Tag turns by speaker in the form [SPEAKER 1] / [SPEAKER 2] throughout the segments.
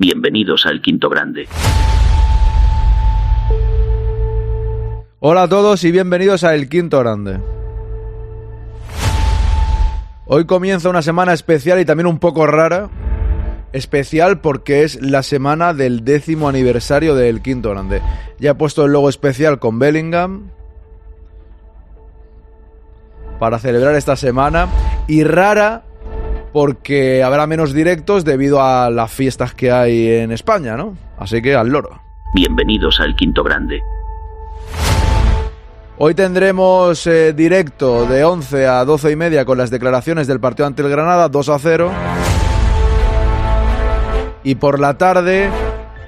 [SPEAKER 1] Bienvenidos al Quinto Grande.
[SPEAKER 2] Hola a todos y bienvenidos a El Quinto Grande. Hoy comienza una semana especial y también un poco rara. Especial porque es la semana del décimo aniversario del Quinto Grande. Ya he puesto el logo especial con Bellingham para celebrar esta semana. Y rara porque habrá menos directos debido a las fiestas que hay en España, ¿no? Así que al loro.
[SPEAKER 1] Bienvenidos al Quinto Grande.
[SPEAKER 2] Hoy tendremos eh, directo de 11 a 12 y media con las declaraciones del partido ante el Granada, 2 a 0. Y por la tarde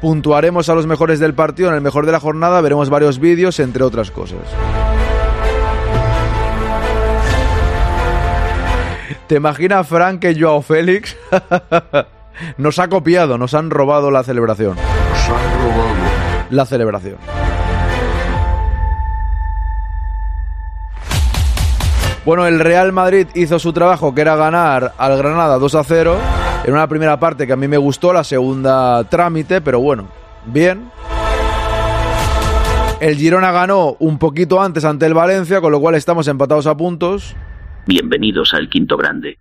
[SPEAKER 2] puntuaremos a los mejores del partido, en el mejor de la jornada veremos varios vídeos, entre otras cosas. ¿Te imaginas, Frank, que Joao Félix nos ha copiado, nos han robado la celebración?
[SPEAKER 3] Nos han robado.
[SPEAKER 2] La celebración. Bueno, el Real Madrid hizo su trabajo, que era ganar al Granada 2 a 0. En una primera parte que a mí me gustó, la segunda trámite, pero bueno, bien. El Girona ganó un poquito antes ante el Valencia, con lo cual estamos empatados a puntos.
[SPEAKER 1] Bienvenidos al Quinto Grande.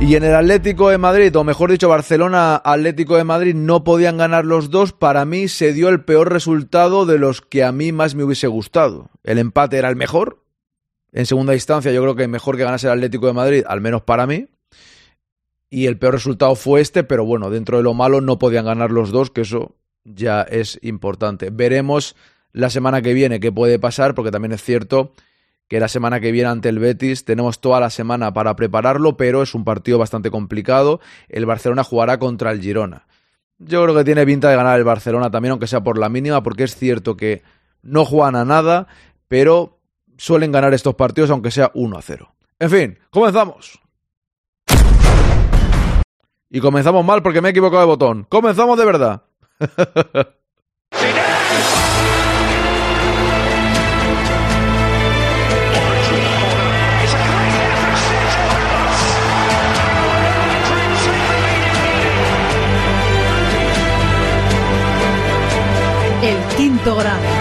[SPEAKER 2] Y en el Atlético de Madrid, o mejor dicho, Barcelona Atlético de Madrid, no podían ganar los dos. Para mí se dio el peor resultado de los que a mí más me hubiese gustado. El empate era el mejor. En segunda instancia, yo creo que mejor que ganase el Atlético de Madrid, al menos para mí. Y el peor resultado fue este, pero bueno, dentro de lo malo no podían ganar los dos, que eso ya es importante. Veremos la semana que viene qué puede pasar, porque también es cierto que la semana que viene ante el Betis tenemos toda la semana para prepararlo, pero es un partido bastante complicado. El Barcelona jugará contra el Girona. Yo creo que tiene pinta de ganar el Barcelona también, aunque sea por la mínima, porque es cierto que no juegan a nada, pero suelen ganar estos partidos, aunque sea 1 a 0. En fin, comenzamos. Y comenzamos mal porque me he equivocado de botón. Comenzamos de verdad.
[SPEAKER 4] El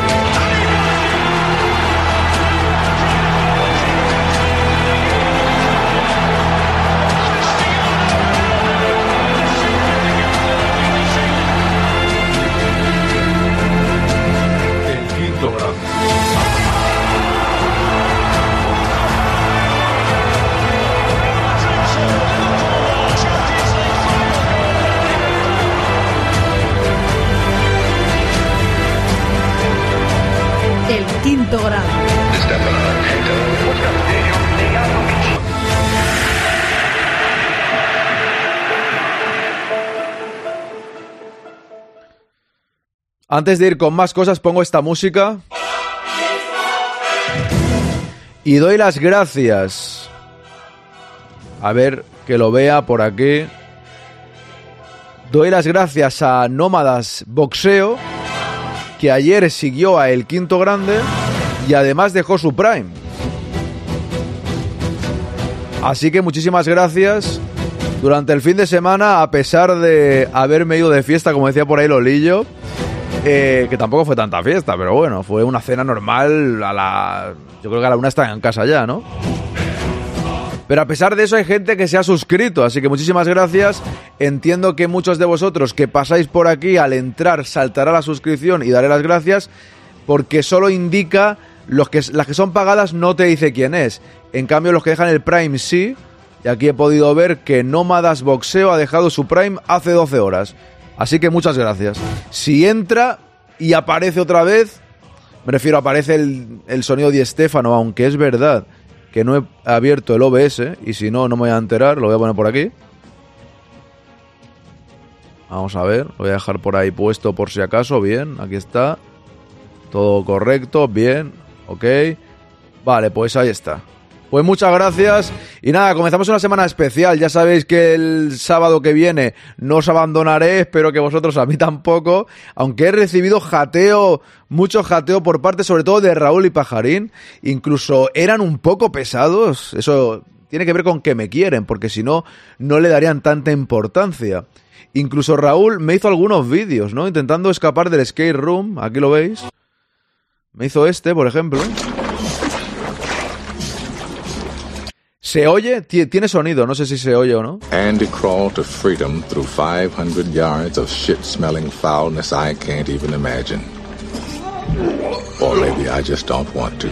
[SPEAKER 4] grado.
[SPEAKER 2] Antes de ir con más cosas, pongo esta música. Y doy las gracias. A ver, que lo vea por aquí. Doy las gracias a Nómadas Boxeo, que ayer siguió a El Quinto Grande y además dejó su Prime. Así que muchísimas gracias. Durante el fin de semana, a pesar de haberme ido de fiesta, como decía por ahí Lolillo, eh, que tampoco fue tanta fiesta, pero bueno, fue una cena normal a la... Yo creo que a la una están en casa ya, ¿no? Pero a pesar de eso hay gente que se ha suscrito, así que muchísimas gracias. Entiendo que muchos de vosotros que pasáis por aquí al entrar saltará la suscripción y daré las gracias porque solo indica los que, las que son pagadas no te dice quién es. En cambio los que dejan el Prime sí. Y aquí he podido ver que Nómadas Boxeo ha dejado su Prime hace 12 horas. Así que muchas gracias. Si entra y aparece otra vez, me refiero, aparece el, el sonido de Estefano, aunque es verdad que no he abierto el OBS y si no, no me voy a enterar, lo voy a poner por aquí. Vamos a ver, lo voy a dejar por ahí puesto por si acaso, bien, aquí está. Todo correcto, bien, ok. Vale, pues ahí está. Pues muchas gracias. Y nada, comenzamos una semana especial. Ya sabéis que el sábado que viene no os abandonaré. Espero que vosotros a mí tampoco. Aunque he recibido jateo, mucho jateo por parte sobre todo de Raúl y Pajarín. Incluso eran un poco pesados. Eso tiene que ver con que me quieren, porque si no, no le darían tanta importancia. Incluso Raúl me hizo algunos vídeos, ¿no? Intentando escapar del skate room, aquí lo veis. Me hizo este, por ejemplo. ¿Se oye? Tie- Tiene sonido, no sé si se oye o no.
[SPEAKER 5] Andy crawled to freedom through 500 yards of shit smelling foulness I can't even imagine. Or maybe I just don't want to.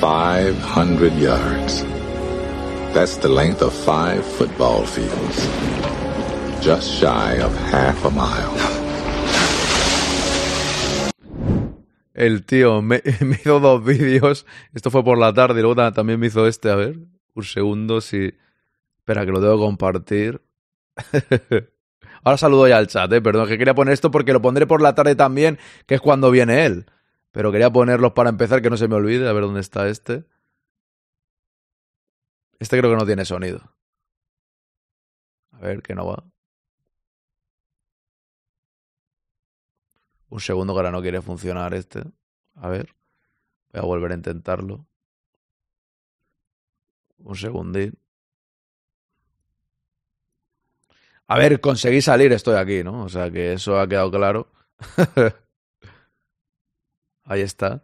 [SPEAKER 5] Five hundred yards. That's the length of five football fields. Just shy of half a mile.
[SPEAKER 2] El tío me, hizo dos vídeos. Esto fue por la tarde luego ta- también me hizo este. A ver, un segundo si... Espera, que lo que compartir. Ahora saludo ya al chat, eh. Perdón, que quería poner esto porque lo pondré por la tarde también, que es cuando viene él. Pero quería ponerlos para empezar, que no se me olvide. A ver dónde está este. Este creo que no tiene sonido. A ver, que no va. Un segundo que ahora no quiere funcionar este. A ver. Voy a volver a intentarlo. Un segundín. A ver, conseguí salir, estoy aquí, ¿no? O sea que eso ha quedado claro. Ahí está.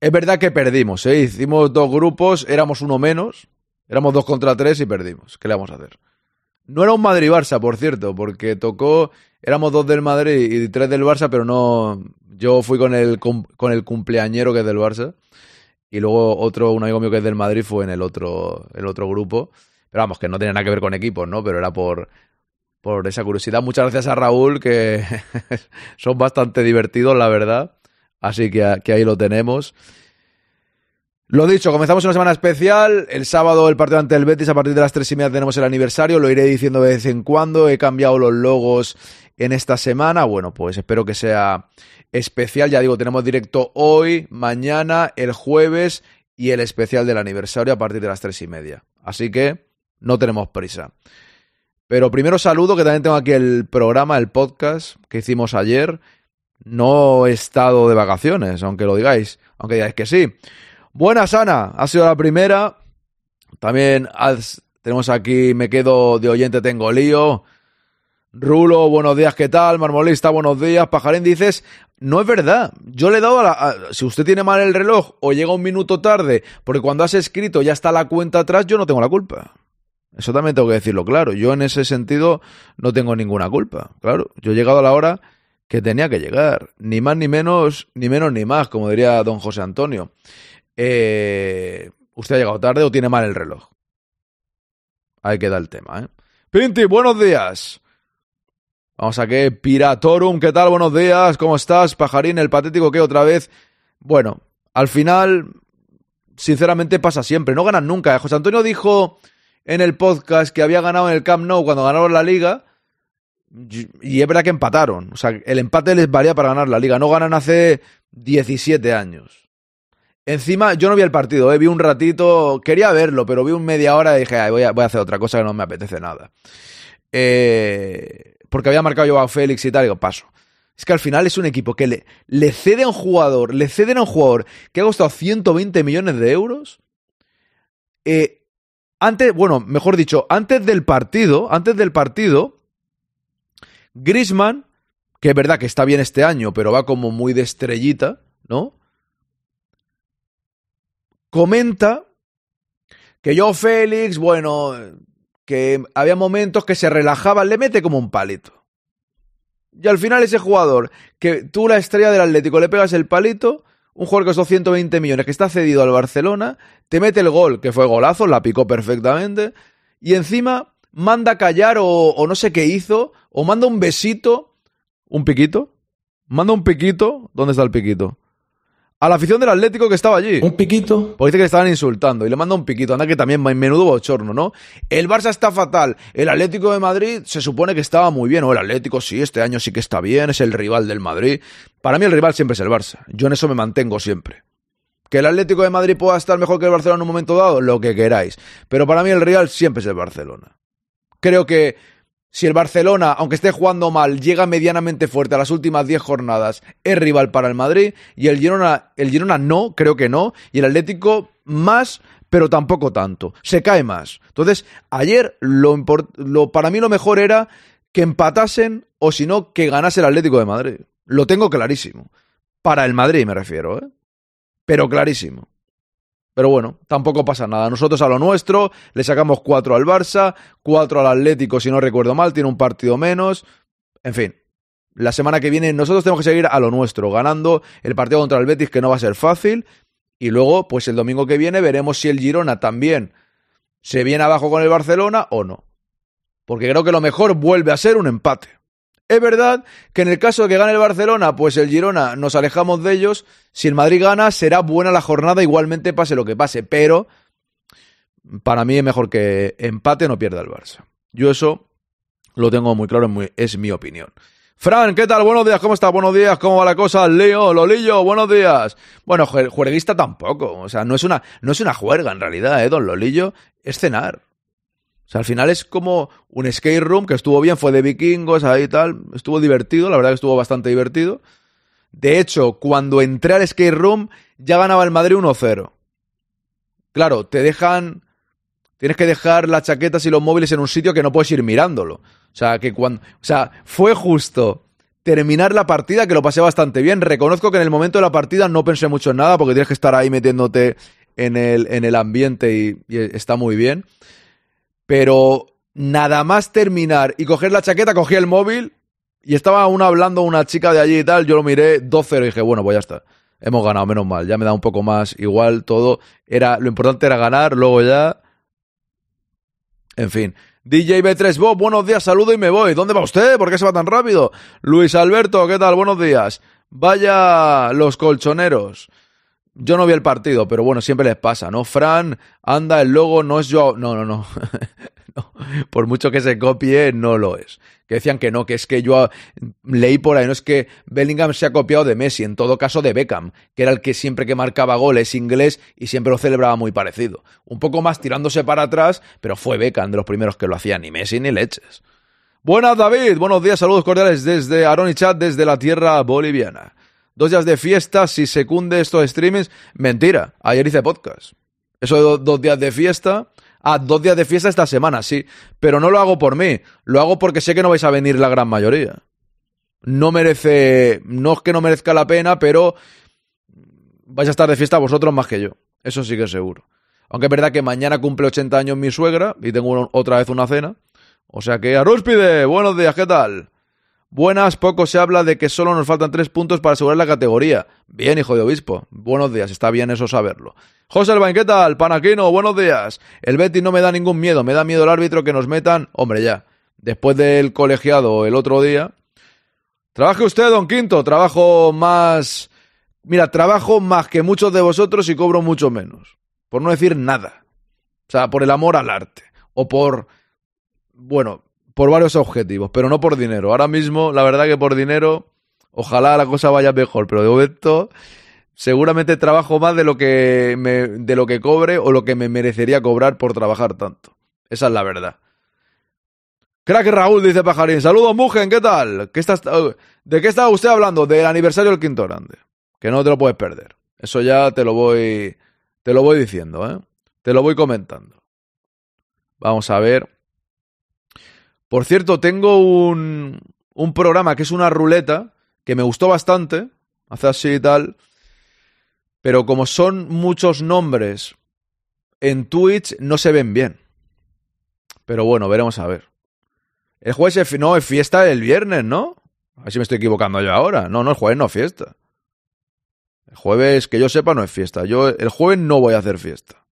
[SPEAKER 2] Es verdad que perdimos, ¿eh? Hicimos dos grupos, éramos uno menos. Éramos dos contra tres y perdimos. ¿Qué le vamos a hacer? No era un Madrid-Barça, por cierto, porque tocó. Éramos dos del Madrid y tres del Barça, pero no. Yo fui con el, con el cumpleañero que es del Barça. Y luego otro, un amigo mío que es del Madrid, fue en el otro, el otro grupo. Pero vamos, que no tiene nada que ver con equipos, ¿no? Pero era por, por esa curiosidad. Muchas gracias a Raúl, que son bastante divertidos, la verdad. Así que, que ahí lo tenemos. Lo dicho, comenzamos una semana especial. El sábado el partido ante el Betis, a partir de las tres y media tenemos el aniversario. Lo iré diciendo de vez en cuando. He cambiado los logos en esta semana. Bueno, pues espero que sea especial. Ya digo, tenemos directo hoy, mañana, el jueves y el especial del aniversario a partir de las tres y media. Así que no tenemos prisa. Pero primero saludo que también tengo aquí el programa, el podcast que hicimos ayer. No he estado de vacaciones, aunque lo digáis, aunque digáis que sí. Buenas, Ana, ha sido la primera. También has- tenemos aquí, me quedo de oyente, tengo lío. Rulo, buenos días, ¿qué tal? Marmolista, buenos días. Pajarín, dices, no es verdad. Yo le he dado a la. si usted tiene mal el reloj o llega un minuto tarde, porque cuando has escrito ya está la cuenta atrás, yo no tengo la culpa. Eso también tengo que decirlo claro. Yo en ese sentido no tengo ninguna culpa. Claro, yo he llegado a la hora que tenía que llegar. Ni más ni menos, ni menos ni más, como diría don José Antonio. Eh, ¿Usted ha llegado tarde o tiene mal el reloj? Ahí queda el tema, ¿eh? Pinti, buenos días. Vamos a que Piratorum, ¿qué tal? Buenos días, ¿cómo estás? Pajarín, el patético que otra vez. Bueno, al final, sinceramente pasa siempre, no ganan nunca. ¿eh? José Antonio dijo en el podcast que había ganado en el Camp Nou cuando ganaron la liga. Y es verdad que empataron. O sea, el empate les valía para ganar la liga. No ganan hace 17 años. Encima, yo no vi el partido, ¿eh? vi un ratito, quería verlo, pero vi un media hora y dije, "Ay, voy, a, voy a hacer otra cosa que no me apetece nada. Eh, porque había marcado yo a Félix y tal, digo, paso. Es que al final es un equipo que le, le cede a un jugador, le ceden a un jugador que ha costado 120 millones de euros. Eh, antes, bueno, mejor dicho, antes del partido, antes del partido, Grisman, que es verdad que está bien este año, pero va como muy de estrellita, ¿no? Comenta que yo, Félix, bueno, que había momentos que se relajaba, le mete como un palito. Y al final ese jugador, que tú la estrella del Atlético le pegas el palito, un jugador que costó 120 millones, que está cedido al Barcelona, te mete el gol, que fue golazo, la picó perfectamente, y encima manda a callar o, o no sé qué hizo, o manda un besito, un piquito, manda un piquito, ¿dónde está el piquito? A la afición del Atlético que estaba allí.
[SPEAKER 6] Un piquito.
[SPEAKER 2] Porque dice que le estaban insultando y le manda un piquito. Anda que también menudo bochorno, ¿no? El Barça está fatal. El Atlético de Madrid se supone que estaba muy bien. O el Atlético sí, este año sí que está bien. Es el rival del Madrid. Para mí el rival siempre es el Barça. Yo en eso me mantengo siempre. Que el Atlético de Madrid pueda estar mejor que el Barcelona en un momento dado, lo que queráis. Pero para mí el Real siempre es el Barcelona. Creo que Si el Barcelona, aunque esté jugando mal, llega medianamente fuerte a las últimas 10 jornadas, es rival para el Madrid. Y el Girona, el Girona no, creo que no. Y el Atlético más, pero tampoco tanto. Se cae más. Entonces, ayer lo, para mí lo mejor era que empatasen o si no, que ganase el Atlético de Madrid. Lo tengo clarísimo. Para el Madrid me refiero, ¿eh? Pero clarísimo. Pero bueno, tampoco pasa nada. Nosotros a lo nuestro, le sacamos 4 al Barça, 4 al Atlético, si no recuerdo mal, tiene un partido menos. En fin, la semana que viene nosotros tenemos que seguir a lo nuestro, ganando el partido contra el Betis, que no va a ser fácil. Y luego, pues el domingo que viene veremos si el Girona también se viene abajo con el Barcelona o no. Porque creo que lo mejor vuelve a ser un empate. Es verdad que en el caso de que gane el Barcelona, pues el Girona nos alejamos de ellos. Si el Madrid gana, será buena la jornada, igualmente pase lo que pase. Pero para mí es mejor que empate no pierda el Barça. Yo eso lo tengo muy claro, es, mi opinión. Fran, ¿qué tal? Buenos días, ¿cómo estás? Buenos días, ¿cómo va la cosa? Leo, Lolillo, buenos días. Bueno, jue- juerguista tampoco, o sea, no es una, no es una juerga en realidad, ¿eh, don Lolillo? Es cenar. O sea, al final es como un skate room que estuvo bien, fue de vikingos, ahí y tal, estuvo divertido, la verdad que estuvo bastante divertido. De hecho, cuando entré al skate room ya ganaba el Madrid 1-0. Claro, te dejan tienes que dejar las chaquetas y los móviles en un sitio que no puedes ir mirándolo. O sea, que cuando, o sea, fue justo terminar la partida que lo pasé bastante bien. Reconozco que en el momento de la partida no pensé mucho en nada porque tienes que estar ahí metiéndote en el, en el ambiente y, y está muy bien. Pero nada más terminar y coger la chaqueta, cogí el móvil y estaba aún hablando una chica de allí y tal. Yo lo miré 2-0 y dije, bueno, pues ya está. Hemos ganado, menos mal. Ya me da un poco más igual todo. Era, lo importante era ganar, luego ya. En fin. DJ B3 Bob, buenos días, saludo y me voy. ¿Dónde va usted? ¿Por qué se va tan rápido? Luis Alberto, ¿qué tal? Buenos días. Vaya los colchoneros. Yo no vi el partido, pero bueno, siempre les pasa, ¿no? Fran, anda, el logo no es yo. No, no, no. No. Por mucho que se copie, no lo es. Que decían que no, que es que yo leí por ahí, no es que Bellingham se ha copiado de Messi, en todo caso de Beckham, que era el que siempre que marcaba goles inglés y siempre lo celebraba muy parecido. Un poco más tirándose para atrás, pero fue Beckham de los primeros que lo hacía, ni Messi ni leches. Buenas, David. Buenos días, saludos cordiales desde Aaron y Chat, desde la tierra boliviana. Dos días de fiesta, si secunde estos streamings. Mentira, ayer hice podcast. Eso de do- dos días de fiesta. Ah, dos días de fiesta esta semana, sí. Pero no lo hago por mí. Lo hago porque sé que no vais a venir la gran mayoría. No merece. No es que no merezca la pena, pero. Vais a estar de fiesta vosotros más que yo. Eso sí que es seguro. Aunque es verdad que mañana cumple 80 años mi suegra y tengo otra vez una cena. O sea que, Arúspide, buenos días, ¿qué tal? Buenas, poco se habla de que solo nos faltan tres puntos para asegurar la categoría. Bien, hijo de obispo. Buenos días, está bien eso saberlo. José Albain, ¿qué tal? Panaquino, buenos días. El Betis no me da ningún miedo, me da miedo el árbitro que nos metan. Hombre, ya. Después del colegiado el otro día. Trabaje usted, don Quinto, trabajo más. Mira, trabajo más que muchos de vosotros y cobro mucho menos. Por no decir nada. O sea, por el amor al arte. O por. Bueno, por varios objetivos, pero no por dinero. Ahora mismo, la verdad que por dinero, ojalá la cosa vaya mejor, pero de momento seguramente trabajo más de lo que me, de lo que cobre o lo que me merecería cobrar por trabajar tanto. Esa es la verdad. Crack Raúl, dice Pajarín. Saludos, Mugen, ¿qué tal? ¿Qué estás, ¿De qué estaba usted hablando? Del aniversario del Quinto Grande. Que no te lo puedes perder. Eso ya te lo voy, te lo voy diciendo, ¿eh? Te lo voy comentando. Vamos a ver. Por cierto, tengo un, un programa que es una ruleta que me gustó bastante. Hace así y tal. Pero como son muchos nombres en Twitch, no se ven bien. Pero bueno, veremos a ver. El jueves no, es fiesta el viernes, ¿no? A ver si me estoy equivocando yo ahora. No, no, el jueves no es fiesta. El jueves, que yo sepa, no es fiesta. Yo el jueves no voy a hacer fiesta.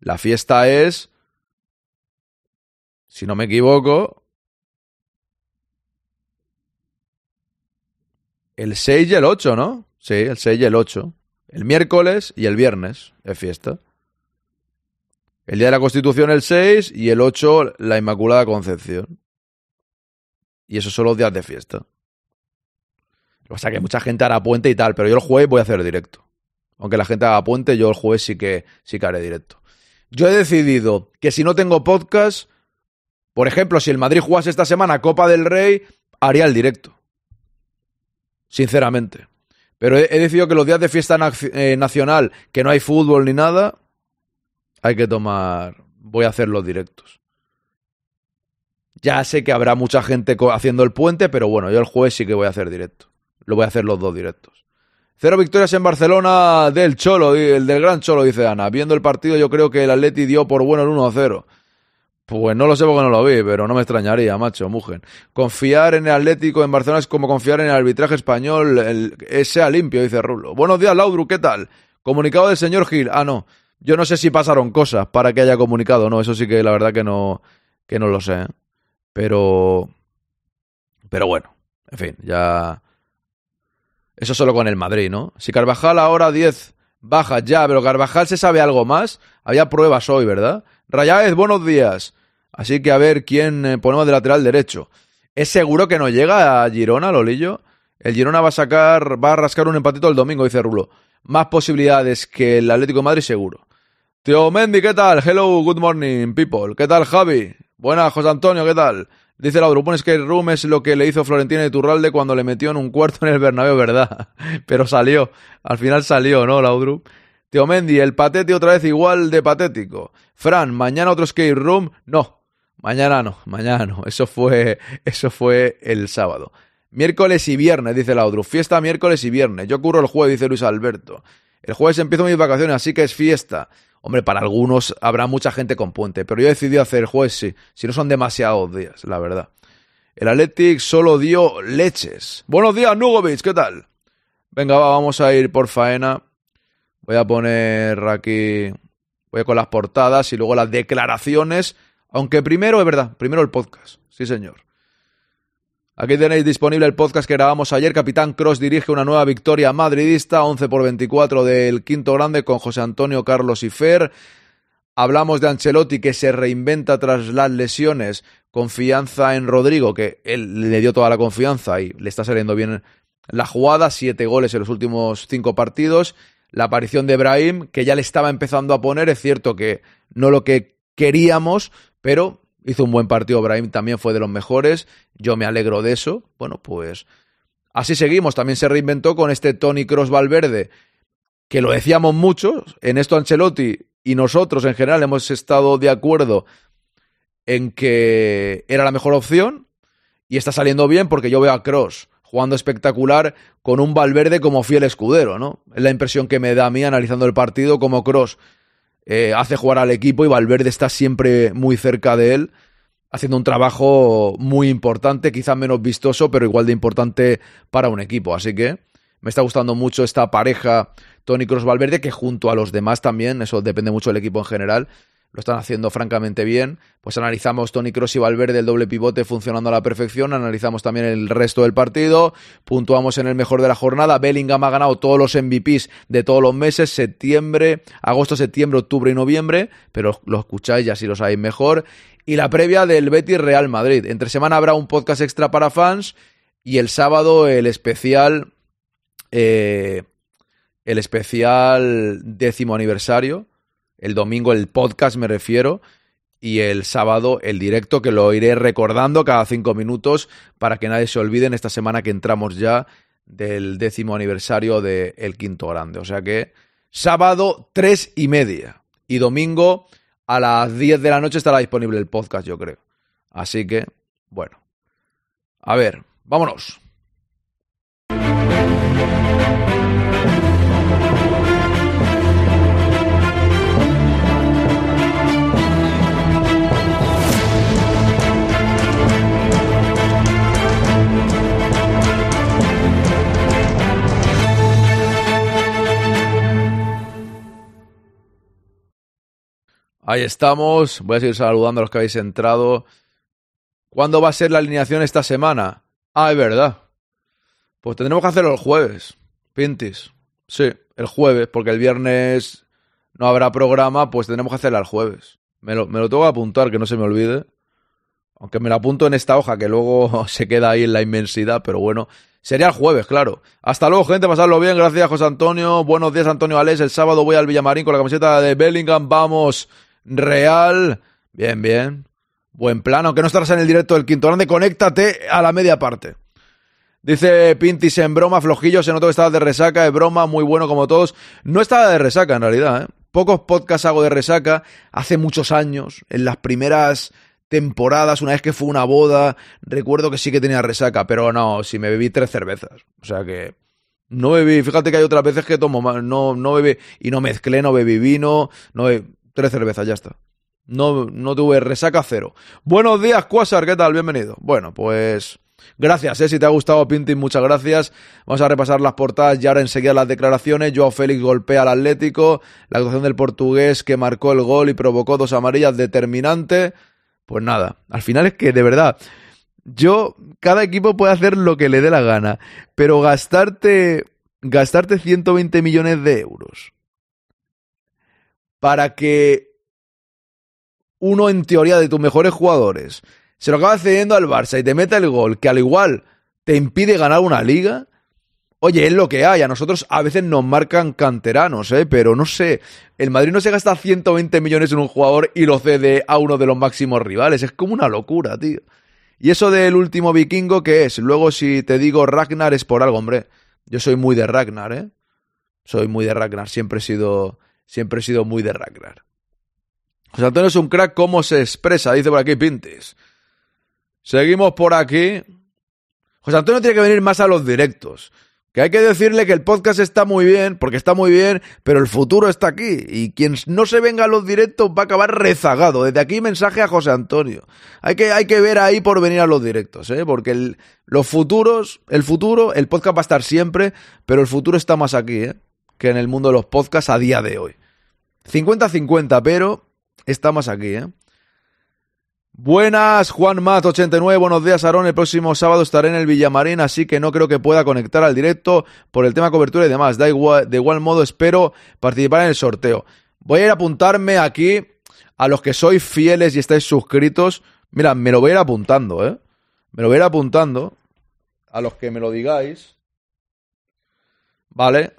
[SPEAKER 2] La fiesta es, si no me equivoco, el 6 y el 8, ¿no? Sí, el 6 y el 8. El miércoles y el viernes es fiesta. El día de la Constitución el 6 y el 8 la Inmaculada Concepción. Y esos son los días de fiesta. O sea que mucha gente hará puente y tal, pero yo el jueves voy a hacer directo. Aunque la gente haga puente, yo el jueves sí que, sí que haré directo. Yo he decidido que si no tengo podcast, Por ejemplo, si el Madrid jugase esta semana Copa del Rey, haría el directo. Sinceramente. Pero he, he decidido que los días de fiesta eh, nacional, que no hay fútbol ni nada, hay que tomar. Voy a hacer los directos. Ya sé que habrá mucha gente haciendo el puente, pero bueno, yo el jueves sí que voy a hacer directo. Lo voy a hacer los dos directos. Cero victorias en Barcelona del Cholo, el del gran Cholo, dice Ana. Viendo el partido, yo creo que el Atleti dio por bueno el 1-0. Pues no lo sé porque no lo vi, pero no me extrañaría, macho, mujen. Confiar en el Atlético en Barcelona es como confiar en el arbitraje español, el, sea limpio, dice Rulo. Buenos días, Laudru, ¿qué tal? Comunicado del señor Gil. Ah, no. Yo no sé si pasaron cosas para que haya comunicado, no. Eso sí que la verdad que no, que no lo sé. ¿eh? Pero. Pero bueno, en fin, ya. Eso solo con el Madrid, ¿no? Si Carvajal ahora 10 baja ya, pero Carvajal se sabe algo más. Había pruebas hoy, ¿verdad? Rayáez, buenos días. Así que a ver quién eh, ponemos de lateral derecho. ¿Es seguro que no llega a Girona, Lolillo? El Girona va a sacar, va a rascar un empatito el domingo, dice Rulo. Más posibilidades que el Atlético de Madrid, seguro. Tío Mendy, ¿qué tal? Hello, good morning, people. ¿Qué tal, Javi? Buenas, José Antonio, ¿qué tal? Dice Laudru, pones que Room es lo que le hizo Florentina y Turralde cuando le metió en un cuarto en el Bernabéu, ¿verdad? Pero salió, al final salió, ¿no, Laudru? Tío Mendy, el patete otra vez igual de patético. Fran, mañana otro skate room. No, mañana no, mañana no. Eso fue, eso fue el sábado. Miércoles y viernes, dice Laudru. Fiesta miércoles y viernes. Yo curro el jueves, dice Luis Alberto. El jueves empiezo mis vacaciones, así que es fiesta. Hombre, para algunos habrá mucha gente con puente, pero yo he decidido hacer el jueves sí, si no son demasiados días, la verdad. El Athletic solo dio leches. Buenos días, Nugovic, ¿qué tal? Venga, va, vamos a ir por faena. Voy a poner aquí. Voy con las portadas y luego las declaraciones. Aunque primero, es verdad, primero el podcast. Sí, señor. Aquí tenéis disponible el podcast que grabamos ayer. Capitán Cross dirige una nueva victoria madridista, 11 por 24 del quinto grande con José Antonio, Carlos y Fer. Hablamos de Ancelotti que se reinventa tras las lesiones. Confianza en Rodrigo, que él le dio toda la confianza y le está saliendo bien la jugada. Siete goles en los últimos cinco partidos. La aparición de Brahim, que ya le estaba empezando a poner. Es cierto que no lo que queríamos, pero hizo un buen partido. Brahim también fue de los mejores. Yo me alegro de eso. Bueno, pues así seguimos. También se reinventó con este Tony Cross Valverde, que lo decíamos mucho. En esto Ancelotti y nosotros en general hemos estado de acuerdo en que era la mejor opción y está saliendo bien porque yo veo a Cross jugando espectacular con un Valverde como fiel escudero, ¿no? Es la impresión que me da a mí analizando el partido como Cross eh, hace jugar al equipo y Valverde está siempre muy cerca de él, haciendo un trabajo muy importante, quizás menos vistoso, pero igual de importante para un equipo. Así que me está gustando mucho esta pareja Tony Cross Valverde, que junto a los demás también, eso depende mucho del equipo en general, lo están haciendo francamente bien. Pues analizamos Tony Cross y Valverde, el doble pivote funcionando a la perfección. Analizamos también el resto del partido. Puntuamos en el mejor de la jornada. Bellingham ha ganado todos los MVPs de todos los meses: septiembre, agosto, septiembre, octubre y noviembre. Pero lo escucháis y así lo sabéis mejor. Y la previa del Betis Real Madrid. Entre semana habrá un podcast extra para fans. Y el sábado el especial. Eh, el especial décimo aniversario el domingo el podcast me refiero y el sábado el directo que lo iré recordando cada cinco minutos para que nadie se olvide en esta semana que entramos ya del décimo aniversario de El Quinto Grande. O sea que sábado tres y media y domingo a las 10 de la noche estará disponible el podcast, yo creo. Así que, bueno. A ver, vámonos. Ahí estamos. Voy a seguir saludando a los que habéis entrado. ¿Cuándo va a ser la alineación esta semana? Ah, es verdad. Pues tendremos que hacerlo el jueves. Pintis. Sí, el jueves, porque el viernes no habrá programa, pues tendremos que hacerla el jueves. Me lo, tengo que apuntar, que no se me olvide. Aunque me lo apunto en esta hoja, que luego se queda ahí en la inmensidad, pero bueno. Sería el jueves, claro. Hasta luego, gente, pasadlo bien. Gracias, José Antonio. Buenos días, Antonio Alés. El sábado voy al Villamarín con la camiseta de Bellingham. Vamos, Real. Bien, bien. Buen plan, aunque no estarás en el directo del quinto grande, conéctate a la media parte. Dice Pintis en broma, flojillo, se notó que estabas de resaca, de broma, muy bueno como todos. No estaba de resaca en realidad, ¿eh? Pocos podcasts hago de resaca, hace muchos años, en las primeras temporadas, una vez que fue una boda, recuerdo que sí que tenía resaca, pero no, si me bebí tres cervezas. O sea que no bebí, fíjate que hay otras veces que tomo no, no bebí, y no mezclé, no bebí vino, no bebí, tres cervezas, ya está. No, no tuve resaca cero. Buenos días, Quasar, ¿qué tal? Bienvenido. Bueno, pues gracias, ¿eh? si te ha gustado Pintin, muchas gracias. Vamos a repasar las portadas y ahora enseguida las declaraciones. Joao Félix golpea al Atlético, la actuación del portugués que marcó el gol y provocó dos amarillas determinante. Pues nada, al final es que de verdad, yo, cada equipo puede hacer lo que le dé la gana, pero gastarte, gastarte 120 millones de euros para que uno en teoría de tus mejores jugadores se lo acaba cediendo al Barça y te mete el gol que al igual te impide ganar una liga, oye, es lo que hay. A nosotros a veces nos marcan canteranos, ¿eh? pero no sé. El Madrid no se gasta 120 millones en un jugador y lo cede a uno de los máximos rivales. Es como una locura, tío. Y eso del último vikingo, ¿qué es? Luego, si te digo Ragnar, es por algo, hombre. Yo soy muy de Ragnar, ¿eh? Soy muy de Ragnar. Siempre he sido, siempre he sido muy de Ragnar. José Antonio es un crack, ¿cómo se expresa? Dice por aquí Pintis. Seguimos por aquí. José Antonio tiene que venir más a los directos. Que hay que decirle que el podcast está muy bien, porque está muy bien, pero el futuro está aquí. Y quien no se venga a los directos va a acabar rezagado. Desde aquí mensaje a José Antonio. Hay que, hay que ver ahí por venir a los directos, ¿eh? porque los futuros, el futuro, el podcast va a estar siempre, pero el futuro está más aquí, ¿eh? Que en el mundo de los podcasts a día de hoy. 50-50, pero Estamos aquí, ¿eh? Buenas, Juan Mat 89, buenos días, Aarón. El próximo sábado estaré en el Villamarín, así que no creo que pueda conectar al directo por el tema cobertura y demás. Da igual, de igual modo espero participar en el sorteo. Voy a ir a apuntarme aquí a los que sois fieles y estáis suscritos. Mira, me lo voy a ir apuntando, ¿eh? Me lo voy a ir apuntando a los que me lo digáis. ¿Vale?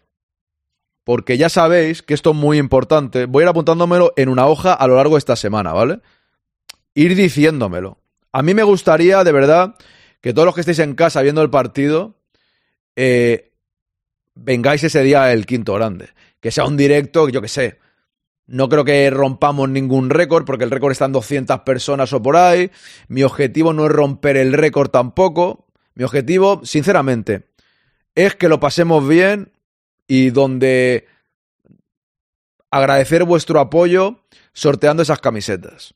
[SPEAKER 2] Porque ya sabéis que esto es muy importante. Voy a ir apuntándomelo en una hoja a lo largo de esta semana, ¿vale? Ir diciéndomelo. A mí me gustaría, de verdad, que todos los que estéis en casa viendo el partido, eh, vengáis ese día el quinto grande. Que sea un directo, yo que sé. No creo que rompamos ningún récord, porque el récord está en 200 personas o por ahí. Mi objetivo no es romper el récord tampoco. Mi objetivo, sinceramente, es que lo pasemos bien, y donde agradecer vuestro apoyo sorteando esas camisetas.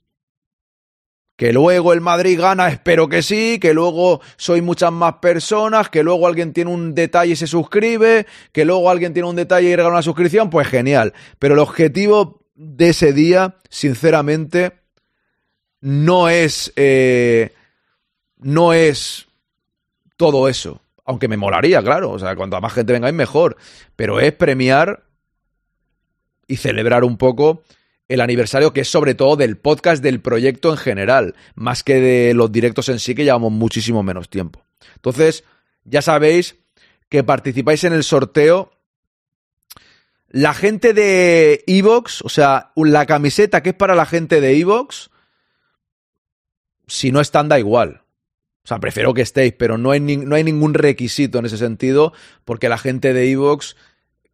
[SPEAKER 2] Que luego el Madrid gana, espero que sí, que luego soy muchas más personas, que luego alguien tiene un detalle y se suscribe, que luego alguien tiene un detalle y regala una suscripción, pues genial. Pero el objetivo de ese día, sinceramente, no es. Eh, no es todo eso. Aunque me molaría, claro. O sea, cuanto más gente vengáis, mejor. Pero es premiar y celebrar un poco el aniversario que es sobre todo del podcast del proyecto en general, más que de los directos en sí que llevamos muchísimo menos tiempo. Entonces, ya sabéis que participáis en el sorteo. La gente de Evox, o sea, la camiseta que es para la gente de Evox, si no están, da igual. O sea, prefiero que estéis, pero no hay, no hay ningún requisito en ese sentido, porque la gente de Evox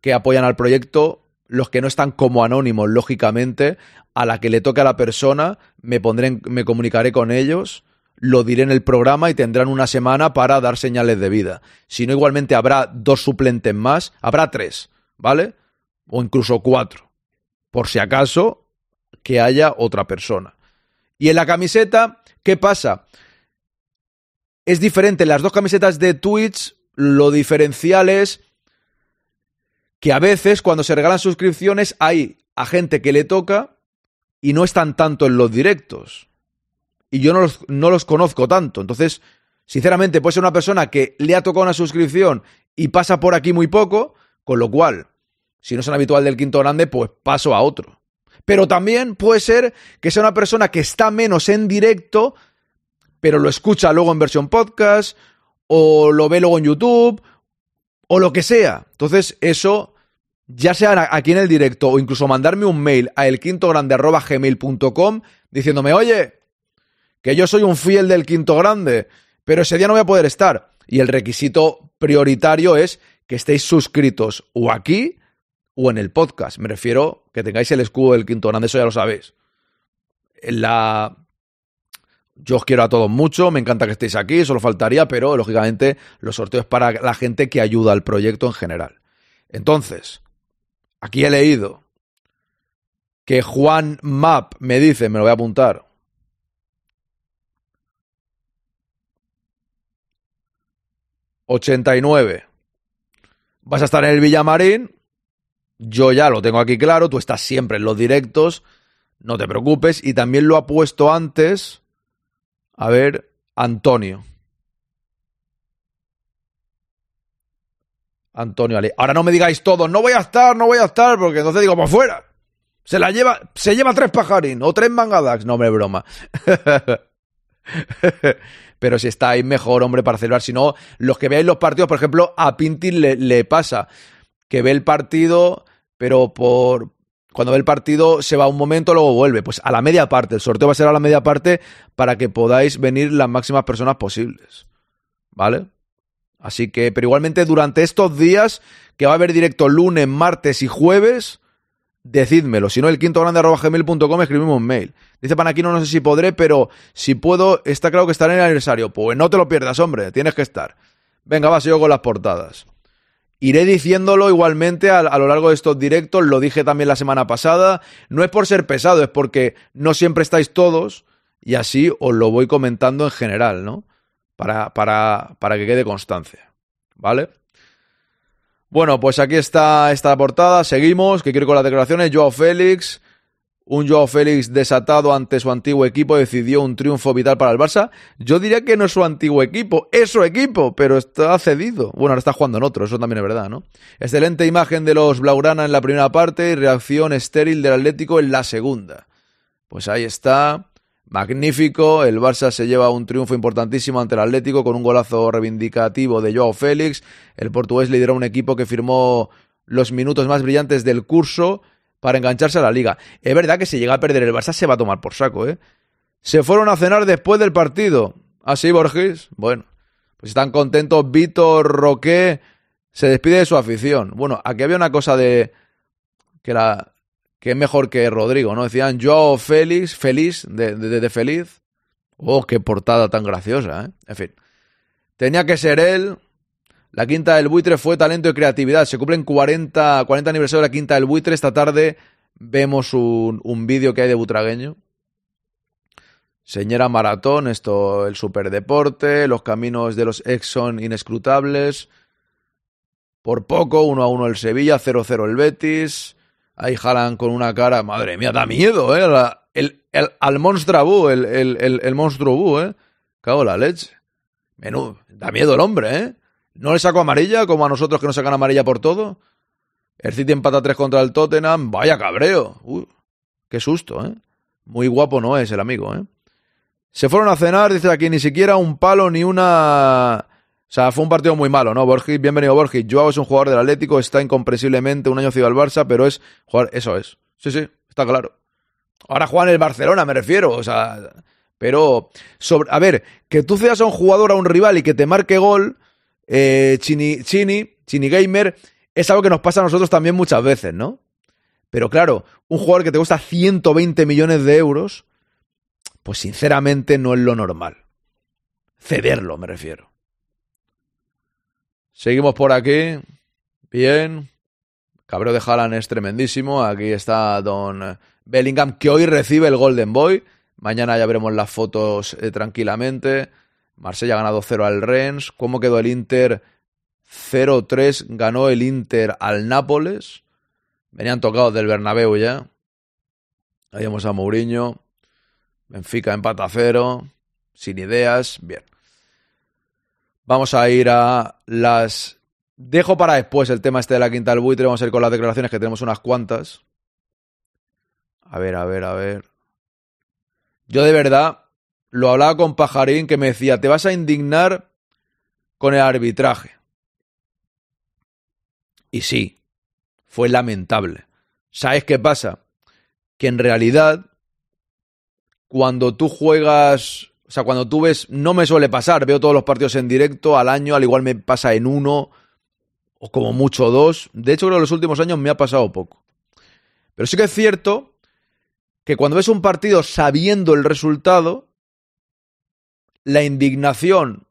[SPEAKER 2] que apoyan al proyecto, los que no están como anónimos, lógicamente, a la que le toque a la persona, me pondré, me comunicaré con ellos, lo diré en el programa y tendrán una semana para dar señales de vida. Si no, igualmente habrá dos suplentes más, habrá tres, ¿vale? O incluso cuatro, por si acaso que haya otra persona. Y en la camiseta, ¿qué pasa? Es diferente. Las dos camisetas de Twitch, lo diferencial es que a veces cuando se regalan suscripciones hay a gente que le toca y no están tanto en los directos. Y yo no los, no los conozco tanto. Entonces, sinceramente, puede ser una persona que le ha tocado una suscripción y pasa por aquí muy poco, con lo cual, si no son habitual del quinto grande, pues paso a otro. Pero también puede ser que sea una persona que está menos en directo, pero lo escucha luego en versión podcast, o lo ve luego en YouTube, o lo que sea. Entonces, eso, ya sea aquí en el directo, o incluso mandarme un mail a elquintogrande.gmail.com diciéndome, oye, que yo soy un fiel del quinto grande, pero ese día no voy a poder estar. Y el requisito prioritario es que estéis suscritos o aquí o en el podcast. Me refiero que tengáis el escudo del quinto grande, eso ya lo sabéis. La... Yo os quiero a todos mucho, me encanta que estéis aquí, solo faltaría, pero lógicamente los sorteos para la gente que ayuda al proyecto en general. Entonces, aquí he leído que Juan Map me dice, me lo voy a apuntar. ...89... Vas a estar en el Villamarín. Yo ya lo tengo aquí claro. Tú estás siempre en los directos. No te preocupes. Y también lo ha puesto antes. A ver, Antonio. Antonio Ale. Ahora no me digáis todos, no voy a estar, no voy a estar, porque entonces digo, por fuera. Se la lleva, se lleva tres pajarín o tres mangadax. No, hombre, broma. Pero si estáis mejor, hombre, para celebrar. Si no, los que veáis los partidos, por ejemplo, a Pintin le pasa que ve el partido, pero por, cuando ve el partido se va un momento, luego vuelve. Pues a la media parte. El sorteo va a ser a la media parte para que podáis venir las máximas personas posibles. ¿Vale? Así que, pero igualmente durante estos días, que va a haber directo lunes, martes y jueves, decídmelo. Si no, el quinto grande arroba gmail.com escribimos un mail. Dice Panaquino, no sé si podré, pero si puedo, está claro que estaré en el aniversario. Pues no te lo pierdas, hombre, tienes que estar. Venga, va, sigo con las portadas. Iré diciéndolo igualmente a, lo largo de estos directos, lo dije también la semana pasada. No es por ser pesado, es porque no siempre estáis todos y así os lo voy comentando en general, ¿no? Para, para, para que quede constancia, ¿vale? Bueno, pues aquí está esta portada, seguimos, que quiero con las declaraciones. Joao Félix, un Joao Félix desatado ante su antiguo equipo, decidió un triunfo vital para el Barça. Yo diría que no es su antiguo equipo, es su equipo, pero está cedido. Bueno, ahora está jugando en otro, eso también es verdad, ¿no? Excelente imagen de los Blaugrana en la primera parte y reacción estéril del Atlético en la segunda. Pues ahí está. Magnífico, el Barça se lleva un triunfo importantísimo ante el Atlético con un golazo reivindicativo de Joao Félix. El portugués lideró un equipo que firmó los minutos más brillantes del curso para engancharse a la liga. Es verdad que si llega a perder el Barça se va a tomar por saco, ¿eh? Se fueron a cenar después del partido. ¿Así, ¿Ah, Borges? Bueno, pues están contentos. Víctor Roque se despide de su afición. Bueno, aquí había una cosa de que la, que es mejor que Rodrigo, ¿no? Decían Joao Félix, feliz, de, feliz. Oh, qué portada tan graciosa, ¿eh? En fin. Tenía que ser él. La quinta del buitre fue talento y creatividad. Se cumplen 40, 40 aniversario de la quinta del buitre. Esta tarde vemos un, un vídeo que hay de Butragueño. Señora Maratón, esto, el superdeporte, los caminos de los ex son inescrutables. Por poco, 1 a 1 el Sevilla, 0-0 el Betis. Ahí jalan con una cara, madre mía, da miedo, ¿eh? El, el, al monstrabú, el, el, el, el monstruo bú, ¿eh? Cago la leche. Menú, da miedo el hombre, ¿eh? No le saco amarilla como a nosotros que nos sacan amarilla por todo. El City empata 3 contra el Tottenham. Vaya cabreo. Qué susto, ¿eh? Muy guapo no es el amigo, ¿eh? Se fueron a cenar, dice aquí, ni siquiera un palo ni una... O sea, fue un partido muy malo, ¿no? Borges, bienvenido Borges. Joao es un jugador del Atlético, está incomprensiblemente un año ciudad al Barça, pero es jugar, eso es. Sí, sí, está claro. Ahora juega en el Barcelona, me refiero, o sea, pero sobre, a ver, que tú cedas a un jugador a un rival y que te marque gol, eh, Chini, Chini, Chini Gamer, es algo que nos pasa a nosotros también muchas veces, ¿no? Pero claro, un jugador que te cuesta 120 millones de euros, pues sinceramente no es lo normal. Cederlo, me refiero. Seguimos por aquí. Bien. Cabreo de Haaland es tremendísimo. Aquí está Don Bellingham, que hoy recibe el Golden Boy. Mañana ya veremos las fotos eh, tranquilamente. Marsella ha ganado 0 al Rennes. ¿Cómo quedó el Inter? 0-3 ganó el Inter al Nápoles. Venían tocados del Bernabéu ya. Ahí vemos a Mourinho. Benfica empata a 0. Sin ideas. Bien. Vamos a ir a las. Dejo para después el tema este de la quinta del buitre. Vamos a ir con las declaraciones, que tenemos unas cuantas. A ver, a ver, a ver. Yo de verdad lo hablaba con Pajarín que me decía: Te vas a indignar con el arbitraje. Y sí, fue lamentable. ¿Sabes qué pasa? Que en realidad, cuando tú juegas O sea, cuando tú ves, no me suele pasar, veo todos los partidos en directo al año, al igual me pasa en uno o como mucho dos. De hecho, creo que en los últimos años me ha pasado poco. Pero sí que es cierto que cuando ves un partido sabiendo el resultado, la indignación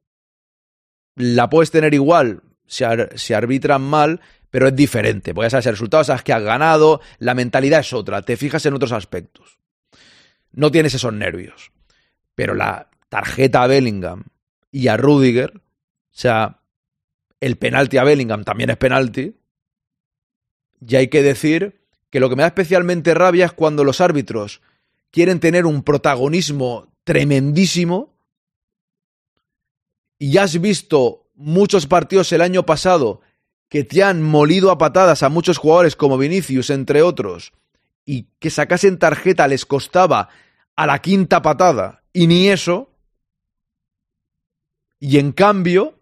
[SPEAKER 2] la puedes tener igual si, si arbitran mal, pero es diferente. Porque ya sabes el resultado, sabes que has ganado, la mentalidad es otra, te fijas en otros aspectos. No tienes esos nervios. Pero la tarjeta a Bellingham y a Rudiger, o sea, el penalti a Bellingham también es penalti. Y hay que decir que lo que me da especialmente rabia es cuando los árbitros quieren tener un protagonismo tremendísimo y has visto muchos partidos el año pasado que te han molido a patadas a muchos jugadores como Vinicius, entre otros, y que sacasen tarjeta les costaba a la quinta patada, y ni eso. Y en cambio,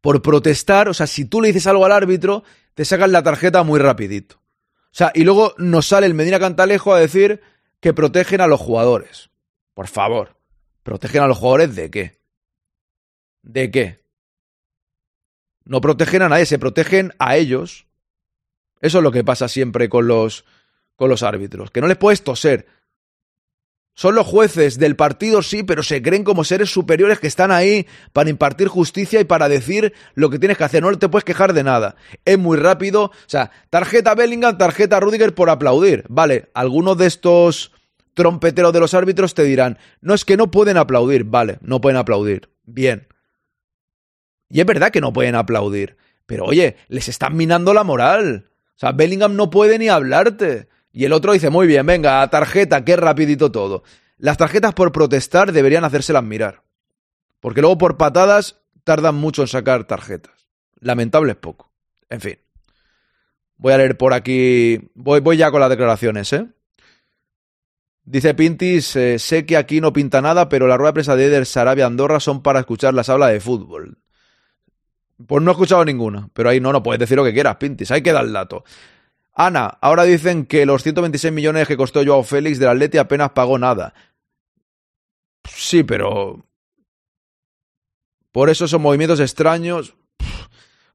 [SPEAKER 2] por protestar, o sea, si tú le dices algo al árbitro, te sacan la tarjeta muy rapidito. O sea, y luego nos sale el Medina Cantalejo a decir que protegen a los jugadores. Por favor, ¿protegen a los jugadores de qué? ¿De qué? No protegen a nadie, se protegen a ellos. Eso es lo que pasa siempre con los, con los árbitros, que no les puedes toser. Son los jueces del partido, sí, pero se creen como seres superiores que están ahí para impartir justicia y para decir lo que tienes que hacer. No te puedes quejar de nada. Es muy rápido. O sea, tarjeta Bellingham, tarjeta Rudiger por aplaudir. Vale, algunos de estos trompeteros de los árbitros te dirán, no es que no pueden aplaudir. Vale, no pueden aplaudir. Bien. Y es verdad que no pueden aplaudir. Pero oye, les están minando la moral. O sea, Bellingham no puede ni hablarte. Y el otro dice, muy bien, venga, tarjeta, qué rapidito todo. Las tarjetas por protestar deberían hacérselas mirar. Porque luego por patadas tardan mucho en sacar tarjetas. Lamentable es poco. En fin. Voy a leer por aquí. Voy, voy ya con las declaraciones, ¿eh? Dice Pintis, eh, sé que aquí no pinta nada, pero la rueda de prensa de Eder Sarabia Andorra son para escuchar las hablas de fútbol. Pues no he escuchado ninguna, pero ahí no, no puedes decir lo que quieras, Pintis, hay que dar el dato. Ana, ahora dicen que los 126 millones que costó Joao Félix del Atleti apenas pagó nada. Sí, pero... Por eso esos movimientos extraños...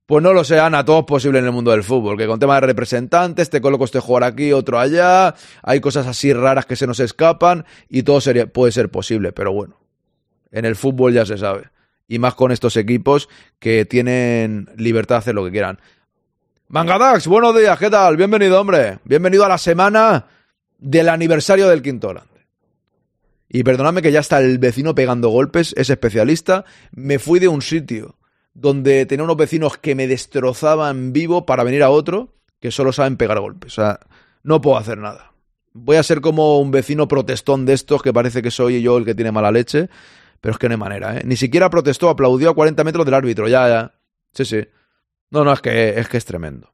[SPEAKER 2] Pues no lo sé, Ana, todo es posible en el mundo del fútbol, que con tema de representantes, te coloco este jugador aquí, otro allá, hay cosas así raras que se nos escapan y todo puede ser posible, pero bueno, en el fútbol ya se sabe. Y más con estos equipos que tienen libertad de hacer lo que quieran. Mangadax, buenos días, ¿qué tal? Bienvenido, hombre. Bienvenido a la semana del aniversario del Quinto Grande. Y perdonadme que ya está el vecino pegando golpes, es especialista. Me fui de un sitio donde tenía unos vecinos que me destrozaban vivo para venir a otro que solo saben pegar golpes. O sea, no puedo hacer nada. Voy a ser como un vecino protestón de estos que parece que soy yo el que tiene mala leche, pero es que no hay manera, ¿eh? Ni siquiera protestó, aplaudió a 40 metros del árbitro, ya, ya. Sí, sí. No, no, es que es, que es tremendo.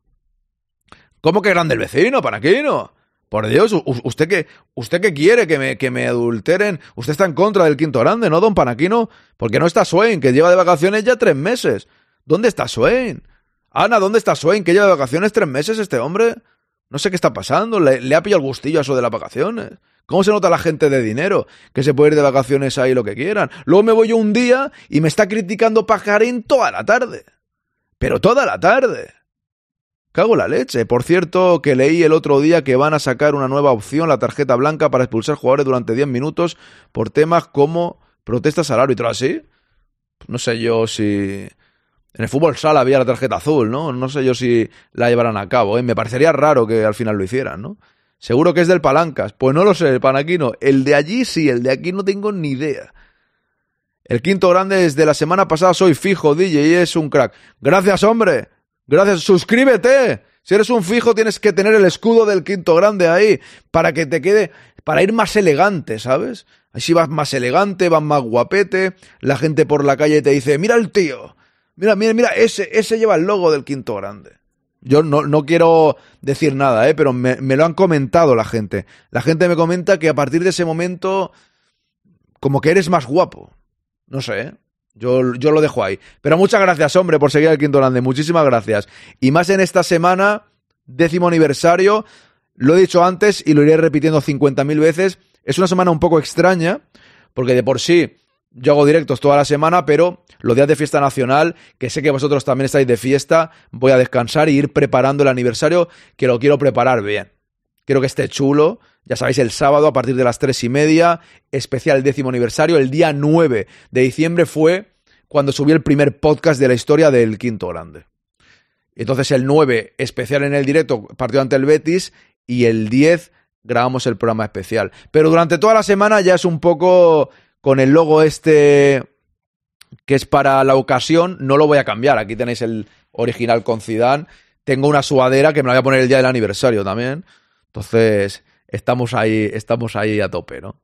[SPEAKER 2] ¿Cómo que grande el vecino, Panaquino? Por Dios, ¿usted qué, usted qué quiere? ¿Que me, ¿Que me adulteren? Usted está en contra del quinto grande, ¿no, don Panaquino? Porque no está Swain, que lleva de vacaciones ya tres meses. ¿Dónde está Swain? Ana, ¿dónde está Swain, que lleva de vacaciones tres meses este hombre? No sé qué está pasando, le, le ha pillado el gustillo a eso de las vacaciones. ¿Cómo se nota la gente de dinero? Que se puede ir de vacaciones ahí lo que quieran. Luego me voy yo un día y me está criticando Pajarín toda la tarde. Pero toda la tarde. Cago la leche. Por cierto, que leí el otro día que van a sacar una nueva opción, la tarjeta blanca, para expulsar jugadores durante 10 minutos por temas como protestas al árbitro. ¿Así? No sé yo si... En el fútbol sala había la tarjeta azul, ¿no? No sé yo si la llevarán a cabo, ¿eh? Me parecería raro que al final lo hicieran, ¿no? Seguro que es del Palancas. Pues no lo sé, el Panaquino. El de allí sí, el de aquí no tengo ni idea. El quinto grande desde la semana pasada soy fijo, DJ, y es un crack. Gracias, hombre. Gracias. Suscríbete. Si eres un fijo, tienes que tener el escudo del quinto grande ahí para que te quede, para ir más elegante, ¿sabes? Así vas más elegante, vas más guapete. La gente por la calle te dice, mira el tío. Mira, mira, mira, ese, ese lleva el logo del quinto grande. Yo no, no quiero decir nada, ¿eh? pero me, me, lo han comentado la gente. La gente me comenta que a partir de ese momento, como que eres más guapo. No sé, ¿eh? Yo, yo lo dejo ahí. Pero muchas gracias, hombre, por seguir al Quinto Grande. Muchísimas gracias. Y más en esta semana, décimo aniversario. Lo he dicho antes y lo iré repitiendo 50.000 veces. Es una semana un poco extraña, porque de por sí yo hago directos toda la semana, pero los días de fiesta nacional, que sé que vosotros también estáis de fiesta, voy a descansar y ir preparando el aniversario, que lo quiero preparar bien. Quiero que esté chulo. Ya sabéis, el sábado a partir de las tres y media, especial décimo aniversario. El día 9 de diciembre fue cuando subí el primer podcast de la historia del Quinto Grande. Entonces el 9, especial en el directo, partido ante el Betis, y el 10 grabamos el programa especial. Pero durante toda la semana ya es un poco con el logo este que es para la ocasión, no lo voy a cambiar. Aquí tenéis el original con Zidane. Tengo una sudadera que me la voy a poner el día del aniversario también. Entonces, estamos ahí, estamos ahí a tope, ¿no?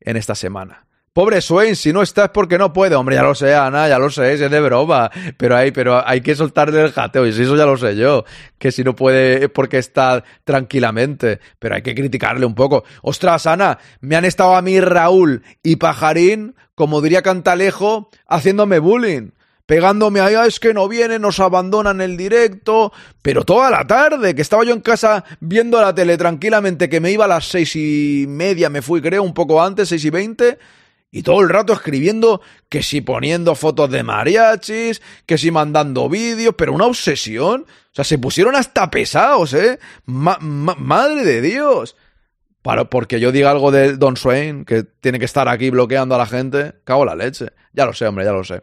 [SPEAKER 2] En esta semana. Pobre Swain, si no está es porque no puede. Hombre, ya lo sé, Ana, ya lo sé, es de broma. Pero hay, pero hay que soltarle el jateo. Y si eso ya lo sé yo. Que si no puede es porque está tranquilamente. Pero hay que criticarle un poco. Ostras, Ana, me han estado a mí Raúl y Pajarín, como diría Cantalejo, haciéndome bullying pegándome ahí, "Ah, es que no vienen, nos abandonan el directo, pero toda la tarde, que estaba yo en casa viendo la tele tranquilamente, que me iba a las seis y media, me fui creo, un poco antes, seis y veinte, y todo el rato escribiendo que si poniendo fotos de mariachis, que si mandando vídeos, pero una obsesión. O sea, se pusieron hasta pesados, ¿eh? Ma- ma- madre de Dios. Para, porque yo diga algo de Don Swain, que tiene que estar aquí bloqueando a la gente, cago la leche. Ya lo sé, hombre, ya lo sé.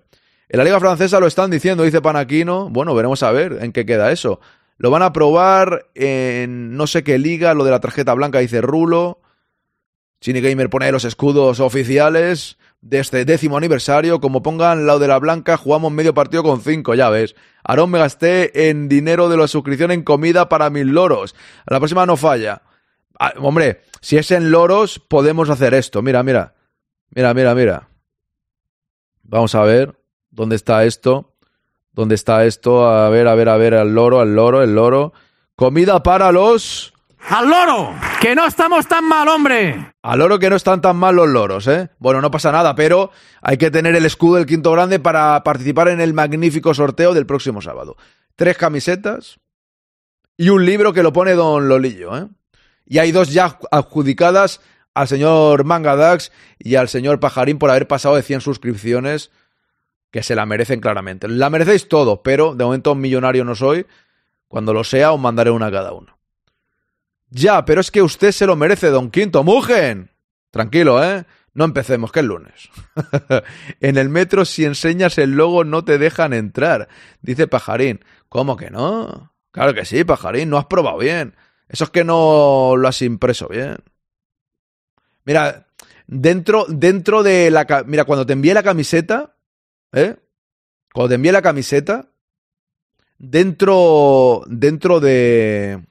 [SPEAKER 2] En la Liga Francesa lo están diciendo, dice Panaquino. Bueno, veremos a ver en qué queda eso. Lo van a probar en no sé qué liga, lo de la tarjeta blanca, dice Rulo. Chini Gamer pone los escudos oficiales de este décimo aniversario. Como pongan lado de la blanca, jugamos medio partido con cinco, ya ves. Aarón me gasté en dinero de la suscripción en comida para mis loros. A la próxima no falla. Ah, hombre, si es en loros, podemos hacer esto. Mira, mira. Mira, mira, mira. Vamos a ver. ¿Dónde está esto? ¿Dónde está esto? A ver, a ver, a ver, al loro, al loro, el loro. Comida para los...
[SPEAKER 6] ¡Al loro! ¡Que no estamos tan mal, hombre!
[SPEAKER 2] Al loro que no están tan mal los loros, ¿eh? Bueno, no pasa nada, pero hay que tener el escudo del quinto grande para participar en el magnífico sorteo del próximo sábado. Tres camisetas y un libro que lo pone Don Lolillo, ¿eh? Y hay dos ya adjudicadas al señor Mangadax y al señor Pajarín por haber pasado de 100 suscripciones que se la merecen claramente. La merecéis todo, pero de momento millonario no soy. Cuando lo sea, os mandaré una a cada uno. Ya, pero es que usted se lo merece, don Quinto. ¡Mugen! Tranquilo, ¿eh? No empecemos, que es lunes. en el metro, si enseñas el logo, no te dejan entrar. Dice Pajarín. ¿Cómo que no? Claro que sí, Pajarín, no has probado bien. Eso es que no lo has impreso bien. Mira, dentro, dentro de la... Mira, cuando te envié la camiseta, ¿eh? Cuando te envié la camiseta, dentro, dentro de,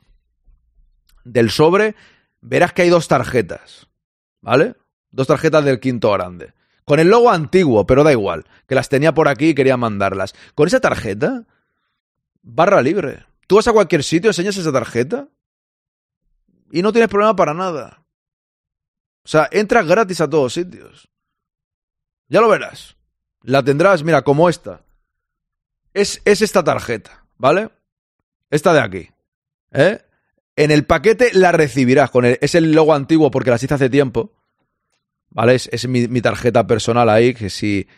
[SPEAKER 2] del sobre, verás que hay dos tarjetas, ¿vale? Dos tarjetas del quinto grande. Con el logo antiguo, pero da igual, que las tenía por aquí y quería mandarlas. Con esa tarjeta, barra libre. Tú vas a cualquier sitio, enseñas esa tarjeta y no tienes problema para nada. O sea, entras gratis a todos sitios. Ya lo verás. La tendrás, mira, como esta. Es, es esta tarjeta, ¿vale? Esta de aquí. ¿Eh? En el paquete la recibirás. Con es el logo antiguo porque las hice hace tiempo. ¿Vale? Es, mi, tarjeta personal ahí. Que si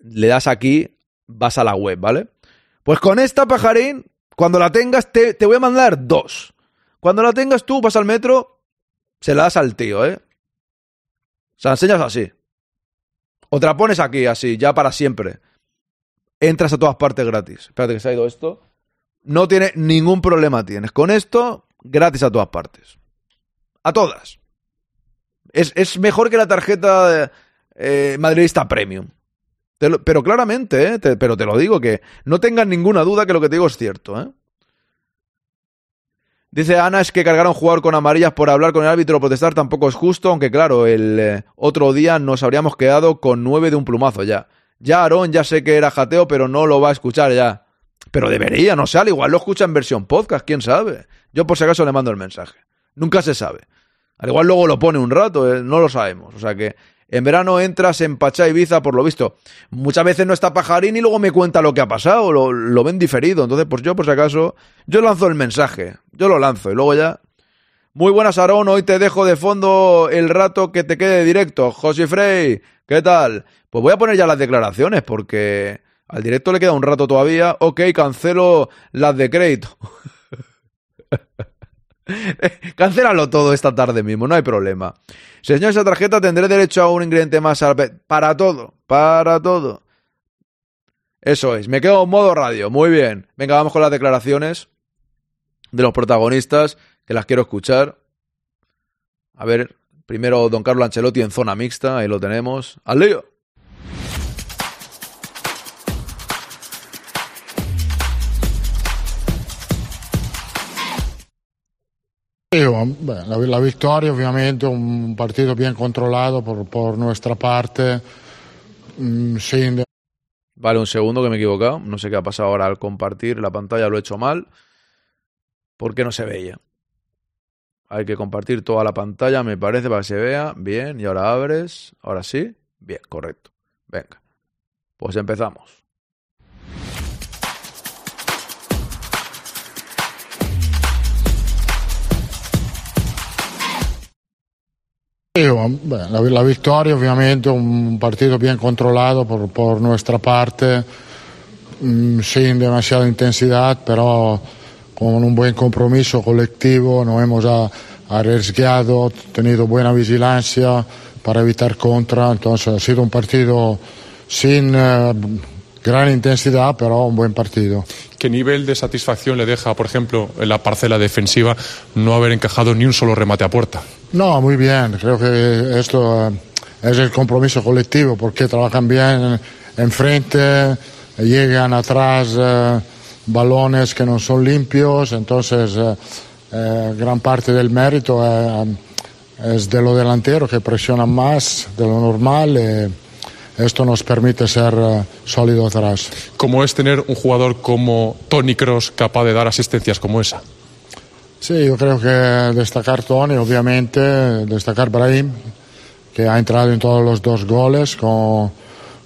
[SPEAKER 2] le das aquí, vas a la web, ¿vale? Pues con esta pajarín, cuando la tengas, te, te voy a mandar dos. Cuando la tengas tú, vas al metro, se la das al tío, ¿eh? O sea, enseñas así. O te la pones aquí, así, ya para siempre. Entras a todas partes gratis. Espérate que se ha ido esto. No tiene ningún problema tienes. Con esto, gratis a todas partes. A todas. Es, es mejor que la tarjeta eh, madridista premium. Pero claramente, ¿eh? Pero te lo digo que no tengas ninguna duda que lo que te digo es cierto, ¿eh? Dice Ana, es que cargar a un jugador con amarillas por hablar con el árbitro o protestar tampoco es justo, aunque claro, el eh, otro día nos habríamos quedado con nueve de un plumazo ya. Ya Aarón, ya sé que era jateo, pero no lo va a escuchar ya. Pero debería, no sé, al igual lo escucha en versión podcast, quién sabe. Yo por si acaso le mando el mensaje. Nunca se sabe. Al igual luego lo pone un rato, eh, no lo sabemos. O sea que en verano entras en Pachá Ibiza, por lo visto. Muchas veces no está Pajarín y luego me cuenta lo que ha pasado, lo, lo ven diferido. Entonces, pues yo por si acaso, yo lanzo el mensaje, yo lo lanzo y luego ya, Muy buenas, Aarón. Hoy te dejo de fondo el rato que te quede directo. José Frey, ¿qué tal? Pues voy a poner ya las declaraciones porque al directo le queda un rato todavía. Ok, cancelo las de crédito. Cancélalo todo esta tarde mismo, no hay problema. Señor, esa tarjeta tendré derecho a un ingrediente más al... para todo, para todo. Eso es, me quedo en modo radio, muy bien. Venga, vamos con las declaraciones de los protagonistas, que las quiero escuchar. A ver, primero don Carlos Ancelotti en zona mixta, ahí lo tenemos. ¡Al lío!
[SPEAKER 7] La, victoria ovviamente, un partido bien controlado por, por nuestra parte, mm, sin
[SPEAKER 2] Vale, un segundo que me he equivocado. No sé qué ha pasado ahora al compartir la pantalla, lo he hecho mal. Porque no se veía. Hay que compartir toda la pantalla, me parece, para que se vea. Bien, y ahora abres. Ahora sí. Bien, correcto. Venga. Pues empezamos.
[SPEAKER 7] La, victoria ovviamente, un partido bien controlado por, nuestra parte, mm, sin demasiada intensidad, pero con un buen compromiso colectivo, nos hemos arriesgado, tenido buena vigilancia para evitar contra, entonces ha sido un partido sin eh, gran intensidad, pero un buen partido.
[SPEAKER 8] ¿Qué nivel de satisfacción le deja, por ejemplo, en la parcela defensiva no haber encajado ni un solo remate a puerta?
[SPEAKER 7] No, muy bien. Creo que esto eh, es el compromiso colectivo porque trabajan bien enfrente, llegan atrás eh, balones que no son limpios, entonces eh, gran parte del mérito es de los delanteros que presionan más de lo normal esto nos permite ser sólido atrás.
[SPEAKER 8] ¿Cómo es tener un jugador como Tony Cross capaz de dar asistencias como esa?
[SPEAKER 7] Sí, yo creo que destacar Tony, obviamente, destacar Brahim, que ha entrado en todos los dos goles con,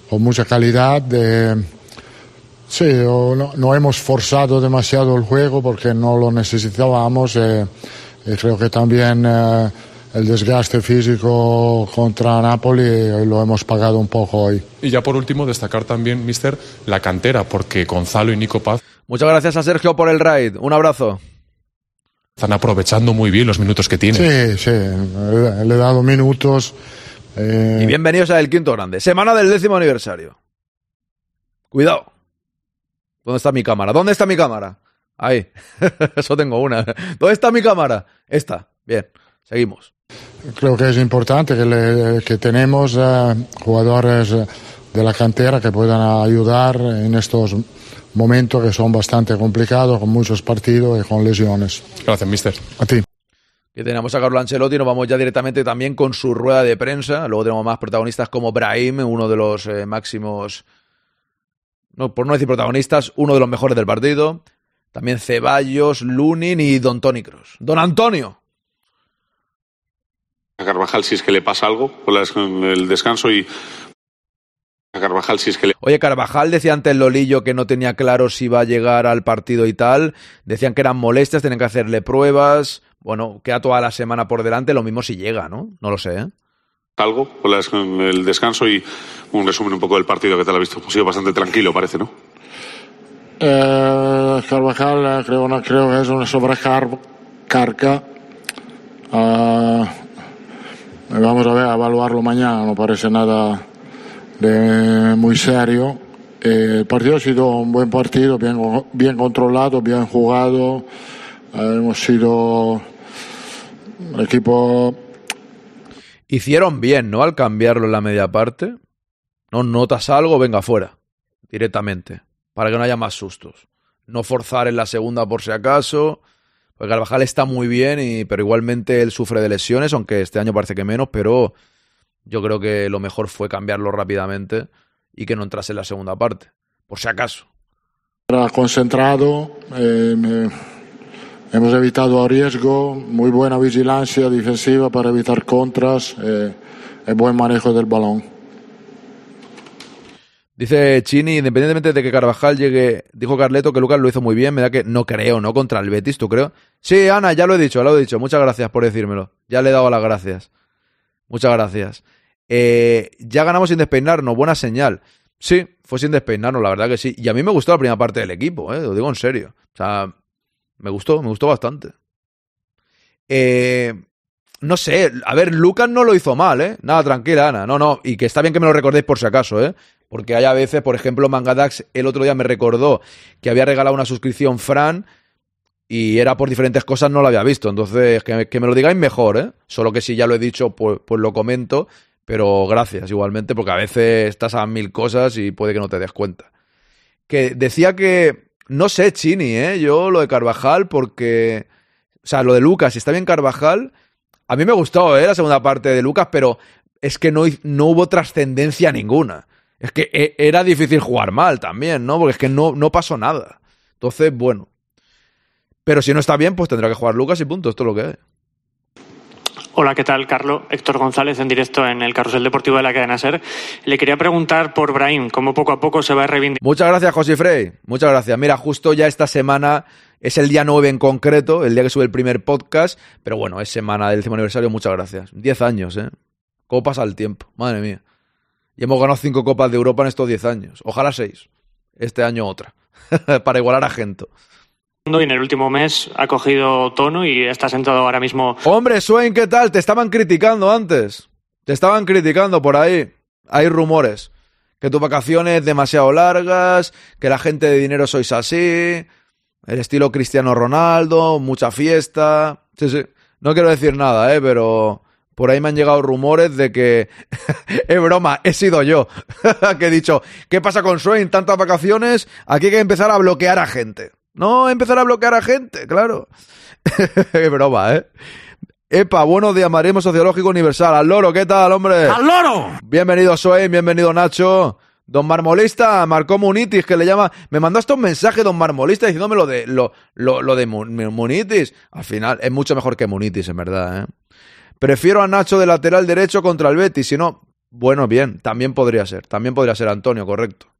[SPEAKER 7] con mucha calidad. eh, sí, no, no hemos forzado demasiado el juego porque no lo necesitábamos. eh, y creo que también eh, el desgaste físico contra Napoli eh, lo hemos pagado un poco hoy.
[SPEAKER 8] Y ya por último, destacar también, mister, la cantera, porque Gonzalo y Nico Paz
[SPEAKER 2] Muchas gracias a Sergio por el raid. Un abrazo.
[SPEAKER 8] Están aprovechando muy bien los minutos que tienen.
[SPEAKER 7] Sí, sí, le he dado minutos. eh,
[SPEAKER 2] Y bienvenidos a El Quinto Grande. Semana del décimo aniversario. Cuidado. ¿Dónde está mi cámara? ¿Dónde está mi cámara? Ahí. Eso tengo una. ¿Dónde está mi cámara? Esta. Bien. Seguimos.
[SPEAKER 7] Creo que es importante que, le- que tenemos eh, jugadores eh, de la cantera que puedan ayudar en estos momentos que son bastante complicados, con muchos partidos y con lesiones.
[SPEAKER 8] Gracias, mister.
[SPEAKER 7] A ti.
[SPEAKER 2] Que tenemos a Carlo Ancelotti, nos vamos ya directamente también con su rueda de prensa. Luego tenemos más protagonistas como Brahim, uno de los eh, máximos, no, por no decir protagonistas, uno de los mejores del partido. También Ceballos, Lunin y Don Tony Cross. Don Antonio.
[SPEAKER 9] a Carvajal si es que le pasa algo con el descanso y Carvajal si es que le
[SPEAKER 2] Oye, Carvajal decía antes Lolillo que no tenía claro si iba a llegar al partido y tal. Decían que eran molestias, tenían que hacerle pruebas. Bueno, queda toda la semana por delante, lo mismo si llega, ¿no? No lo sé, ¿eh?
[SPEAKER 9] algo con el descanso y un resumen un poco del partido que te lo ha visto. Ha sido bastante tranquilo, parece, ¿no?
[SPEAKER 7] Eh, Carvajal eh, creo, no, creo que es una sobrecarga. Vamos a ver, a evaluarlo mañana, no parece nada muy serio. Eh, el partido ha sido un buen partido, bien, bien controlado, bien jugado. Eh, hemos sido un equipo
[SPEAKER 2] Hicieron bien, ¿no? Al cambiarlo en la media parte. No notas algo, venga fuera. Directamente. Para que no haya más sustos. No forzar en la segunda por si acaso. Pues Carvajal está muy bien, y, pero igualmente él sufre de lesiones, aunque este año parece que menos, pero yo creo que lo mejor fue cambiarlo rápidamente y que no entrase en la segunda parte. Por si acaso.
[SPEAKER 7] Era concentrado, eh, me- hemos evitado riesgo, muy buena vigilancia defensiva para evitar contras eh, y buen manejo del balón.
[SPEAKER 2] Dice Chini, independientemente de que Carvajal llegue, dijo Carleto que Lucas lo hizo muy bien, me da que no creo, ¿no? Contra el Betis, ¿tú creo? Sí, Ana, ya lo he dicho, lo he dicho. Muchas gracias por decírmelo. Ya le he dado las gracias. Muchas gracias. Eh, ya ganamos sin despeinarnos, buena señal. Sí, fue sin despeinarnos, la verdad que sí. Y a mí me gustó la primera parte del equipo, ¿eh? lo digo en serio. O sea, me gustó, me gustó bastante. Eh, no sé, a ver, Lucas no lo hizo mal, ¿eh? Nada, tranquila, Ana. No, no, y que está bien que me lo recordéis por si acaso, ¿eh? Porque hay a veces, por ejemplo, Mangadax el otro día me recordó que había regalado una suscripción Fran y era por diferentes cosas, no lo había visto. Entonces, que, que me lo digáis mejor, ¿eh? Solo que si ya lo he dicho, pues, pues lo comento. Pero gracias igualmente, porque a veces estás a mil cosas y puede que no te des cuenta. Que decía que, no sé, Chini, ¿eh? Yo lo de Carvajal, porque... O sea, lo de Lucas, si está bien Carvajal, a mí me gustó, ¿eh? La segunda parte de Lucas, pero es que no, no hubo trascendencia ninguna. Es que e, era difícil jugar mal también, ¿no? Porque es que no, no pasó nada. Entonces, bueno. Pero si no está bien, pues tendrá que jugar Lucas y punto. Esto es lo que es.
[SPEAKER 10] Hola, ¿qué tal, Carlos? Héctor González en directo en el Carrusel Deportivo de la cadena SER. Le quería preguntar por Brahim, cómo poco a poco se va a reivindicar.
[SPEAKER 2] Muchas gracias, José Frey. Muchas gracias. Mira, justo ya esta semana es el día 9 en concreto, el día que sube el primer podcast, pero bueno, es semana del décimo aniversario. Muchas gracias. Diez años, ¿eh? ¿Cómo pasa el tiempo? Madre mía. Y hemos ganado cinco copas de Europa en estos diez años. Ojalá seis. Este año otra. Para igualar a Gento
[SPEAKER 10] y en el último mes ha cogido tono y está sentado ahora mismo.
[SPEAKER 2] Hombre, Swain, ¿qué tal? Te estaban criticando antes. Te estaban criticando por ahí. Hay rumores. Que tus vacaciones demasiado largas, que la gente de dinero sois así, el estilo Cristiano Ronaldo, mucha fiesta. Sí, sí. No quiero decir nada, ¿eh? Pero por ahí me han llegado rumores de que... es broma, he sido yo. que he dicho, ¿qué pasa con Swain? Tantas vacaciones, aquí hay que empezar a bloquear a gente. No empezar a bloquear a gente, claro. Qué broma, ¿eh? Epa, buenos días, Marismo Sociológico Universal. Al loro, ¿qué tal, hombre?
[SPEAKER 6] ¡Al loro!
[SPEAKER 2] Bienvenido, Soy, bienvenido, Nacho. Don Marmolista, Marcó Munitis, que le llama. Me mandó hasta un mensaje, don Marmolista, diciéndome lo de, lo, lo, lo de Munitis. Al final, es mucho mejor que Munitis, en verdad, ¿eh? Prefiero a Nacho de lateral derecho contra el Betis, si no, bueno, bien, también podría ser. También podría ser Antonio, correcto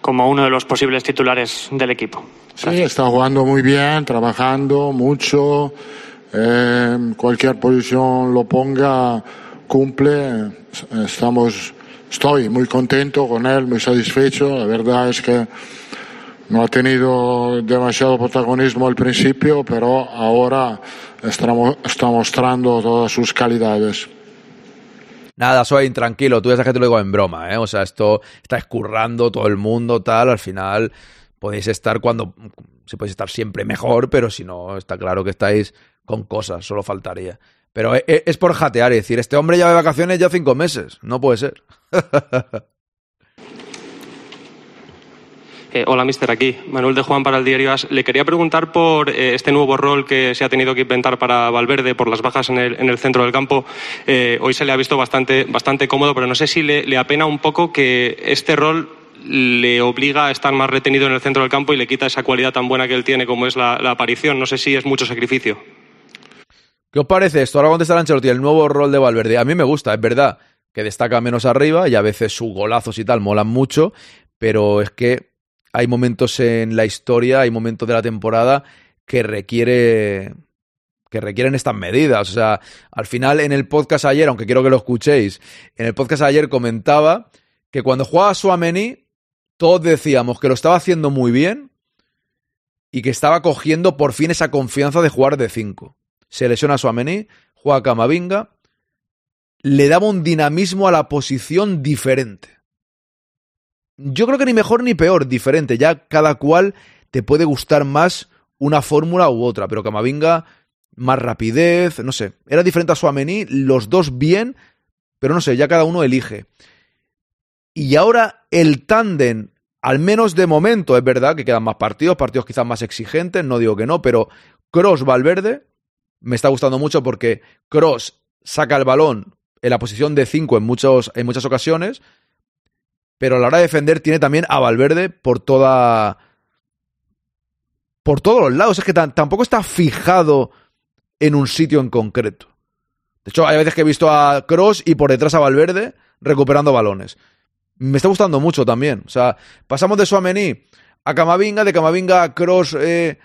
[SPEAKER 10] como uno de los posibles titulares del equipo.
[SPEAKER 7] Sí, está jugando muy bien, trabajando mucho. Eh, cualquier posición lo ponga, cumple. Estamos, estoy muy contento con él, muy satisfecho. La verdad es que no ha tenido demasiado protagonismo al principio, pero ahora está mostrando todas sus calidades.
[SPEAKER 2] Nada, soy intranquilo, tú ya sabes que te lo digo en broma, ¿eh? O sea, esto está escurrando todo el mundo, tal, al final podéis estar cuando, se podéis estar siempre mejor, pero si no, está claro que estáis con cosas, solo faltaría. Pero e, e, es por jatear y decir, este hombre ya de vacaciones ya cinco meses, no puede ser.
[SPEAKER 11] Eh, hola, mister, aquí. Manuel de Juan para el diario As. Le quería preguntar por eh, este nuevo rol que se ha tenido que inventar para Valverde por las bajas en el, en el centro del campo. Eh, hoy se le ha visto bastante, cómodo, pero no sé si le, apena un poco que este rol le obliga a estar más retenido en el centro del campo y le quita esa cualidad tan buena que él tiene como es la, la aparición. No sé si es mucho sacrificio.
[SPEAKER 2] ¿Qué os parece esto? Ahora contestará Ancelotti, el nuevo rol de Valverde. A mí me gusta, es verdad que destaca menos arriba y a veces sus golazos y tal molan mucho, pero es que hay momentos en la historia, hay momentos de la temporada que requiere que requieren estas medidas. O sea, al final en el podcast ayer, aunque quiero que lo escuchéis, en el podcast ayer comentaba que cuando jugaba Suamení, todos decíamos que lo estaba haciendo muy bien y que estaba cogiendo por fin esa confianza de jugar de 5. Se lesiona Suamení, juega Camavinga, le daba un dinamismo a la posición diferente. Yo creo que ni mejor ni peor, diferente. Ya cada cual te puede gustar más una fórmula u otra, pero Camavinga, más rapidez, no sé. Era diferente a Suamení, los dos bien, pero no sé, ya cada uno elige. Y ahora el tándem, al menos de momento, es verdad que quedan más partidos, partidos quizás más exigentes, no digo que no, pero Cross Valverde me está gustando mucho porque Cross saca el balón en la posición de 5 en, muchos, en muchas ocasiones pero a la hora de defender tiene también a Valverde por toda. por todos los lados. Es que tampoco está fijado en un sitio en concreto. De hecho, hay veces que he visto a Cross y por detrás a Valverde recuperando balones. me está gustando mucho también. O sea, pasamos de Suamení a Camavinga, de Camavinga a Cross, eh,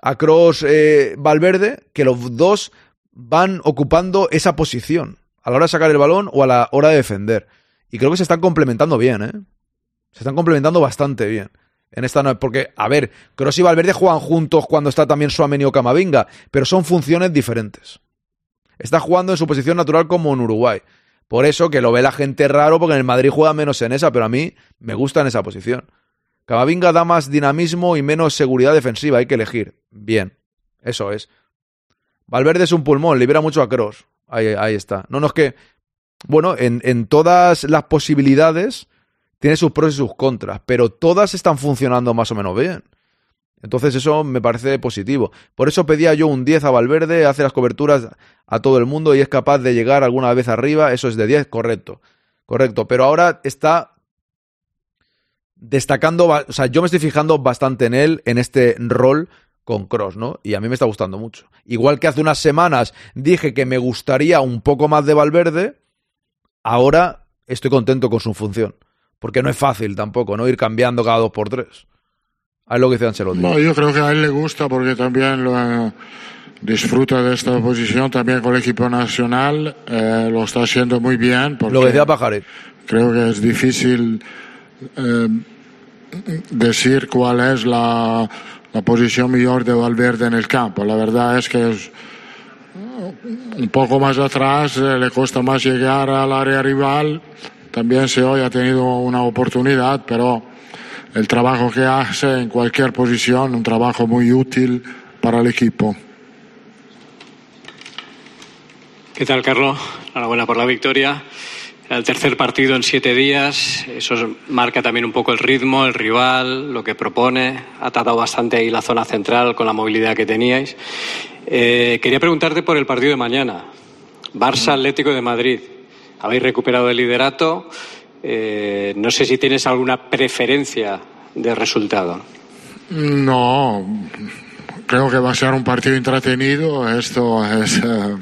[SPEAKER 2] a Cross eh, Valverde, que los dos van ocupando esa posición a la hora de sacar el balón o a la hora de defender. Y creo que se están complementando bien, ¿eh? Se están complementando bastante bien. En esta porque, a ver, Cross y Valverde juegan juntos cuando está también Suameni o Camavinga, pero son funciones diferentes. Está jugando en su posición natural como en Uruguay. Por eso que lo ve la gente raro, porque en el Madrid juega menos en esa, pero a mí me gusta en esa posición. Camavinga da más dinamismo y menos seguridad defensiva, hay que elegir. Bien, eso es. Valverde es un pulmón, libera mucho a Cross. Ahí, ahí está. No, no es que. Bueno, en, en todas las posibilidades tiene sus pros y sus contras, pero todas están funcionando más o menos bien. Entonces eso me parece positivo. Por eso pedía yo un 10 a Valverde, hace las coberturas a todo el mundo y es capaz de llegar alguna vez arriba, eso es de 10, correcto. Correcto, pero ahora está destacando, o sea, yo me estoy fijando bastante en él, en este rol con Cross, ¿no? Y a mí me está gustando mucho. Igual que hace unas semanas dije que me gustaría un poco más de Valverde, ahora estoy contento con su función. Porque no es fácil tampoco, ¿no? Ir cambiando cada dos por tres. Es lo que dice Ancelotti.
[SPEAKER 7] No, yo creo que a él le gusta porque también lo, disfruta de esta posición, también con el equipo nacional, eh, lo está haciendo muy bien.
[SPEAKER 2] Lo que decía Pajaret.
[SPEAKER 7] Creo que es difícil eh, decir cuál es la, la posición mejor de Valverde en el campo. La verdad es que es un poco más atrás, eh, le cuesta más llegar al área rival. También se hoy ha tenido una oportunidad, pero el trabajo que hace en cualquier posición, un trabajo muy útil para el equipo.
[SPEAKER 10] ¿Qué tal, Carlos? Enhorabuena por la victoria. El tercer partido en siete días. Eso marca también un poco el ritmo, el rival, lo que propone. Ha tratado bastante ahí la zona central con la movilidad que teníais. Eh, quería preguntarte por el partido de mañana. Barça Atlético de Madrid. Habéis recuperado el liderato. Eh, no sé si tienes alguna preferencia de resultado.
[SPEAKER 7] No, creo que va a ser un partido entretenido. Esto es eh,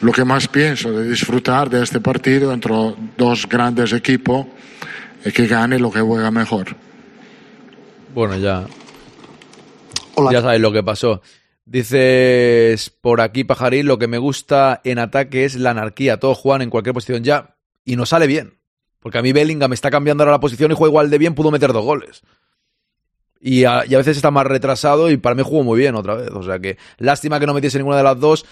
[SPEAKER 7] lo que más pienso, de disfrutar de este partido entre dos grandes equipos y que gane lo que juega mejor.
[SPEAKER 2] Bueno, ya. Ya sabes lo que pasó. Dices por aquí, Pajarín, lo que me gusta en ataque es la anarquía. Todos juegan en cualquier posición ya y no sale bien. Porque a mí Bellingham me está cambiando ahora la posición y juega igual de bien, pudo meter dos goles. Y a, y a, veces está más retrasado y para mí jugó muy bien otra vez. O sea que lástima que no metiese ninguna de las dos.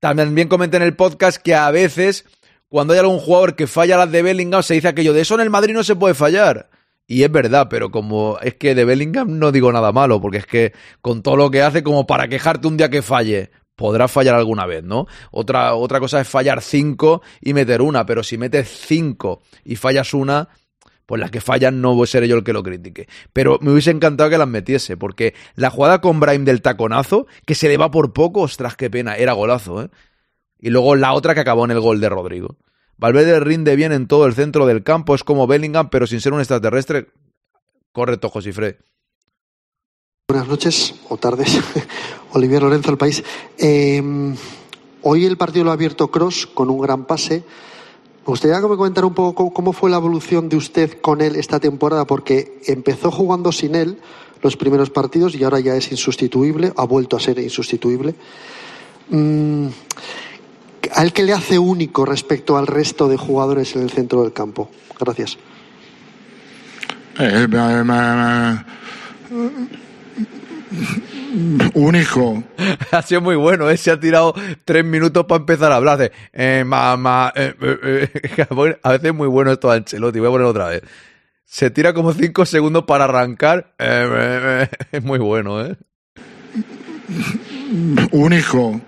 [SPEAKER 2] También comenté en el podcast que a veces cuando hay algún jugador que falla las de Bellingham se dice aquello de eso en el Madrid no se puede fallar. Y es verdad, pero como es que de Bellingham no digo nada malo, porque es que con todo lo que hace, como para quejarte un día que falle, podrá fallar alguna vez, ¿no? Otra, otra cosa es fallar cinco y meter una, pero si metes cinco y fallas una, pues las que fallan no voy a ser yo el que lo critique. Pero me hubiese encantado que las metiese, porque la jugada con Brahim del taconazo, que se le va por poco, ostras, qué pena, era golazo, ¿eh? Y luego la otra que acabó en el gol de Rodrigo. Valverde rinde bien en todo el centro del campo, es como Bellingham, pero sin ser un extraterrestre. Correcto, Josifre.
[SPEAKER 12] Buenas noches o tardes. Olivier Lorenzo, el país. Eh, hoy el partido lo ha abierto Cross con un gran pase. Me gustaría que me comentara un poco cómo fue la evolución de usted con él esta temporada, porque empezó jugando sin él los primeros partidos y ahora ya es insustituible, ha vuelto a ser insustituible. Mm, ¿A él qué le hace único respecto al resto de jugadores en el centro del campo? Gracias.
[SPEAKER 7] Eh, único.
[SPEAKER 2] ha sido muy bueno, ¿eh? se ha tirado tres minutos para empezar a hablar. De, eh, mamá, eh, a veces es muy bueno esto Ancelotti, voy a poner otra vez. Se tira como cinco segundos para arrancar. es muy bueno, ¿eh?
[SPEAKER 7] Único.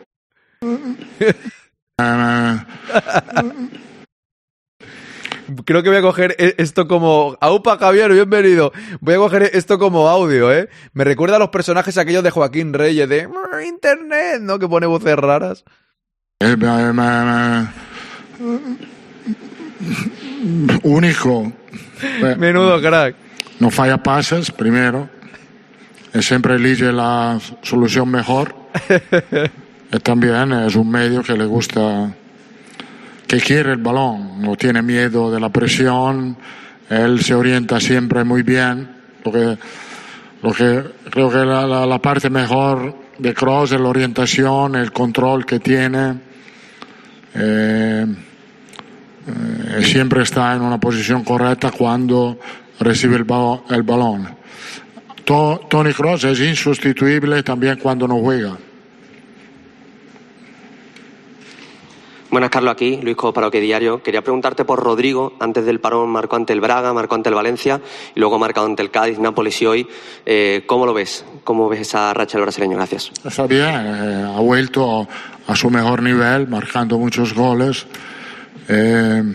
[SPEAKER 2] Creo que voy a coger esto como. Aupa Javier, bienvenido. Voy a coger esto como audio, ¿eh? Me recuerda a los personajes aquellos de Joaquín Reyes de Internet, ¿no? Que pone voces raras.
[SPEAKER 7] Único.
[SPEAKER 2] Menudo crack.
[SPEAKER 7] No falla pases, primero. Siempre elige la solución mejor. también es un medio que le gusta que quiere el balón, no tiene miedo de la presión, él se orienta siempre muy bien, lo que, lo que creo que la, la, parte mejor de Cross es la orientación, el control que tiene. Eh, eh, siempre está en una posición correcta cuando recibe el, ba el balón. To Tony Cross es insustituible también cuando no juega.
[SPEAKER 13] Buenas, Carlos, aquí, Luis Paroque Diario. Quería preguntarte por Rodrigo. Antes del parón marcó ante el Braga, marcó ante el Valencia y luego marcado ante el Cádiz, Nápoles y hoy. Eh, ¿Cómo lo ves? ¿Cómo ves esa racha del brasileño? Gracias.
[SPEAKER 7] Está bien, eh, ha vuelto a su mejor nivel, marcando muchos goles. Eh,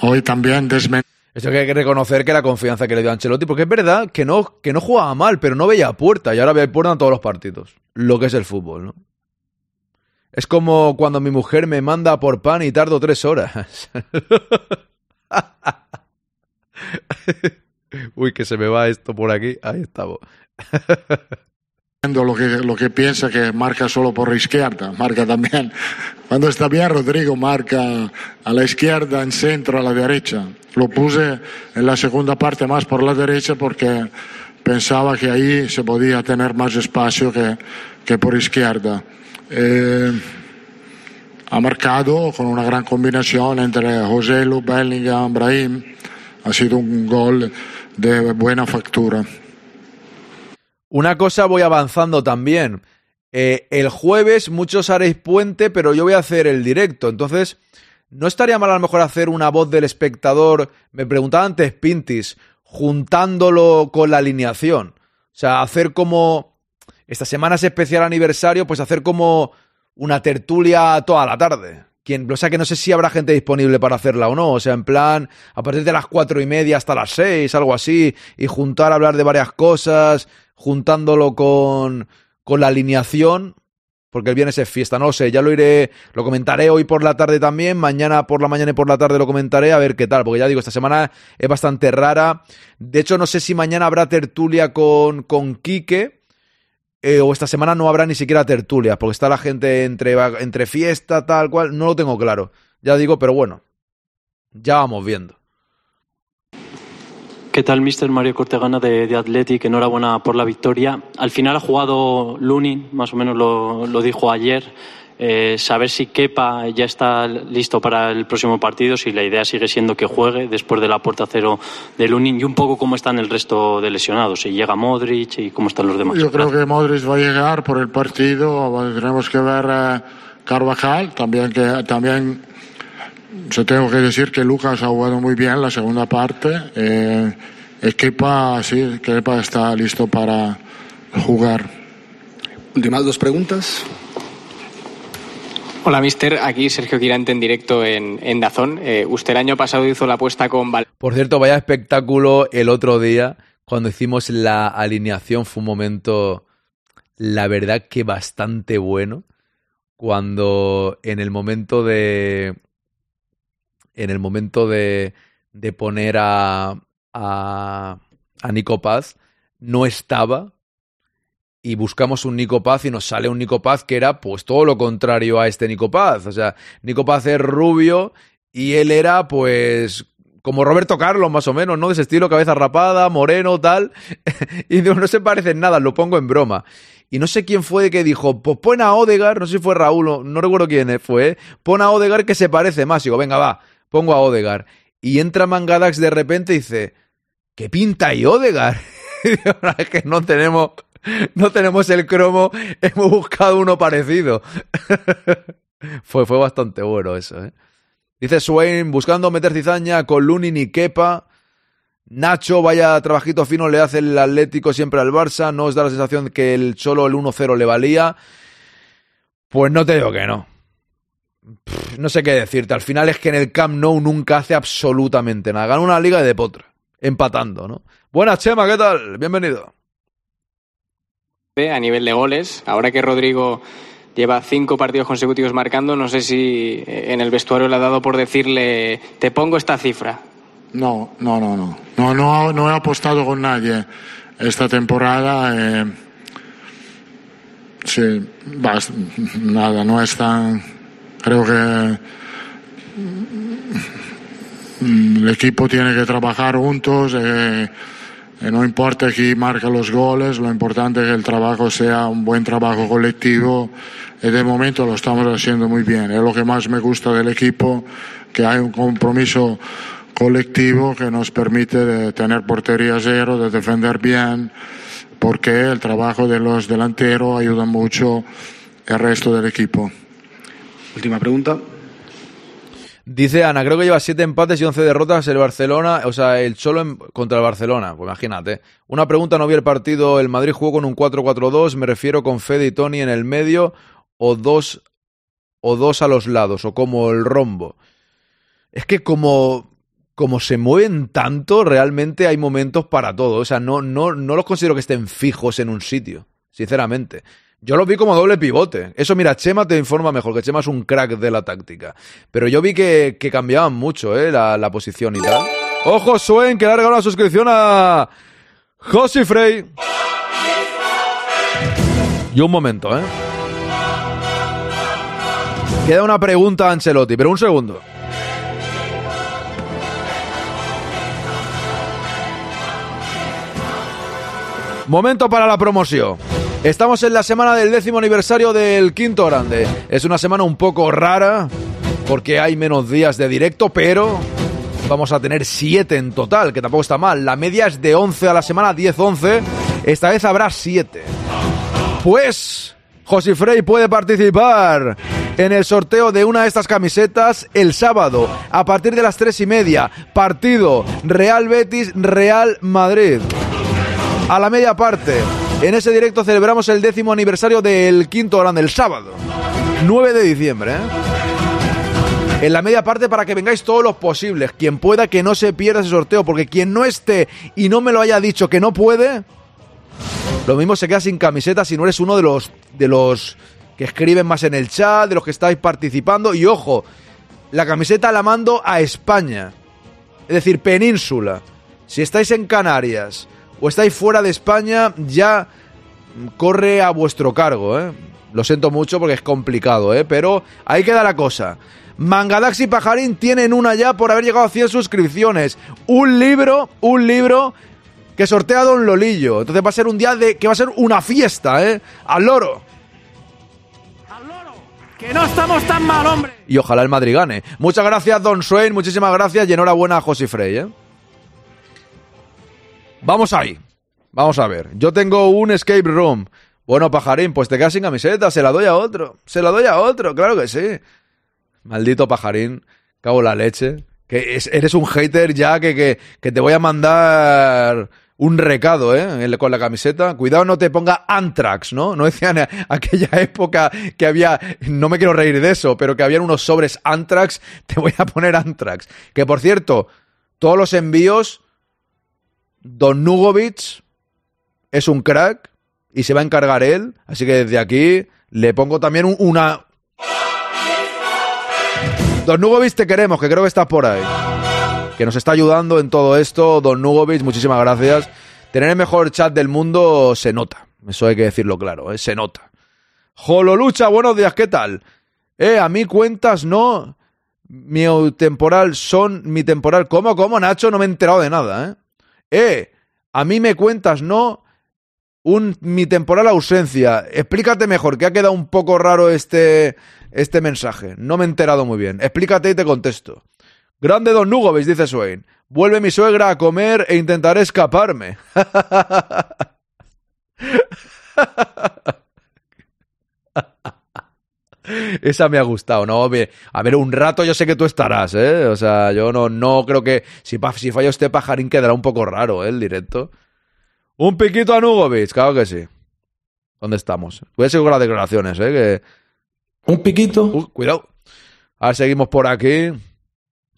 [SPEAKER 7] hoy también desmen
[SPEAKER 2] Esto que hay que reconocer que la confianza que le dio a Ancelotti, porque es verdad que no, que no jugaba mal, pero no veía puerta y ahora ve puerta en todos los partidos. Lo que es el fútbol, ¿no? Es como cuando mi mujer me manda por pan y tardo tres horas. Uy, que se me va esto por aquí. Ahí estamos.
[SPEAKER 7] lo que, lo que piensa que marca solo por la izquierda, marca también. Cuando está bien, Rodrigo marca a la izquierda, en centro, a la derecha. Lo puse en la segunda parte más por la derecha porque pensaba que ahí se podía tener más espacio que, que por izquierda. Eh, ha marcado con una gran combinación entre José Lu, Bellingham, Brahim. Ha sido un gol de buena factura.
[SPEAKER 2] Una cosa voy avanzando también. Eh, el jueves muchos haréis puente, pero yo voy a hacer el directo. Entonces, no estaría mal a lo mejor hacer una voz del espectador. Me preguntaba antes Pintis, juntándolo con la alineación. O sea, hacer como. Esta semana es especial aniversario, pues hacer como una tertulia toda la tarde. Quien, o sea que no sé si habrá gente disponible para hacerla o no. O sea, en plan, a partir de las cuatro y media hasta las seis, algo así, y juntar hablar de varias cosas, juntándolo con, con la alineación, porque el viernes es fiesta, no sé, ya lo iré, lo comentaré hoy por la tarde también, mañana por la mañana y por la tarde lo comentaré, a ver qué tal, porque ya digo, esta semana es bastante rara. De hecho, no sé si mañana habrá tertulia con, con Quique, eh, o esta semana no habrá ni siquiera tertulias, porque está la gente entre, entre fiesta, tal cual, no lo tengo claro. Ya digo, pero bueno, ya vamos viendo.
[SPEAKER 14] ¿Qué tal, Mister Mario Cortegana de, de Athletic? Enhorabuena por la victoria. Al final ha jugado Lunin, más o menos lo, lo dijo ayer. Eh, saber si Kepa ya está listo para el próximo partido, si la idea sigue siendo que juegue después de la puerta cero de Lunin y un poco cómo están el resto de lesionados, si llega Modric y cómo están los demás.
[SPEAKER 7] Yo creo que Modric va a llegar por el partido, tenemos que ver eh, Carvajal, también que también se tengo que decir que Lucas ha jugado muy bien la segunda parte. Eh, Kepa, sí, Kepa está listo para jugar.
[SPEAKER 15] Últimas dos preguntas.
[SPEAKER 10] Hola, mister. Aquí Sergio Quirante en directo en, en Dazón. Eh, usted el año pasado hizo la apuesta con Val
[SPEAKER 2] Por cierto, vaya espectáculo el otro día cuando hicimos la alineación. Fue un momento, la verdad, que bastante bueno. Cuando en el momento de. En el momento de, de poner a, a, a Nico Paz, no estaba y buscamos un Nico Paz y nos sale un Nico Paz que era pues todo lo contrario a este Nico Paz. O sea, Nico Paz es rubio y él era pues como Roberto Carlos más o menos, ¿no? De ese estilo, cabeza rapada, moreno, tal. y no, no se parecen nada, lo pongo en broma. Y no sé quién fue que dijo, pues pon a Odegar, no sé si fue Raúl, no, recuerdo quién fue, pon a Odegar que se parece más. Y digo, venga, va, pongo a Odegar. Y entra Mangadax de repente y dice, ¿qué pinta ahí Odegar? que no tenemos no tenemos el cromo, hemos buscado uno parecido. fue, fue bastante bueno eso, ¿eh? Dice Swain, buscando meter cizaña con Lunin y Kepa. Nacho, vaya trabajito fino le hace el Atlético siempre al Barça. ¿No os da la sensación que el solo el 1-0 le valía? Pues no te digo que no. No sé qué decirte. Al final es que en el Camp Nou nunca hace absolutamente nada. Gana una liga de potra. Empatando, ¿no? Buenas, Chema, ¿qué tal? Bienvenido
[SPEAKER 10] a nivel de goles. Ahora que Rodrigo lleva cinco partidos consecutivos marcando, no sé si eh, en el vestuario le ha dado por decirle, te pongo esta cifra.
[SPEAKER 7] No, no, no, no. No, no, he apostado con nadie esta temporada. Eh, Sí, basta, nada, no es tan. Creo que mm, el equipo tiene que trabajar juntos. eh, no importa quién marca los goles, lo importante es que el trabajo sea un buen trabajo colectivo. Y de momento lo estamos haciendo muy bien. Es lo que más me gusta del equipo, que hay un compromiso colectivo que nos permite tener portería cero, de defender bien, porque el trabajo de los delanteros ayuda mucho el resto del equipo.
[SPEAKER 15] Última pregunta.
[SPEAKER 2] Dice Ana, creo que lleva 7 empates y 11 derrotas el Barcelona, o sea, el solo en- contra el Barcelona, pues imagínate. Una pregunta, no vi el partido, el Madrid jugó con un 4-4-2, me refiero con Fede y Tony en el medio o dos o dos a los lados o como el rombo. Es que como como se mueven tanto, realmente hay momentos para todo, o sea, no no no los considero que estén fijos en un sitio, sinceramente. Yo los vi como doble pivote. Eso, mira, Chema te informa mejor, que Chema es un crack de la táctica. Pero yo vi que, cambiaban mucho, ¿eh? La, posición y tal. ¡Ojo, Swain, que le ha regalado una suscripción a Josi Frey! Y un momento, ¿eh? Queda una pregunta a Ancelotti, pero un segundo. Momento para la promoción. Estamos en la semana del décimo aniversario del Quinto Grande. Es una semana un poco rara porque hay menos días de directo, pero vamos a tener siete en total, que tampoco está mal. La media es de 11 a la semana, 10-11. Esta vez habrá siete. Pues José Frey puede participar en el sorteo de una de estas camisetas el sábado a partir de las tres y media. Partido Real Betis Real Madrid. A la media parte. En ese directo celebramos el décimo aniversario del quinto grande, el sábado. 9 de diciembre. ¿eh? En la media parte para que vengáis todos los posibles. Quien pueda que no se pierda ese sorteo. Porque quien no esté y no me lo haya dicho que no puede. Lo mismo se queda sin camiseta si no eres uno de los de los que escriben más en el chat, de los que estáis participando. Y ojo, la camiseta la mando a España. Es decir, península. Si estáis en Canarias o estáis fuera de España, ya corre a vuestro cargo, ¿eh? Lo siento mucho porque es complicado, ¿eh? Pero ahí queda la cosa. Mangadax y Pajarín tienen una ya por haber llegado a 100 suscripciones. Un libro, un libro que sortea Don Lolillo. Entonces va a ser un día de que va a ser una fiesta, ¿eh? Al loro.
[SPEAKER 6] Que no estamos tan mal, hombre.
[SPEAKER 2] Y ojalá el Madrid gane. Muchas gracias, Don Swain. Muchísimas gracias y enhorabuena a José Frey, ¿eh? Vamos ahí. Vamos a ver. Yo tengo un escape room. Bueno, pajarín, pues te quedas sin camiseta. Se la doy a otro. Se la doy a otro, claro que sí. Maldito pajarín. Cago la leche. Que es- eres un hater ya que, que, que te voy a mandar un recado, ¿eh? Con la camiseta. Cuidado, no te ponga Antrax, ¿no? No decían aquella época que había. No me quiero reír de eso, pero que habían unos sobres Antrax. Te voy a poner Antrax. Que por cierto, todos los envíos. Don Nugovic es un crack y se va a encargar él. Así que desde aquí le pongo también un- una. Don Nugovic, te queremos, que creo que estás por ahí. Que nos está ayudando en todo esto. Don Nugovic, muchísimas gracias. Tener el mejor chat del mundo se nota. Eso hay que decirlo claro, ¿eh? se nota. Jololucha, buenos días, ¿qué tal? Eh, a mí cuentas no. Mi temporal son mi temporal. ¿Cómo, cómo, Nacho? No me he enterado de nada, ¿eh? Eh, a mí me cuentas no. Mi temporal ausencia. Explícate mejor, que ha quedado un poco raro este, este mensaje. No me he enterado muy bien. Explícate y te contesto. Grande Don Nugovic, dice Swain. Vuelve mi suegra a comer e intentaré escaparme. Esa me ha gustado, ¿no? A ver, un rato yo sé que tú estarás, ¿eh? O sea, yo no, no creo que... Si, si falla este pajarín quedará un poco raro, ¿eh? El directo. Un piquito a Nugovic, claro que sí. ¿Dónde estamos? Voy a seguir con las declaraciones, ¿eh? Que... Un piquito. cuidado. Ahora seguimos por aquí.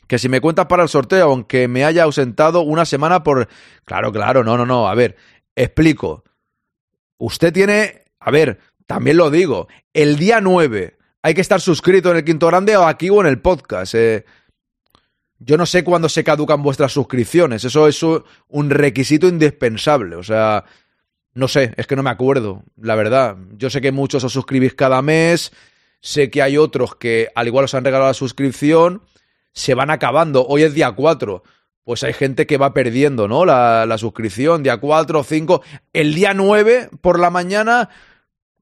[SPEAKER 2] Que si me cuentas para el sorteo, aunque me haya ausentado una semana por... Claro, claro, no, no, no. A ver, explico. Usted tiene... A ver, también lo digo. El día 9 hay que estar suscrito en el Quinto Grande o aquí o en el podcast. eh. Yo no sé cuándo se caducan vuestras suscripciones. Eso es un requisito indispensable. O sea, No sé, es que no me acuerdo, la verdad. Yo sé que muchos os suscribís cada mes, sé que hay otros que al igual os han regalado la suscripción, se van acabando. Hoy es día 4. Pues hay gente que va perdiendo, ¿no? La, la suscripción, día 4 o 5. El día 9 por la mañana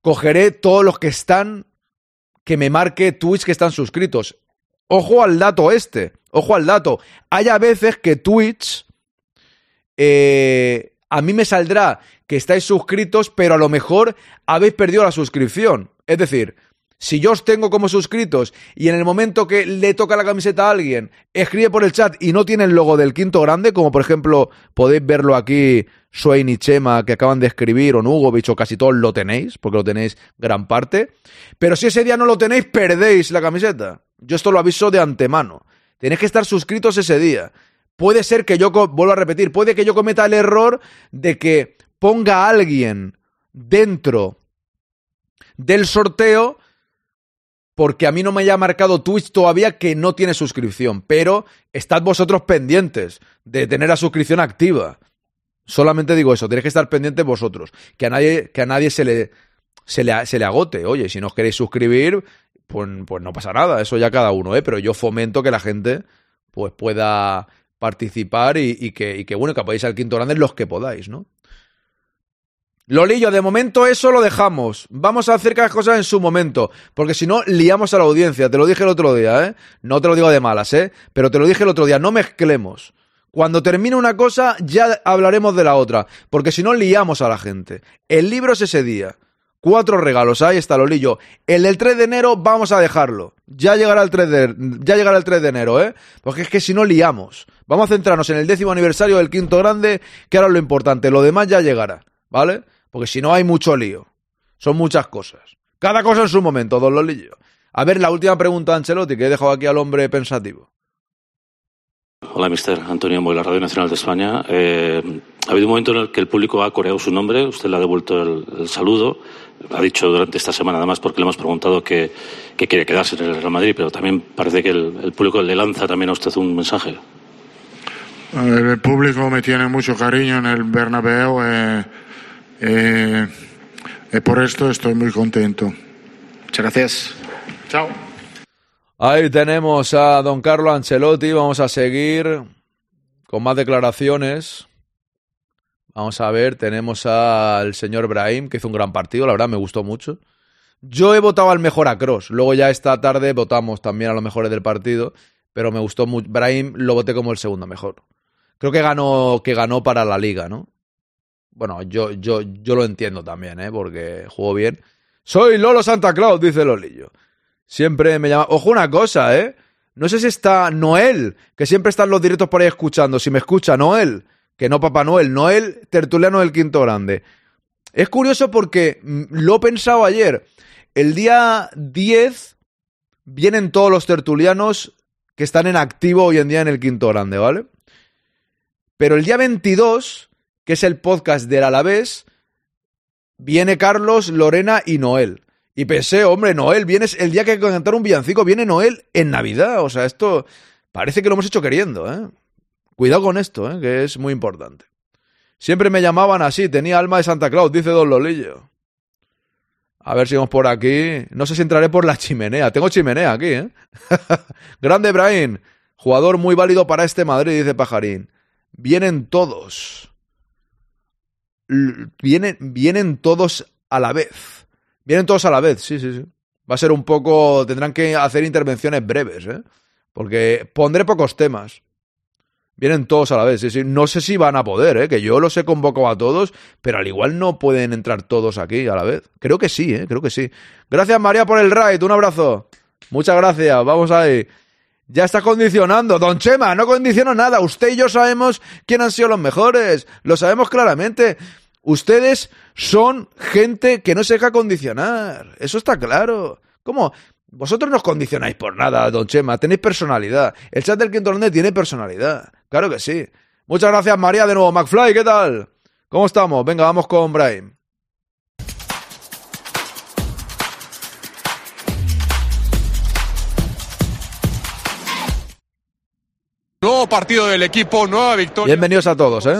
[SPEAKER 2] cogeré todos los que están, que me marque Twitch que están suscritos. Ojo al dato este, ojo al dato. Hay a veces que Twitch, eh, a mí me saldrá que estáis suscritos, pero a lo mejor habéis perdido la suscripción. Es decir, si yo os tengo como suscritos y en el momento que le toca la camiseta a alguien, escribe por el chat y no tiene el logo del quinto grande, como por ejemplo podéis verlo aquí, Swain y Chema, que acaban de escribir, o Nugovic, o casi todos lo tenéis, porque lo tenéis gran parte. Pero si ese día no lo tenéis, perdéis la camiseta. Yo esto lo aviso de antemano. Tenéis que estar suscritos ese día. Puede ser que yo, vuelvo a repetir, puede que yo cometa el error de que ponga a alguien dentro del sorteo porque a mí no me haya marcado Twitch todavía que no tiene suscripción, pero estad vosotros pendientes de tener la suscripción activa. Solamente digo eso, tenéis que estar pendientes vosotros, que a nadie, que a nadie se, le, se, le, se le agote. Oye, si no os queréis suscribir, pues, pues no pasa nada, eso ya cada uno, ¿eh? Pero yo fomento que la gente pues pueda participar y, que, bueno, que apoyéis al quinto grande los que podáis, ¿no? Lolillo, de momento eso lo dejamos. Vamos a hacer cada cosa en su momento. Porque si no, liamos a la audiencia. Te lo dije el otro día, ¿eh? No te lo digo de malas, ¿eh? Pero te lo dije el otro día. No mezclemos. Cuando termine una cosa, ya hablaremos de la otra. Porque si no, liamos a la gente. El libro es ese día. Cuatro regalos. Ahí está, Lolillo. El del 3 de enero, vamos a dejarlo. Ya llegará el 3 de, ya llegará el 3 de enero, ¿eh? Porque es que si no, liamos. Vamos a centrarnos en el décimo aniversario del quinto grande, que ahora es lo importante. Lo demás ya llegará, ¿vale? Porque si no hay mucho lío. Son muchas cosas. Cada cosa en su momento, don Lolillo. A ver, la última pregunta de Ancelotti, que he dejado aquí al hombre pensativo.
[SPEAKER 16] Hola, mister Antonio Moy, la Radio Nacional de España. Eh, ha habido un momento en el que el público ha coreado su nombre, usted le ha devuelto el, el saludo, ha dicho durante esta semana además porque le hemos preguntado que, que quiere quedarse en el Real Madrid, pero también parece que el, el, público le lanza también a usted un mensaje.
[SPEAKER 7] El público me tiene mucho cariño en el Bernabéu. Eh eh, y por esto estoy muy contento.
[SPEAKER 15] Muchas gracias.
[SPEAKER 7] Chao.
[SPEAKER 2] Ahí tenemos a don Carlo Ancelotti. Vamos a seguir con más declaraciones. Vamos a ver, tenemos al señor Brahim, que hizo un gran partido, la verdad me gustó mucho. Yo he votado al mejor a Cross. Luego ya esta tarde votamos también a los mejores del partido, pero me gustó mucho. Brahim lo voté como el segundo mejor. Creo que ganó, que ganó para la liga, ¿no? Bueno, yo, yo, yo lo entiendo también, ¿eh? Porque jugó bien. Soy Lolo Santa Claus, dice Lolillo. Siempre me llama. Ojo una cosa, ¿eh? No sé si está Noel, que siempre están los directos por ahí escuchando. Si me escucha Noel, que no Papá Noel, Noel, tertuliano del Quinto Grande. Es curioso porque lo he pensado ayer. El día 10 vienen todos los tertulianos que están en activo hoy en día en el Quinto Grande, ¿vale? Pero el día 22 que es el podcast del Alavés, viene Carlos, Lorena y Noel. Y pensé, hombre, Noel, vienes el día que hay que cantar un villancico, viene Noel en Navidad. O sea, esto parece que lo hemos hecho queriendo, ¿eh? Cuidado con esto, ¿eh? Que es muy importante. Siempre me llamaban así, tenía alma de Santa Claus, dice Don Lolillo. A ver si vamos por aquí. No sé si entraré por la chimenea. Tengo chimenea aquí, ¿eh? Grande Brain. Jugador muy válido para este Madrid, dice Pajarín. Vienen todos vienen, vienen todos a la vez. Vienen todos a la vez, sí, sí, sí. Va a ser un poco. Tendrán que hacer intervenciones breves, ¿eh? Porque pondré pocos temas. Vienen todos a la vez, sí, sí. No sé si van a poder, ¿eh? Que yo los he convocado a todos, pero al igual no pueden entrar todos aquí a la vez. Creo que sí, ¿eh? Creo que sí. Gracias, María, por el raid. Un abrazo. Muchas gracias. Vamos ahí. Ya está condicionando. Don Chema, no condiciono nada. Usted y yo sabemos quién han sido los mejores. Lo sabemos claramente. Ustedes son gente que no se deja condicionar. Eso está claro. ¿Cómo? Vosotros no os condicionáis por nada, don Chema. Tenéis personalidad. El chat del Quinto Grande tiene personalidad. Claro que sí. Muchas gracias, María, de nuevo. McFly, ¿qué tal? ¿Cómo estamos? Venga, vamos con Brian.
[SPEAKER 8] Nuevo partido del equipo, nueva victoria.
[SPEAKER 2] Bienvenidos a todos, ¿eh?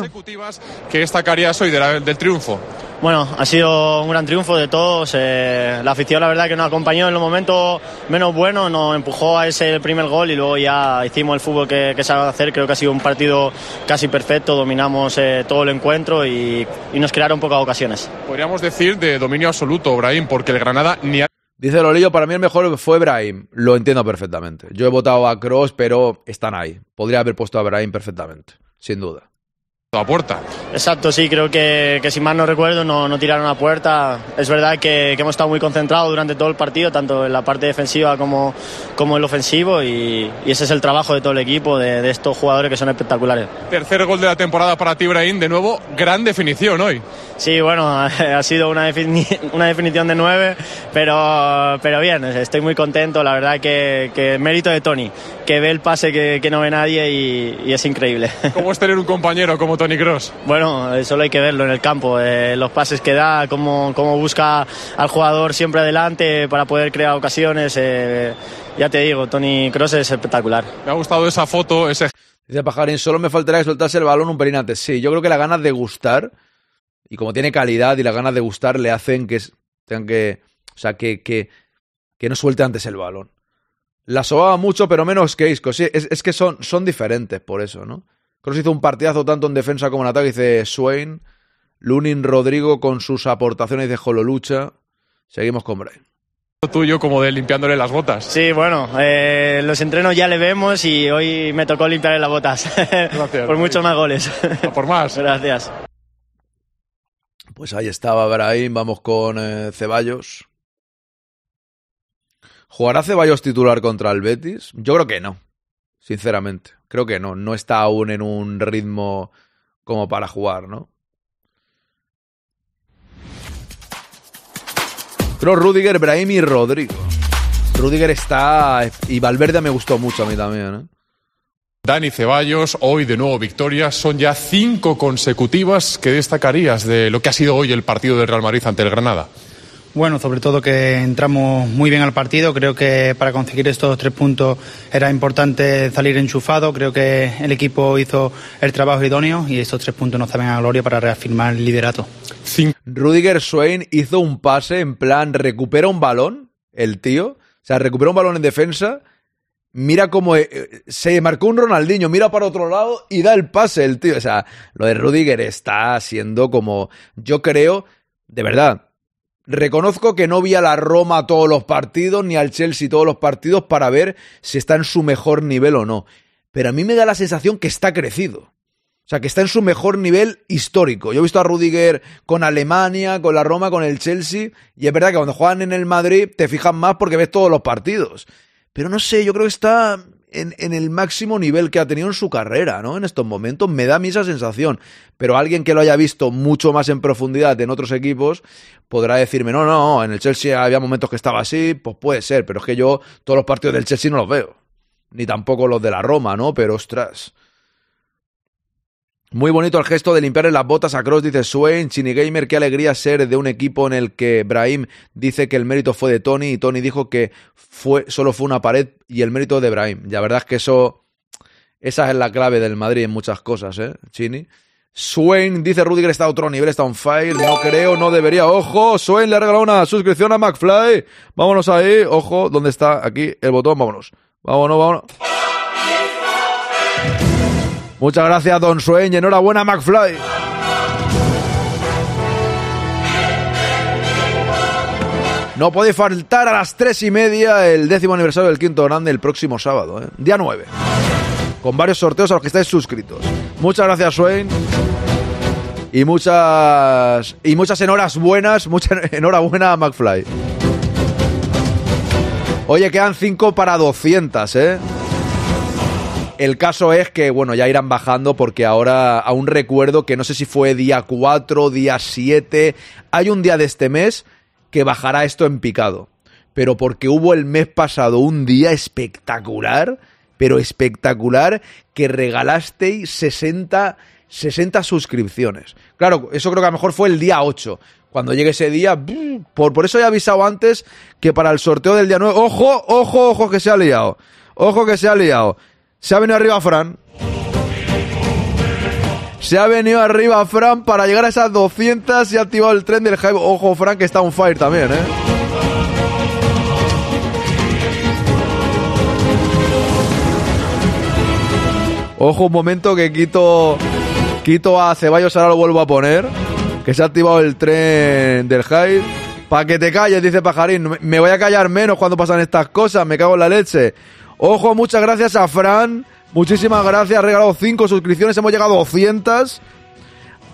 [SPEAKER 8] Que destacarías hoy de la, del triunfo.
[SPEAKER 17] Bueno, ha sido un gran triunfo de todos. eh, la afición, la verdad, que nos acompañó en los momentos menos buenos, nos empujó a ese primer gol y luego ya hicimos el fútbol que, que sabe hacer. Creo que ha sido un partido casi perfecto, dominamos eh, todo el encuentro y, y nos crearon pocas ocasiones.
[SPEAKER 8] Podríamos decir de dominio absoluto, Brahim, porque el Granada ni ha
[SPEAKER 2] Dice Lolillo, para mí el mejor fue Brahim. Lo entiendo perfectamente. Yo he votado a Cross, pero están ahí. Podría haber puesto a Brahim perfectamente, sin duda.
[SPEAKER 8] a puerta.
[SPEAKER 17] Exacto, sí, creo que, que si mal no recuerdo no, no tiraron a puerta. Es verdad que, que hemos estado muy concentrados durante todo el partido, tanto en la parte defensiva como, como en el ofensivo, y, y ese es el trabajo de todo el equipo, de, de estos jugadores que son espectaculares.
[SPEAKER 8] Tercer gol de la temporada para ti, Brahim. De nuevo, gran definición hoy.
[SPEAKER 17] Sí, bueno, ha sido una, defini- una definición de nueve, pero, pero bien, estoy muy contento. La verdad que, que mérito de Tony, que ve el pase que, que no ve nadie y, y es increíble.
[SPEAKER 8] ¿Cómo es tener un compañero como Tony Cross?
[SPEAKER 17] Bueno, eh, solo hay que verlo en el campo, eh, los pases que da, cómo, cómo busca al jugador siempre adelante para poder crear ocasiones. eh, ya te digo, Tony Cross es espectacular.
[SPEAKER 8] Me ha gustado esa foto, ese
[SPEAKER 2] Dice Pajarín, solo me faltaría que soltase el balón un pelín antes. Sí, yo creo que las ganas de gustar, y como tiene calidad y las ganas de gustar, le hacen que tengan que. O sea, que, que, que no suelte antes el balón. La sobaba mucho, pero menos que Isco. Sí, es, es que son, son diferentes por eso, ¿no? Cross hizo un partidazo tanto en defensa como en ataque, dice Swain. Lunin Rodrigo con sus aportaciones de Jololucha. Seguimos con Brian.
[SPEAKER 8] tuyo como de limpiándole las botas.
[SPEAKER 17] Sí, bueno, eh, los entrenos ya le vemos y hoy me tocó limpiarle las botas. por muchos más goles.
[SPEAKER 8] por más.
[SPEAKER 17] Gracias.
[SPEAKER 2] Pues ahí estaba Brahim, vamos con eh, Ceballos. ¿Jugará Ceballos titular contra el Betis? Yo creo que no, sinceramente. Creo que no, no está aún en un ritmo como para jugar, ¿no? Creo Rudiger, Brahim y Rodrigo. Rudiger está... Y Valverde me gustó mucho a mí también, ¿eh?
[SPEAKER 8] Dani Ceballos, hoy de nuevo victoria. Son ya cinco consecutivas que destacarías de lo que ha sido hoy el partido del Real Madrid ante el Granada.
[SPEAKER 15] Bueno, sobre todo que entramos muy bien al partido. Creo que para conseguir estos tres puntos era importante salir enchufado. Creo que el equipo hizo el trabajo idóneo y estos tres puntos nos saben a gloria para reafirmar el liderato.
[SPEAKER 2] Rudiger Swain hizo un pase en plan, recupera un balón, el tío. O sea, recupera un balón en defensa. Mira cómo eh, eh, se marcó un Ronaldinho, mira para otro lado y da el pase el tío. O sea, lo de Rudiger está siendo como. Yo creo, de verdad. Reconozco que no vi a la Roma todos los partidos, ni al Chelsea todos los partidos para ver si está en su mejor nivel o no. Pero a mí me da la sensación que está crecido. O sea, que está en su mejor nivel histórico. Yo he visto a Rudiger con Alemania, con la Roma, con el Chelsea, y es verdad que cuando juegan en el Madrid te fijas más porque ves todos los partidos. Pero no sé, yo creo que está en, en el máximo nivel que ha tenido en su carrera, ¿no? En estos momentos me da a mí esa sensación. Pero alguien que lo haya visto mucho más en profundidad en otros equipos podrá decirme, no, no, en el Chelsea había momentos que estaba así, pues puede ser, pero es que yo todos los partidos del Chelsea no los veo. Ni tampoco los de la Roma, ¿no? Pero ostras. Muy bonito el gesto de limpiarle las botas a Cross, dice Swain. Chini Gamer, qué alegría ser de un equipo en el que Brahim dice que el mérito fue de Tony y Tony dijo que fue, solo fue una pared y el mérito de Brahim. La verdad es que eso. Esa es la clave del Madrid en muchas cosas, ¿eh? Chini. Swain dice Rudiger está a otro nivel, está on fire. No creo, no debería. Ojo, Swain le ha regalado una suscripción a McFly. Vámonos ahí. Ojo, ¿dónde está? Aquí el botón, vámonos. Vámonos, vámonos. Muchas gracias, Don Swain. y Enhorabuena, McFly. No podéis faltar a las tres y media el décimo aniversario del Quinto Grande el próximo sábado, ¿eh? día 9. Con varios sorteos a los que estáis suscritos. Muchas gracias, Swain. Y muchas. Y muchas enhoras buenas. Enhorabuena a McFly. Oye, quedan 5 para 200, ¿eh? El caso es que, bueno, ya irán bajando porque ahora aún recuerdo que no sé si fue día 4, día 7. Hay un día de este mes que bajará esto en picado. Pero porque hubo el mes pasado un día espectacular, pero espectacular, que regalasteis 60, 60 suscripciones. Claro, eso creo que a lo mejor fue el día 8. Cuando llegue ese día, por, por eso he avisado antes que para el sorteo del día 9, ojo, ojo, ojo que se ha liado. Ojo que se ha liado. Se ha venido arriba Fran. Se ha venido arriba Fran para llegar a esas 200 y ha activado el tren del hype. Ojo, Fran, que está on fire también, ¿eh? Ojo, un momento que quito, quito a Ceballos, ahora lo vuelvo a poner. Que se ha activado el tren del hype. Para que te calles, dice Pajarín. Me voy a callar menos cuando pasan estas cosas. Me cago en la leche. Ojo, muchas gracias a Fran. Muchísimas gracias. Ha regalado 5 suscripciones. Hemos llegado a 200.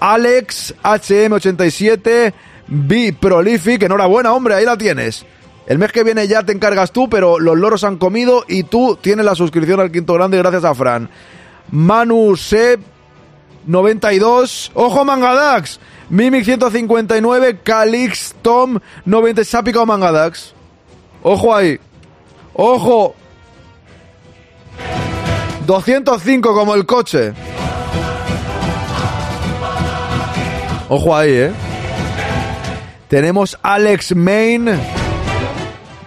[SPEAKER 2] Alex HM87. B Prolific. Enhorabuena, hombre. Ahí la tienes. El mes que viene ya te encargas tú, pero los loros han comido y tú tienes la suscripción al quinto grande gracias a Fran. Manu Seb 92. Ojo Mangadax. Mimic 159. Calix Tom 90. Se ha Mangadax. Ojo ahí. Ojo. 205 como el coche. Ojo ahí, ¿eh? Tenemos Alex Main.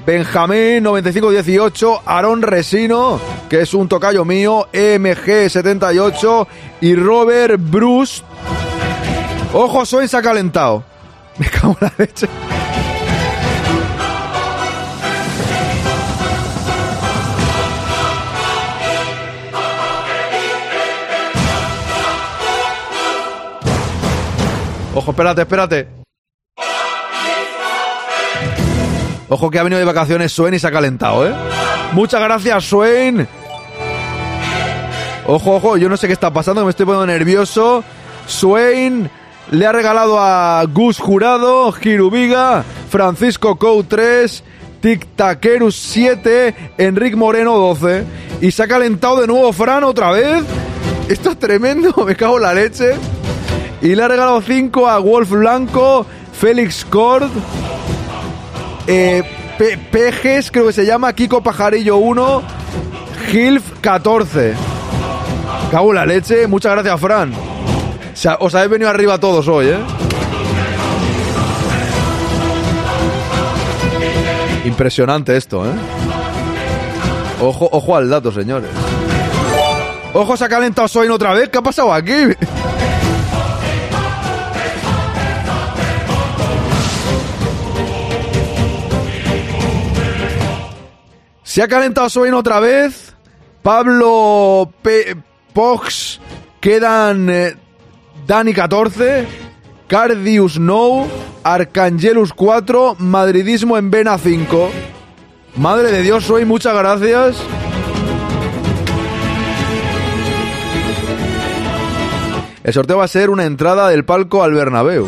[SPEAKER 2] Benjamín 9518, Aaron Resino, que es un tocayo mío, EMG 78 y Robert Bruce. Ojo, Soin se ha calentado. Me cago en la leche. Ojo, espérate, espérate. Ojo que ha venido de vacaciones Swain y se ha calentado, ¿eh? Muchas gracias, Swain. Ojo, ojo, yo no sé qué está pasando, me estoy poniendo nervioso. Swain le ha regalado a Gus Jurado, Girubiga, Francisco Cou 3, Tic Taquerus 7, Enric Moreno 12. Y se ha calentado de nuevo Fran otra vez. Esto es tremendo, me cago en la leche. Y le ha regalado 5 a Wolf Blanco, Félix Cord, eh, Pe- Pejes, creo que se llama, Kiko Pajarillo 1, Gilf 14. Cago en la leche, muchas gracias, Fran. O os habéis venido arriba todos hoy, ¿eh? Impresionante esto, ¿eh? Ojo, ojo al dato, señores. Ojo, se ha calentado Soin otra vez. ¿Qué ha pasado aquí? Se ha calentado Soin otra vez. Pablo P Pox. Quedan eh, Dani 14. Cardius No. Arcangelus 4. Madridismo en Vena 5. Madre de Dios, Soin, muchas gracias. El sorteo va a ser una entrada del palco al Bernabéu.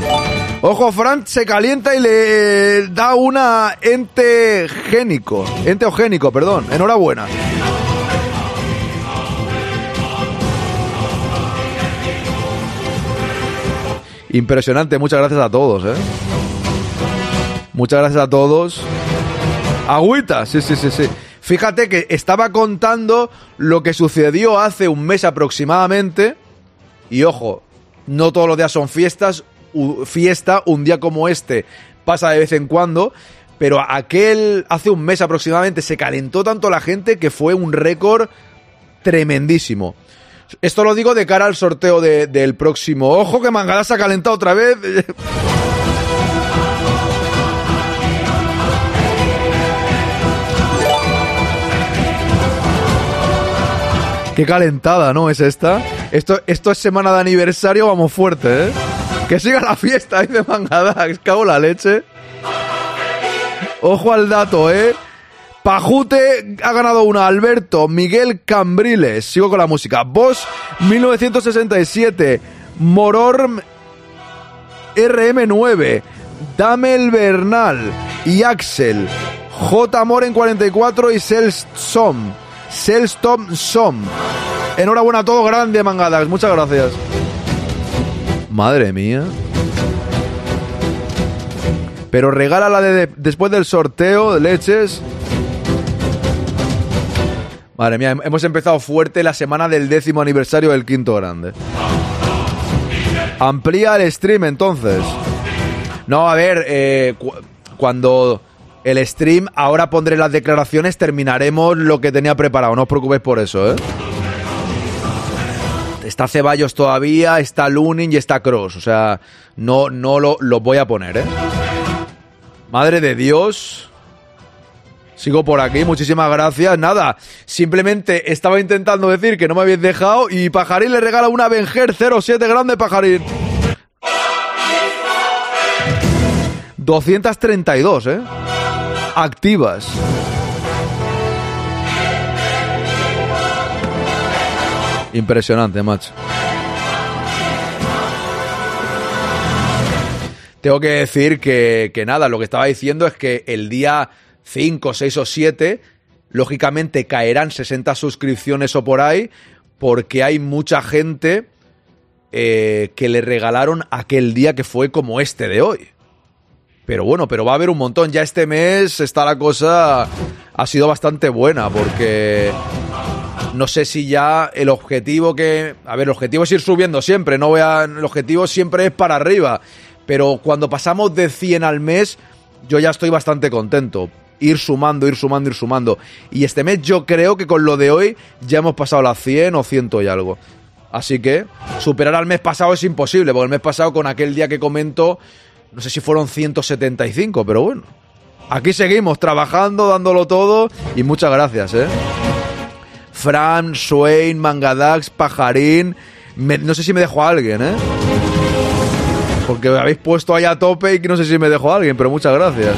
[SPEAKER 2] Ojo, Fran se calienta y le da una entegénico. Enteogénico, perdón. Enhorabuena. Impresionante, muchas gracias a todos, ¿eh? Muchas gracias a todos. Agüita, sí, sí, sí, sí. Fíjate que estaba contando lo que sucedió hace un mes aproximadamente. Y ojo, no todos los días son fiestas. Fiesta, un día como este pasa de vez en cuando. Pero aquel, hace un mes aproximadamente, se calentó tanto la gente que fue un récord tremendísimo. Esto lo digo de cara al sorteo de- del próximo. Ojo que Mangada se ha calentado otra vez. Qué calentada, ¿no? Es esta. Esto, esto es semana de aniversario, vamos fuerte, ¿eh? Que siga la fiesta, dice Mangadax. Cago la leche. Ojo al dato, ¿eh? Pajute ha ganado una. Alberto Miguel Cambriles. Sigo con la música. Bosch 1967. Mororm RM9. Damel Bernal y Axel. J. Moren 44 y Selsom. Selstom Som. Enhorabuena a todos, grande Mangadax. Muchas gracias. Madre mía. Pero regálala de, de- después del sorteo de leches. Madre mía, hem- hemos empezado fuerte la semana del décimo aniversario del quinto grande. Amplía el stream entonces. No, a ver, eh, cu- cuando el stream, ahora pondré las declaraciones, terminaremos lo que tenía preparado. No os preocupéis por eso, ¿eh? Está Ceballos todavía, está Lunin y está Cross. O sea, no, no lo, voy a poner, ¿eh? Madre de Dios. Sigo por aquí, muchísimas gracias. Nada, simplemente estaba intentando decir que no me habéis dejado y Pajarín le regala una Venger 07 grande Pajarín. 232, ¿eh? Activas. Impresionante, macho. Tengo que decir que, que nada, lo que estaba diciendo es que el día 5, 6 o 7, lógicamente caerán 60 suscripciones o por ahí, porque hay mucha gente eh, que le regalaron aquel día que fue como este de hoy. Pero bueno, pero va a haber un montón. Ya este mes está la cosa. Ha sido bastante buena porque. No sé si ya el objetivo que. A ver, el objetivo es ir subiendo siempre. No a. El objetivo siempre es para arriba. Pero cuando pasamos de 100 al mes, yo ya estoy bastante contento. Ir sumando, ir sumando, ir sumando. Y este mes yo creo que con lo de hoy ya hemos pasado las 100 o 100 y algo. Así que superar al mes pasado es imposible, porque el mes pasado con aquel día que comento, no sé si fueron 175, pero bueno. Aquí seguimos trabajando, dándolo todo y muchas gracias, ¿eh? Fran, Swain, Mangadax, Pajarín. no sé si me dejo a alguien, ¿eh? Porque me habéis puesto ahí a tope y que no sé si me dejo a alguien, pero muchas gracias.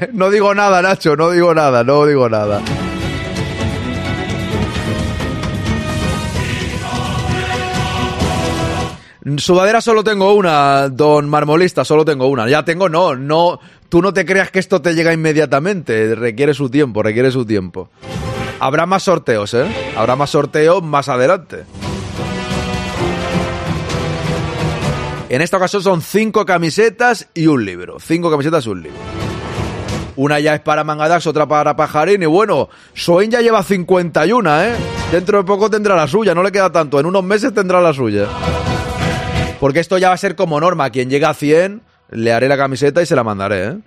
[SPEAKER 2] no digo nada, Nacho, no digo nada, no digo nada. Sudadera solo tengo una, don Marmolista, solo tengo una. Ya tengo, no, no. Tú no te creas que esto te llega inmediatamente. Requiere su tiempo, requiere su tiempo. Habrá más sorteos, ¿eh? Habrá más sorteos más adelante. En esta ocasión son cinco camisetas y un libro. Cinco camisetas y un libro. Una ya es para Mangadax, otra para Pajarín. Y bueno, Soen ya lleva 51, ¿eh? Dentro de poco tendrá la suya, no le queda tanto. En unos meses tendrá la suya. Porque esto ya va a ser como norma. Quien llega a 100, le haré la camiseta y se la mandaré, ¿eh?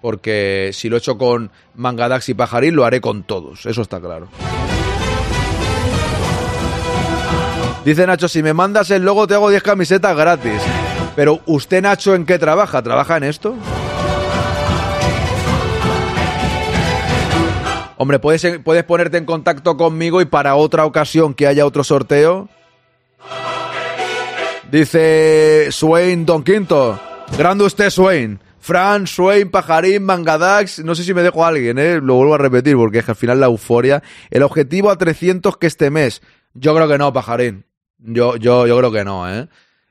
[SPEAKER 2] Porque si lo he hecho con Mangadax y Pajarín, lo haré con todos. Eso está claro. Dice Nacho, si me mandas el logo te hago 10 camisetas gratis. Pero usted, Nacho, ¿en qué trabaja? ¿Trabaja en esto? Hombre, ¿puedes, puedes ponerte en contacto conmigo y para otra ocasión que haya otro sorteo. Dice Swain Don Quinto. Grande usted, Swain. Fran, Swain, Pajarín, Mangadax. No sé si me dejo a alguien, ¿eh? Lo vuelvo a repetir porque es que al final la euforia. El objetivo a 300 que este mes. Yo creo que no, Pajarín. Yo, yo, yo creo que no, ¿eh?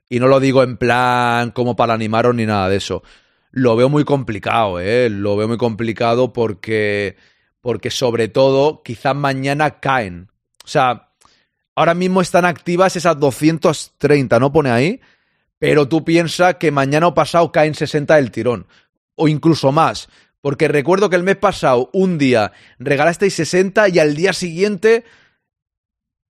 [SPEAKER 2] Y no lo digo en plan como para animaros ni nada de eso. Lo veo muy complicado, ¿eh? Lo veo muy complicado porque, porque sobre todo quizás mañana caen. O sea, ahora mismo están activas esas 230, ¿no? Pone ahí. Pero tú piensas que mañana o pasado caen 60 del tirón. O incluso más. Porque recuerdo que el mes pasado, un día, regalasteis 60 y al día siguiente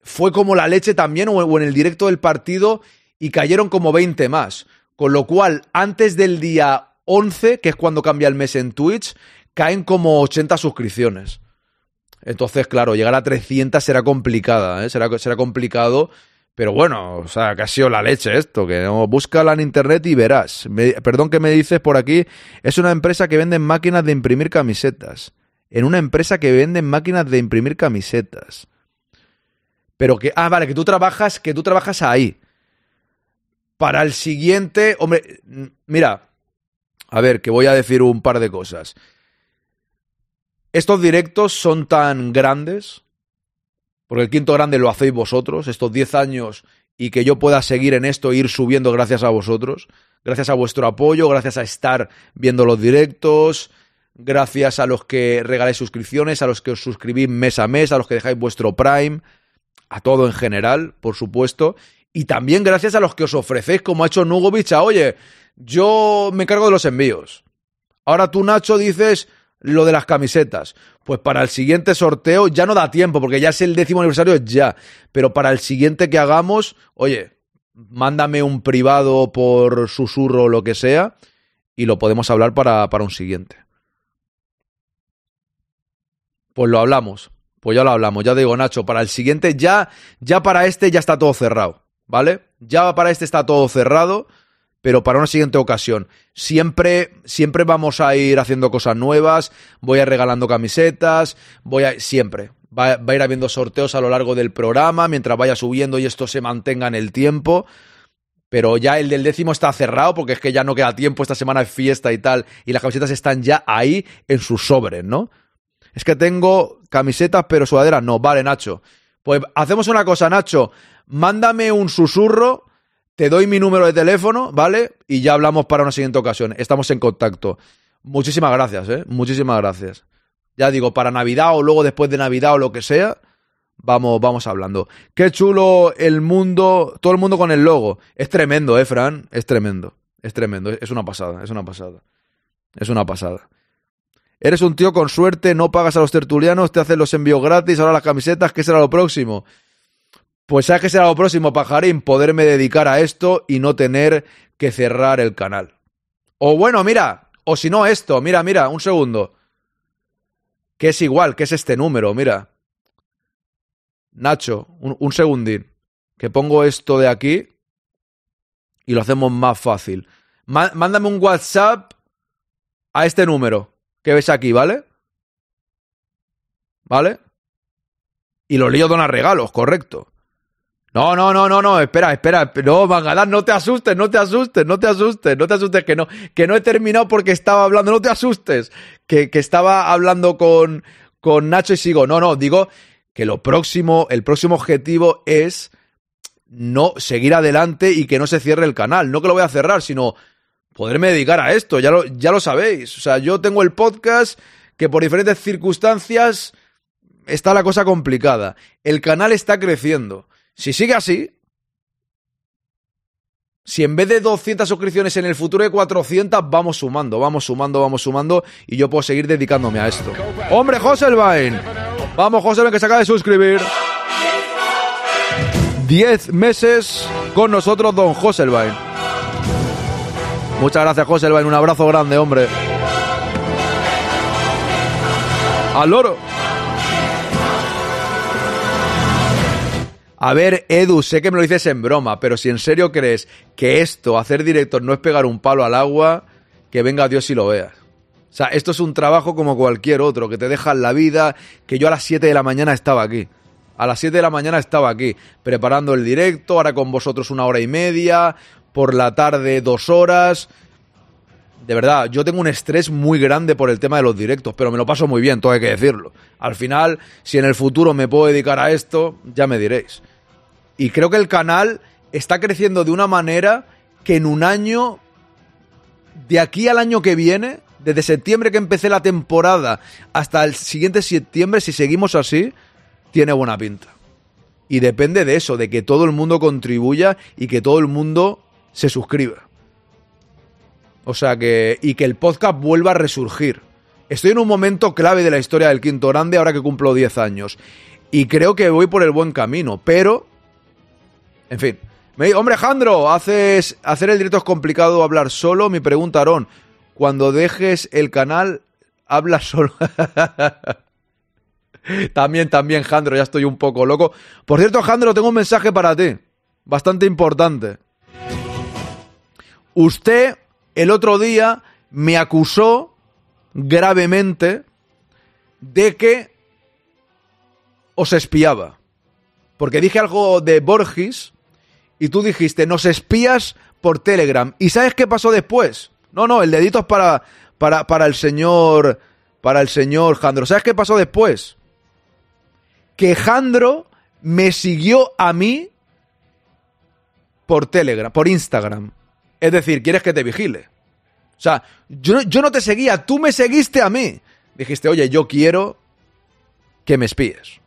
[SPEAKER 2] fue como la leche también, o en el directo del partido, y cayeron como 20 más. Con lo cual, antes del día 11, que es cuando cambia el mes en Twitch, caen como 80 suscripciones. Entonces, claro, llegar a 300 será complicada, ¿eh? será, será complicado. Pero bueno, o sea, que ha sido la leche esto, que no, búscala en internet y verás. Perdón que me dices por aquí, es una empresa que vende máquinas de imprimir camisetas. En una empresa que vende máquinas de imprimir camisetas. Pero que, ah, vale, que tú trabajas, que tú trabajas ahí. Para el siguiente, hombre, mira, a ver, que voy a decir un par de cosas. Estos directos son tan grandes, porque el quinto grande lo hacéis vosotros, estos 10 años, y que yo pueda seguir en esto e ir subiendo gracias a vosotros, gracias a vuestro apoyo, gracias a estar viendo los directos, gracias a los que regaláis suscripciones, a los que os suscribís mes a mes, a los que dejáis vuestro Prime, a todo en general, por supuesto, y también gracias a los que os ofrecéis, como ha hecho Nugovic, a, oye, yo me encargo de los envíos. Ahora tú, Nacho, dices lo de las camisetas. Pues para el siguiente sorteo ya no da tiempo, porque ya es el décimo aniversario, ya. Pero para el siguiente que hagamos, oye, mándame un privado por susurro o lo que sea, y lo podemos hablar para, para un siguiente. Pues lo hablamos. Pues ya lo hablamos, ya digo, Nacho, para el siguiente, ya, ya para este ya está todo cerrado, ¿vale? Ya para este está todo cerrado, pero para una siguiente ocasión. Siempre, siempre vamos a ir haciendo cosas nuevas, voy a ir regalando camisetas, voy a, siempre. Va, va a ir habiendo sorteos a lo largo del programa, mientras vaya subiendo y esto se mantenga en el tiempo. Pero ya el del décimo está cerrado porque es que ya no queda tiempo, esta semana es fiesta y tal, y las camisetas están ya ahí en sus sobres, ¿no? Es que tengo camisetas pero sudaderas no. Vale, Nacho. Pues hacemos una cosa, Nacho. Mándame un susurro, te doy mi número de teléfono, ¿vale? Y ya hablamos para una siguiente ocasión. Estamos en contacto. Muchísimas gracias, ¿eh? Muchísimas gracias. Ya digo, para Navidad o luego después de Navidad o lo que sea, vamos, vamos hablando. Qué chulo el mundo, todo el mundo con el logo. Es tremendo, ¿eh, Fran? Es tremendo. Es tremendo. Es una pasada, es una pasada. Es una pasada. Eres un tío con suerte, no pagas a los tertulianos, te hacen los envíos gratis, ahora las camisetas, ¿qué será lo próximo? Pues sabes qué será lo próximo, pajarín, poderme dedicar a esto y no tener que cerrar el canal. O bueno, mira, o si no esto, mira, mira, un segundo. Que es igual, que es este número, mira. Nacho, un, un segundín. Que pongo esto de aquí y lo hacemos más fácil. Má- mándame un WhatsApp a este número que ves aquí, ¿vale? ¿Vale? Y los líos donan regalos, correcto. No, no, no, no, no, espera, espera, no, Mangadán, no te asustes, no te asustes, no te asustes, no te asustes, que no, que no he terminado porque estaba hablando, no te asustes, que, que estaba hablando con, con Nacho y sigo, no, no, digo que lo próximo, el próximo objetivo es no seguir adelante y que no se cierre el canal, no que lo voy a cerrar, sino poderme dedicar a esto, ya lo, ya lo sabéis, o sea, yo tengo el podcast que por diferentes circunstancias está la cosa complicada, el canal está creciendo. Si sigue así, si en vez de 200 suscripciones en el futuro de 400, vamos sumando, vamos sumando, vamos sumando y yo puedo seguir dedicándome a esto. ¡Hombre, Joselvain! Vamos, Joselvain, que se acaba de suscribir. 10 meses con nosotros, don Joselvain. Muchas gracias, Joselvain. Un abrazo grande, hombre. Al loro. A ver, Edu, sé que me lo dices en broma, pero si en serio crees que esto, hacer directos, no es pegar un palo al agua, que venga Dios y lo veas. O sea, esto es un trabajo como cualquier otro, que te deja la vida, que yo a las 7 de la mañana estaba aquí. A las 7 de la mañana estaba aquí, preparando el directo, ahora con vosotros una hora y media, por la tarde dos horas. De verdad, yo tengo un estrés muy grande por el tema de los directos, pero me lo paso muy bien, todo hay que decirlo. Al final, si en el futuro me puedo dedicar a esto, ya me diréis. Y creo que el canal está creciendo de una manera que en un año, de aquí al año que viene, desde septiembre que empecé la temporada hasta el siguiente septiembre, si seguimos así, tiene buena pinta. Y depende de eso, de que todo el mundo contribuya y que todo el mundo se suscriba. O sea que. Y que el podcast vuelva a resurgir. Estoy en un momento clave de la historia del Quinto Grande ahora que cumplo 10 años. Y creo que voy por el buen camino. Pero. En fin. Me, hombre, Jandro, haces, hacer el directo es complicado hablar solo. Mi pregunta, Aarón. Cuando dejes el canal, habla solo. también, también, Jandro, ya estoy un poco loco. Por cierto, Jandro, tengo un mensaje para ti. Bastante importante. Usted el otro día me acusó gravemente de que os espiaba. Porque dije algo de Borges y tú dijiste, nos espías por Telegram. ¿Y sabes qué pasó después? No, no, el dedito es para, para, para el señor, para el señor Jandro. ¿Sabes qué pasó después? Que Jandro me siguió a mí por Telegram, por Instagram. Es decir, quieres que te vigile. O sea, yo, yo no te seguía, tú me seguiste a mí. Dijiste, oye, yo quiero que me espíes.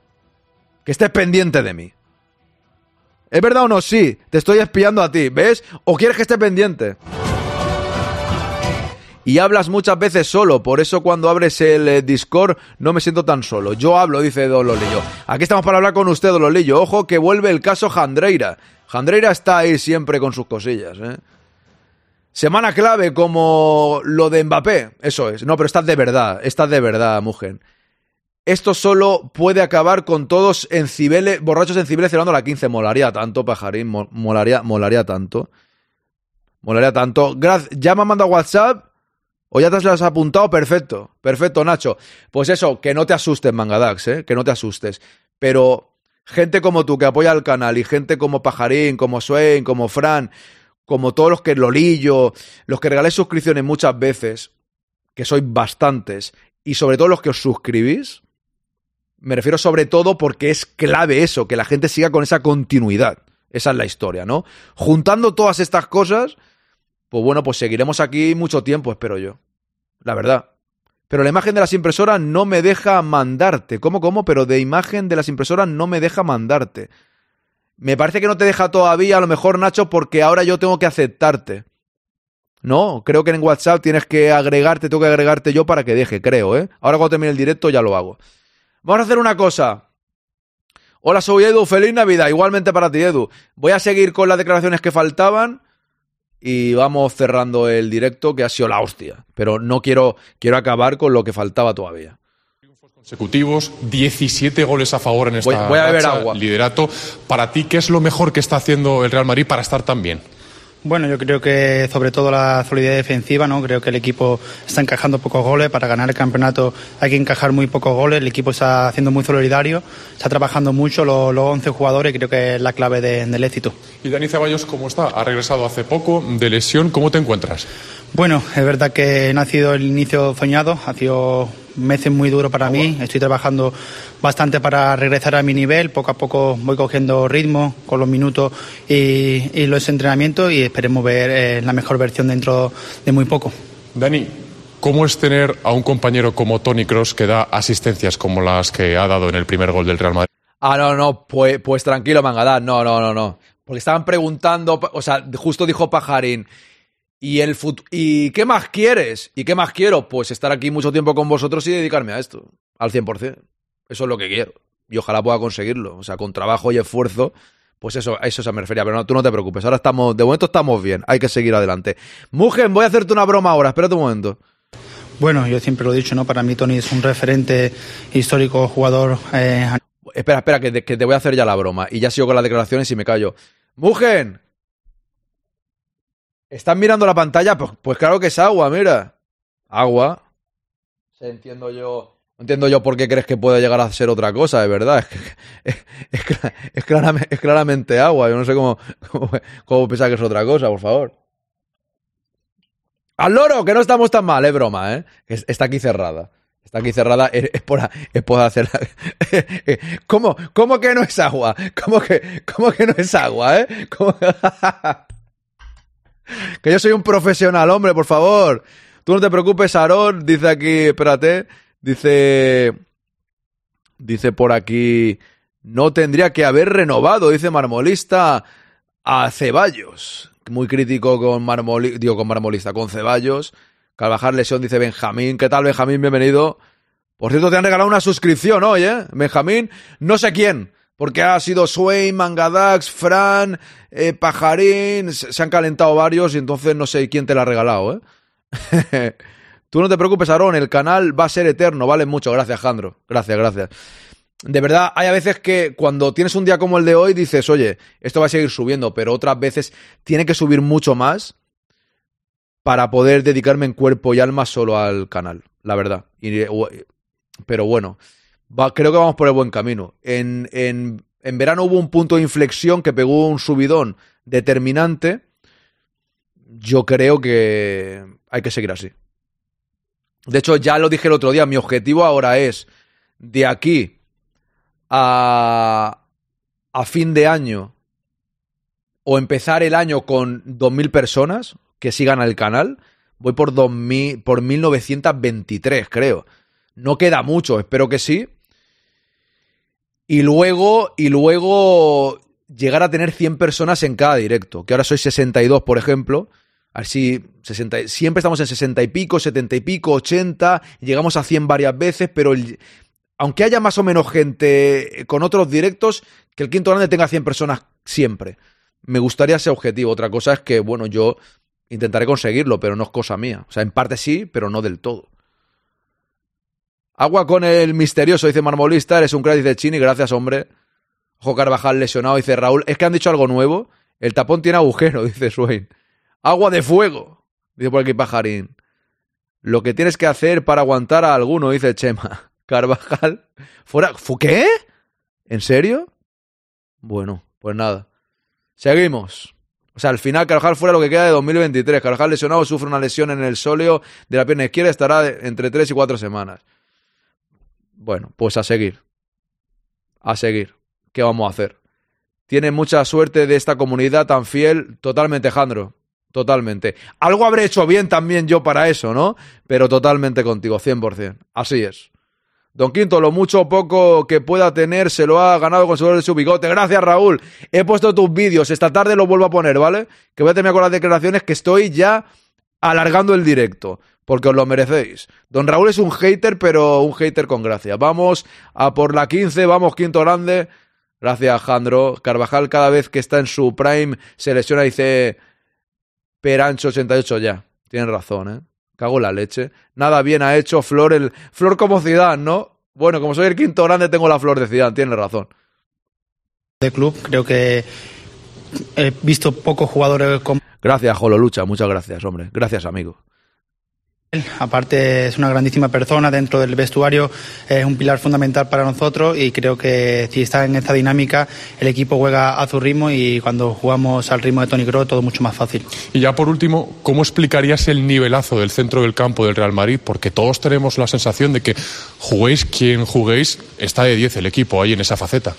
[SPEAKER 2] Que estés pendiente de mí. ¿Es verdad o no? Sí, te estoy espiando a ti, ¿ves? ¿O quieres que esté pendiente? Y hablas muchas veces solo, por eso cuando abres el eh, Discord no me siento tan solo. Yo hablo, dice Don Lolillo. Aquí estamos para hablar con usted, Don Lolillo. Ojo que vuelve el caso Jandreira. Jandreira está ahí siempre con sus cosillas, ¿eh? Semana clave como lo de Mbappé. Eso es. No, pero estás de verdad. Estás de verdad, mujer. Esto solo puede acabar con todos en Cibeles, borrachos en Cibeles celebrando la 15. Molaría tanto, pajarín, mo- molaría, molaría tanto. Molaría tanto. Gracias. ¿Ya me han mandado WhatsApp? ¿O ya te las has apuntado? Perfecto. Perfecto, Nacho. Pues eso, que no te asustes, Mangadax, ¿eh? Que no te asustes. Pero gente como tú que apoya al canal y gente como Pajarín, como Swain, como Fran, como todos los que Lolillo, los que regaláis suscripciones muchas veces, que sois bastantes, y sobre todo los que os suscribís, me refiero sobre todo porque es clave eso, que la gente siga con esa continuidad. Esa es la historia, ¿no? Juntando todas estas cosas, pues bueno, pues seguiremos aquí mucho tiempo, espero yo. La verdad. Pero la imagen de las impresoras no me deja mandarte. ¿Cómo, cómo? Pero de imagen de las impresoras no me deja mandarte. Me parece que no te deja todavía, a lo mejor, Nacho, porque ahora yo tengo que aceptarte. No, creo que en WhatsApp tienes que agregarte, tengo que agregarte yo para que deje, creo, ¿eh? Ahora cuando termine el directo ya lo hago. Vamos a hacer una cosa. Hola, soy Edu, feliz Navidad. Igualmente para ti, Edu. Voy a seguir con las declaraciones que faltaban y vamos cerrando el directo que ha sido la hostia. Pero no quiero, quiero acabar con lo que faltaba todavía.
[SPEAKER 8] consecutivos, 17 goles a favor en esta
[SPEAKER 2] Voy- voy a beber
[SPEAKER 8] racha,
[SPEAKER 2] agua.
[SPEAKER 8] liderato. Para ti, ¿qué es lo mejor que está haciendo el Real Madrid para estar tan bien?
[SPEAKER 15] Bueno, yo creo que sobre todo la solidez defensiva, ¿no? Creo que el equipo está encajando pocos goles. Para ganar el campeonato hay que encajar muy pocos goles. El equipo está haciendo muy solidario, está trabajando mucho los, los 11 jugadores y creo que es la clave de- del éxito.
[SPEAKER 8] Y Dani Ceballos, ¿cómo está? Ha regresado hace poco de lesión. ¿Cómo te encuentras?
[SPEAKER 15] Bueno, es verdad que no ha sido el inicio soñado, ha sido meses muy duros para mí. Estoy trabajando bastante para regresar a mi nivel. Poco a poco voy cogiendo ritmo con los minutos y, y los entrenamientos y esperemos ver eh, la mejor versión dentro de muy poco.
[SPEAKER 8] Dani, ¿cómo es tener a un compañero como Tony Cross que da asistencias como las que ha dado en el primer gol del Real Madrid?
[SPEAKER 2] Ah, no, no, pues, pues tranquilo, Mangadán. No, no, no, no. Porque estaban preguntando, o sea, justo dijo Pajarín. ¿Y, el fut- ¿Y qué más quieres? ¿Y qué más quiero? Pues estar aquí mucho tiempo con vosotros y dedicarme a esto. Al 100%. Eso es lo que quiero. Y ojalá pueda conseguirlo. O sea, con trabajo y esfuerzo. Pues eso, a eso se me refería. Pero no, tú no te preocupes. Ahora estamos, de momento estamos bien. Hay que seguir adelante. Mugen, voy a hacerte una broma ahora. Espérate un momento.
[SPEAKER 15] Bueno, yo siempre lo he dicho, ¿no? Para mí Tony es un referente histórico, jugador. eh,
[SPEAKER 2] Espera, espera, que te, que te voy a hacer ya la broma. Y ya sigo con las declaraciones y me callo. Mugen. ¿Estás mirando la pantalla? Pues, pues claro que es agua, mira. Agua. Entiendo yo. Entiendo yo por qué crees que puede llegar a ser otra cosa, de verdad. Es, claramente, agua. Yo no sé cómo, cómo, pensar que es otra cosa, por favor. ¡Al loro! Que no estamos tan mal, es broma, ¿eh? Es- está aquí cerrada. Está aquí cerrada, es, es por, es por hacer... ¿Cómo, ¿Cómo que no es agua? ¿Cómo que, cómo que no es agua, eh? ¿Cómo- que yo soy un profesional, hombre, por favor. Tú no te preocupes, Aarón, dice aquí, espérate, dice... Dice por aquí... No tendría que haber renovado, dice Marmolista, a Ceballos. Muy crítico con Marmoli, digo con Marmolista, con Ceballos. Carvajal lesión, dice Benjamín. ¿Qué tal, Benjamín? Bienvenido. Por cierto, te han regalado una suscripción hoy, ¿eh? Benjamín, no sé quién, porque ha sido Swain, Mangadax, Fran, eh, Pajarín, se han calentado varios y entonces no sé quién te la ha regalado, ¿eh? Tú no te preocupes, Aarón, el canal va a ser eterno, vale mucho. Gracias, Jandro. Gracias, gracias. De verdad, hay a veces que cuando tienes un día como el de hoy dices, oye, esto va a seguir subiendo, pero otras veces tiene que subir mucho más para poder dedicarme en cuerpo y alma solo al canal, la verdad. Y, pero bueno, creo que vamos por el buen camino. En, en, en verano hubo un punto de inflexión que pegó un subidón determinante. Yo creo que hay que seguir así. De hecho, ya lo dije el otro día, mi objetivo ahora es de aquí a, a fin de año o empezar el año con 2.000 personas que sigan al canal. Voy por, 2000, por 1923, creo. No queda mucho, espero que sí. Y luego, y luego llegar a tener 100 personas en cada directo, que ahora soy 62, por ejemplo. Así, 60, siempre estamos en 60 y pico, 70 y pico, 80, llegamos a 100 varias veces, pero aunque haya más o menos gente con otros directos, que el quinto grande tenga 100 personas siempre. Me gustaría ese objetivo. Otra cosa es que, bueno, yo intentaré conseguirlo, pero no es cosa mía. O sea, en parte sí, pero no del todo. Agua con el misterioso, dice Marmolista. Eres un crack, dice Chini. Gracias, hombre. Ojo Carvajal lesionado, dice Raúl. Es que han dicho algo nuevo. El tapón tiene agujero, dice Swain. Agua de fuego, dice por aquí Pajarín. Lo que tienes que hacer para aguantar a alguno, dice Chema. Carvajal. Fuera. ¿Fu qué? ¿En serio? Bueno, pues nada. Seguimos. O sea, al final Carvajal fuera lo que queda de 2023. Carvajal lesionado sufre una lesión en el sóleo de la pierna izquierda. Estará entre 3 y 4 semanas. Bueno, pues a seguir. A seguir. ¿Qué vamos a hacer? Tiene mucha suerte de esta comunidad tan fiel. Totalmente, Jandro. Totalmente. Algo habré hecho bien también yo para eso, ¿no? Pero totalmente contigo, 100%. Así es. Don Quinto, lo mucho o poco que pueda tener se lo ha ganado con su bigote. Gracias, Raúl. He puesto tus vídeos. Esta tarde los vuelvo a poner, ¿vale? Que voy a terminar con las declaraciones que estoy ya alargando el directo. Porque os lo merecéis. Don Raúl es un hater, pero un hater con gracia. Vamos a por la 15. Vamos, Quinto Grande. Gracias, Jandro. Carvajal cada vez que está en su prime se lesiona y dice Perancho 88 ya. Tienen razón, ¿eh? Cago en la leche. Nada bien ha hecho Flor el Flor como Zidane, ¿no? Bueno, como soy el quinto grande tengo la flor de Zidane, tiene razón.
[SPEAKER 15] De club, creo que he visto pocos jugadores con
[SPEAKER 2] Gracias, Jololucha, muchas gracias, hombre. Gracias, amigo.
[SPEAKER 15] Aparte es una grandísima persona dentro del vestuario, es un pilar fundamental para nosotros y creo que si está en esta dinámica el equipo juega a su ritmo y cuando jugamos al ritmo de Tony Kroos todo mucho más fácil.
[SPEAKER 8] Y ya por último, ¿cómo explicarías el nivelazo del centro del campo del Real Madrid? Porque todos tenemos la sensación de que juguéis quien juguéis, está de 10 el equipo ahí en esa faceta.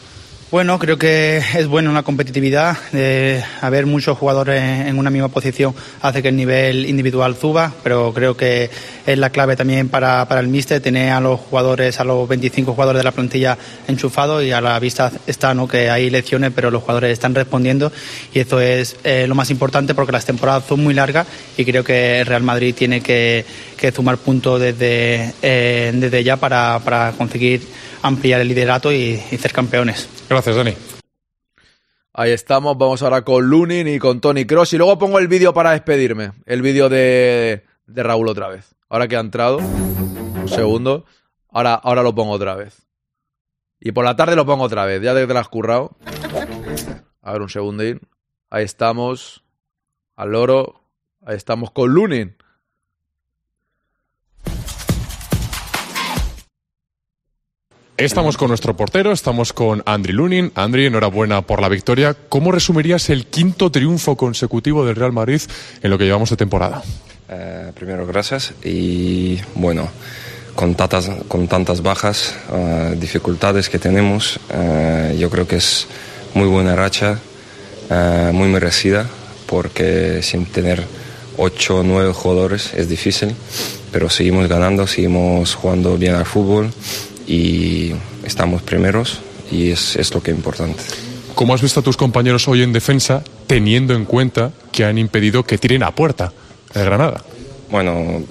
[SPEAKER 15] Bueno, creo que es bueno la competitividad. De haber muchos jugadores en una misma posición hace que el nivel individual suba, pero creo que es la clave también para, para el míster tener a los jugadores, a los 25 jugadores de la plantilla enchufados y a la vista está ¿no? que hay lecciones, pero los jugadores están respondiendo y eso es eh, lo más importante porque las temporadas son muy largas y creo que el Real Madrid tiene que, que sumar puntos desde, eh, desde ya para, para conseguir ampliar el liderato y, y ser campeones.
[SPEAKER 8] Gracias, Dani.
[SPEAKER 2] Ahí estamos, vamos ahora con Lunin y con Tony Cross y luego pongo el vídeo para despedirme, el vídeo de, de Raúl otra vez. Ahora que ha entrado, un segundo, ahora, ahora lo pongo otra vez. Y por la tarde lo pongo otra vez, ya de que te lo has currado. A ver, un segundín. Ahí estamos, al loro, ahí estamos con Lunin.
[SPEAKER 8] Estamos con nuestro portero, estamos con Andri Lunin. Andri, enhorabuena por la victoria. ¿Cómo resumirías el quinto triunfo consecutivo del Real Madrid en lo que llevamos de temporada?
[SPEAKER 18] Eh, primero, gracias. Y bueno, con tantas, con tantas bajas, eh, dificultades que tenemos, eh, yo creo que es muy buena racha, eh, muy merecida, porque sin tener ocho o nueve jugadores es difícil, pero seguimos ganando, seguimos jugando bien al fútbol y estamos primeros y es, es lo que es importante.
[SPEAKER 8] ¿Cómo has visto a tus compañeros hoy en defensa teniendo en cuenta que han impedido que tiren a puerta el Granada?
[SPEAKER 18] Bueno,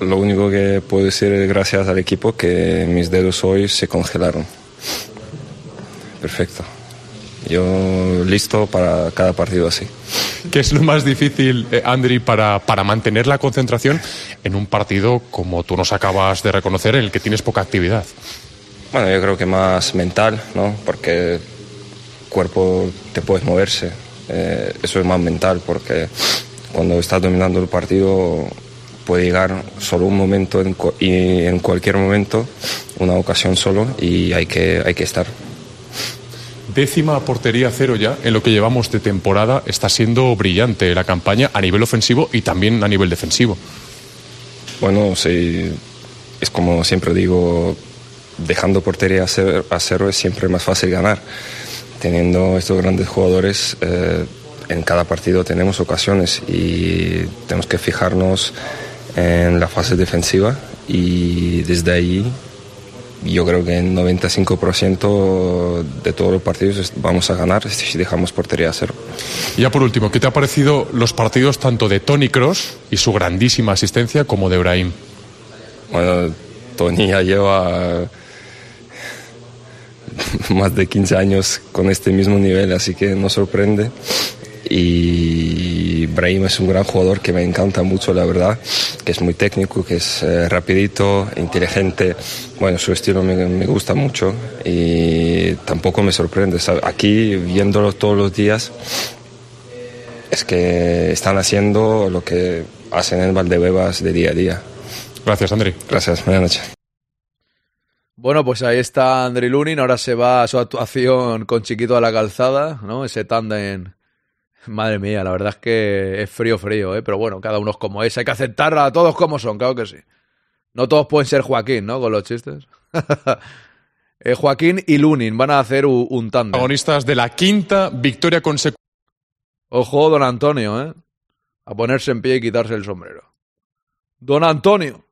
[SPEAKER 18] lo único que puedo decir es gracias al equipo que mis dedos hoy se congelaron. Perfecto. Yo listo para cada partido así.
[SPEAKER 8] ¿Qué es lo más difícil, eh, Andri, para, para mantener la concentración en un partido como tú nos acabas de reconocer, en el que tienes poca actividad?
[SPEAKER 18] Bueno, yo creo que más mental, ¿no? Porque cuerpo te puedes moverse. Eh, eso es más mental porque cuando estás dominando el partido puede llegar solo un momento en y en cualquier momento, una ocasión solo y hay que, hay que estar.
[SPEAKER 8] Décima portería cero ya en lo que llevamos de temporada. Está siendo brillante la campaña a nivel ofensivo y también a nivel defensivo.
[SPEAKER 18] Bueno, sí, es como siempre digo, dejando portería a cero, es siempre más fácil ganar. Teniendo estos grandes jugadores, eh, en cada partido tenemos ocasiones y tenemos que fijarnos en la fase defensiva y desde ahí yo creo que en 95% de todos los partidos vamos a ganar si dejamos portería a cero.
[SPEAKER 8] Y ya por último, ¿qué te ha parecido los partidos tanto de Tony Cross y su grandísima asistencia como de Brahim?
[SPEAKER 18] Bueno, Tony ya lleva más de 15 años con este mismo nivel, así que no sorprende. Y Brahim es un gran jugador que me encanta mucho, la verdad, que es muy técnico, que es eh, rapidito, inteligente. Bueno, su estilo me, me, gusta mucho y tampoco me sorprende. ¿sabe? Aquí, viéndolo todos los días, es que están haciendo lo que hacen en Valdebebas de día a día.
[SPEAKER 8] Gracias, André.
[SPEAKER 18] Gracias, buenas noches.
[SPEAKER 2] Bueno, pues ahí está André Lunin, ahora se va a su actuación con Chiquito a la calzada, ¿no? Ese tándem. Madre mía, la verdad es que es frío, frío, ¿eh? Pero bueno, cada uno es como es, hay que aceptar a todos como son, claro que sí. No todos pueden ser Joaquín, ¿no? Con los chistes. eh, Joaquín y Lunin van a hacer un, un tándem.
[SPEAKER 8] Protagonistas de la quinta victoria consecutiva.
[SPEAKER 2] Ojo, don Antonio, ¿eh? A ponerse en pie y quitarse el sombrero. Don Antonio.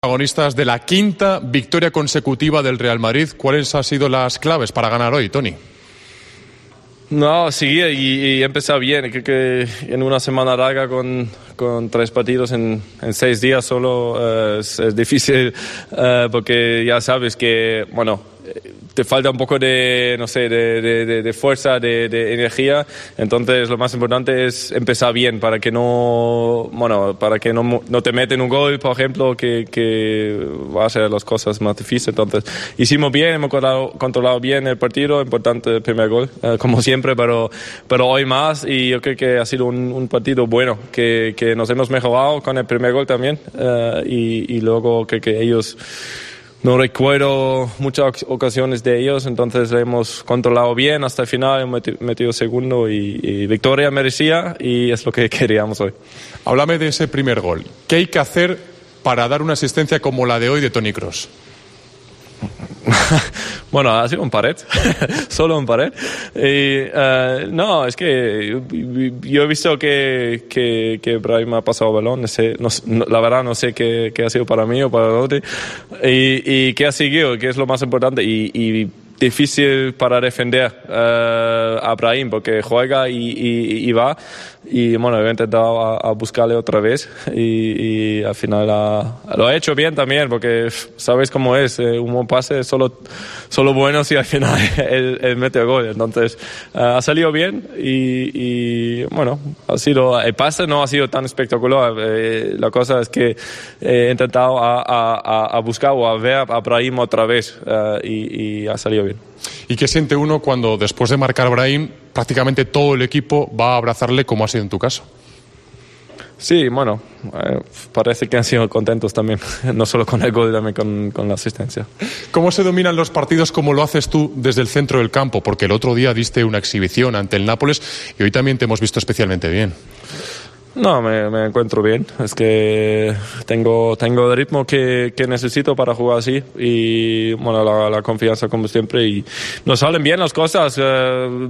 [SPEAKER 8] Protagonistas de la quinta victoria consecutiva del Real Madrid. ¿Cuáles han sido las claves para ganar hoy, Tony?
[SPEAKER 19] No, sí, y, y bien. Creo que en una semana larga con, con tres partidos en, en, seis días solo uh, es, difícil uh, porque ya sabes que, bueno, te falta un poco de, no sé, de, de, de fuerza, de, energía. Entonces, lo más importante es empezar bien para que no, bueno, para que no, no te meten un gol, por ejemplo, que, que va a hacer las cosas más difíciles. Entonces, hicimos bien, hemos controlado, controlado bien el partido, importante el primer gol, eh, como siempre, pero, pero hoy más y yo creo que ha sido un, un partido bueno, que, que, nos hemos mejorado con el primer gol también eh, y, y luego creo que ellos no recuerdo muchas ocasiones de ellos, entonces hemos controlado bien hasta el final, hemos metido segundo y, y, victoria merecía y es lo que queríamos hoy.
[SPEAKER 8] Háblame de ese primer gol. ¿Qué hay que hacer para dar una asistencia como la de hoy de Tony Cross?
[SPEAKER 19] bueno, ha sido un pared, solo un pared. Y, uh, no, es que yo he visto que, que, que Brahim ha pasado balón, no sé, no, la verdad no sé qué, qué, ha sido para mí o para el otro, y, y qué ha seguido, que es lo más importante. Y, y difícil para defender uh, a Brahim porque juega y, y, y, va y bueno he intentado a, a buscarle otra vez y, y al final ha, lo ha hecho bien también porque sabes cómo es eh, un buen pase solo solo bueno si al final él, él mete el gol. Entonces uh, ha salido bien y, bueno ha sido el pase no ha sido tan espectacular. Eh, la cosa es que he intentado a, a, a buscar o a ver a Brahim otra vez uh, y, y ha salido bien
[SPEAKER 8] ¿Y qué siente uno cuando después de marcar Brahim prácticamente todo el equipo va a abrazarle como ha sido en tu caso?
[SPEAKER 19] Sí, bueno, eh, parece que han sido contentos también, no solo con el gol, también con, con, la asistencia.
[SPEAKER 8] ¿Cómo se dominan los partidos como lo haces tú desde el centro del campo? Porque el otro día diste una exhibición ante el Nápoles y hoy también te hemos visto especialmente bien.
[SPEAKER 19] No, me, me, encuentro bien. Es que tengo, tengo el ritmo que, que necesito para jugar así y bueno, la, la, confianza como siempre. Y nos salen bien las cosas, eh,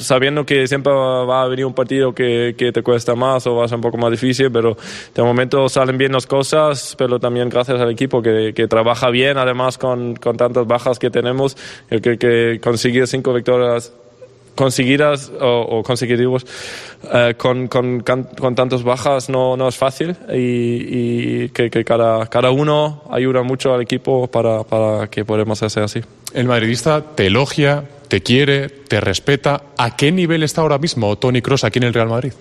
[SPEAKER 19] sabiendo que siempre va a venir un partido que, que, te cuesta más o va a ser un poco más difícil, pero de momento salen bien las cosas, pero también gracias al equipo que, que trabaja bien, además con, con tantas bajas que tenemos, el que, que conseguir cinco victorias conseguidas o, o conseguiríamos eh, con, con, con, tantas bajas no, no es fácil y, y que, que, cada, cada uno ayuda mucho al equipo para, para que podamos hacer así.
[SPEAKER 8] El madridista te elogia, te quiere, te respeta. ¿A qué nivel está ahora mismo Tony Cross aquí en el Real Madrid?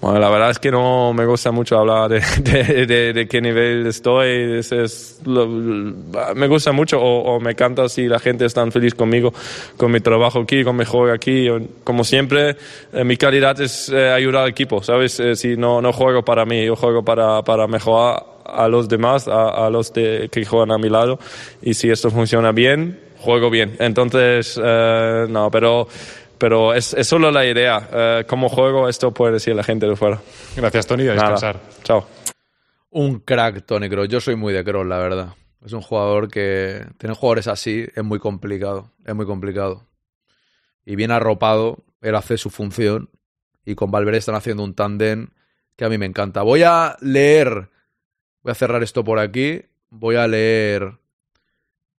[SPEAKER 19] Bueno, la verdad es que no me gusta mucho hablar de, de, de, de qué nivel estoy. Es, es, lo, me gusta mucho o, o, me encanta si la gente está feliz conmigo, con mi trabajo aquí, con mi juego aquí. Como siempre, eh, mi calidad es eh, ayudar al equipo, ¿sabes? Eh, si no, no juego para mí, yo juego para, para mejorar a los demás, a, a los que juegan a mi lado. Y si esto funciona bien, juego bien. Entonces, eh, no, pero pero es, es, solo la idea. Uh, como juego, esto puede decir la gente de fuera.
[SPEAKER 8] Gracias, Tony. A descansar.
[SPEAKER 19] Nada. Chao.
[SPEAKER 2] Un crack, Tony Kroos. Yo soy muy de Kroos, la verdad. Es un jugador que. Tener jugadores así es muy complicado. Es muy complicado. Y bien arropado, él hace su función. Y con Valverde están haciendo un tándem que a mí me encanta. Voy a leer. Voy a cerrar esto por aquí. Voy a leer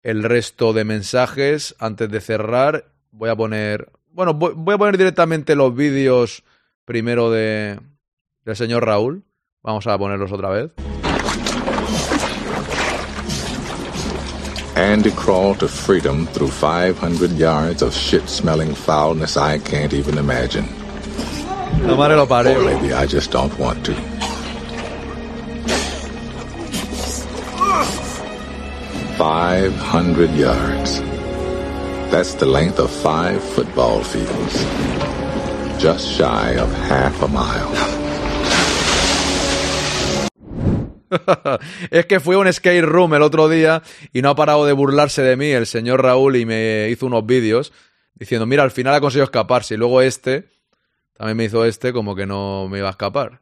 [SPEAKER 2] el resto de mensajes antes de cerrar. Voy a poner bueno, voy a poner directamente los vídeos primero de del señor Raúl. Vamos a ponerlos otra vez.
[SPEAKER 5] Andy crawled to freedom through 500 yards of shit-smelling foulness I can't even imagine.
[SPEAKER 2] La madre lo parió.
[SPEAKER 5] Or maybe I just don't want to. Five hundred yards. That's the length of five football fields. Just shy of half a mile.
[SPEAKER 2] es que fui a un skate room el otro día y no ha parado de burlarse de mí el señor Raúl y me hizo unos vídeos diciendo, mira, al final ha conseguido escaparse. Y luego este, también me hizo este como que no me iba a escapar.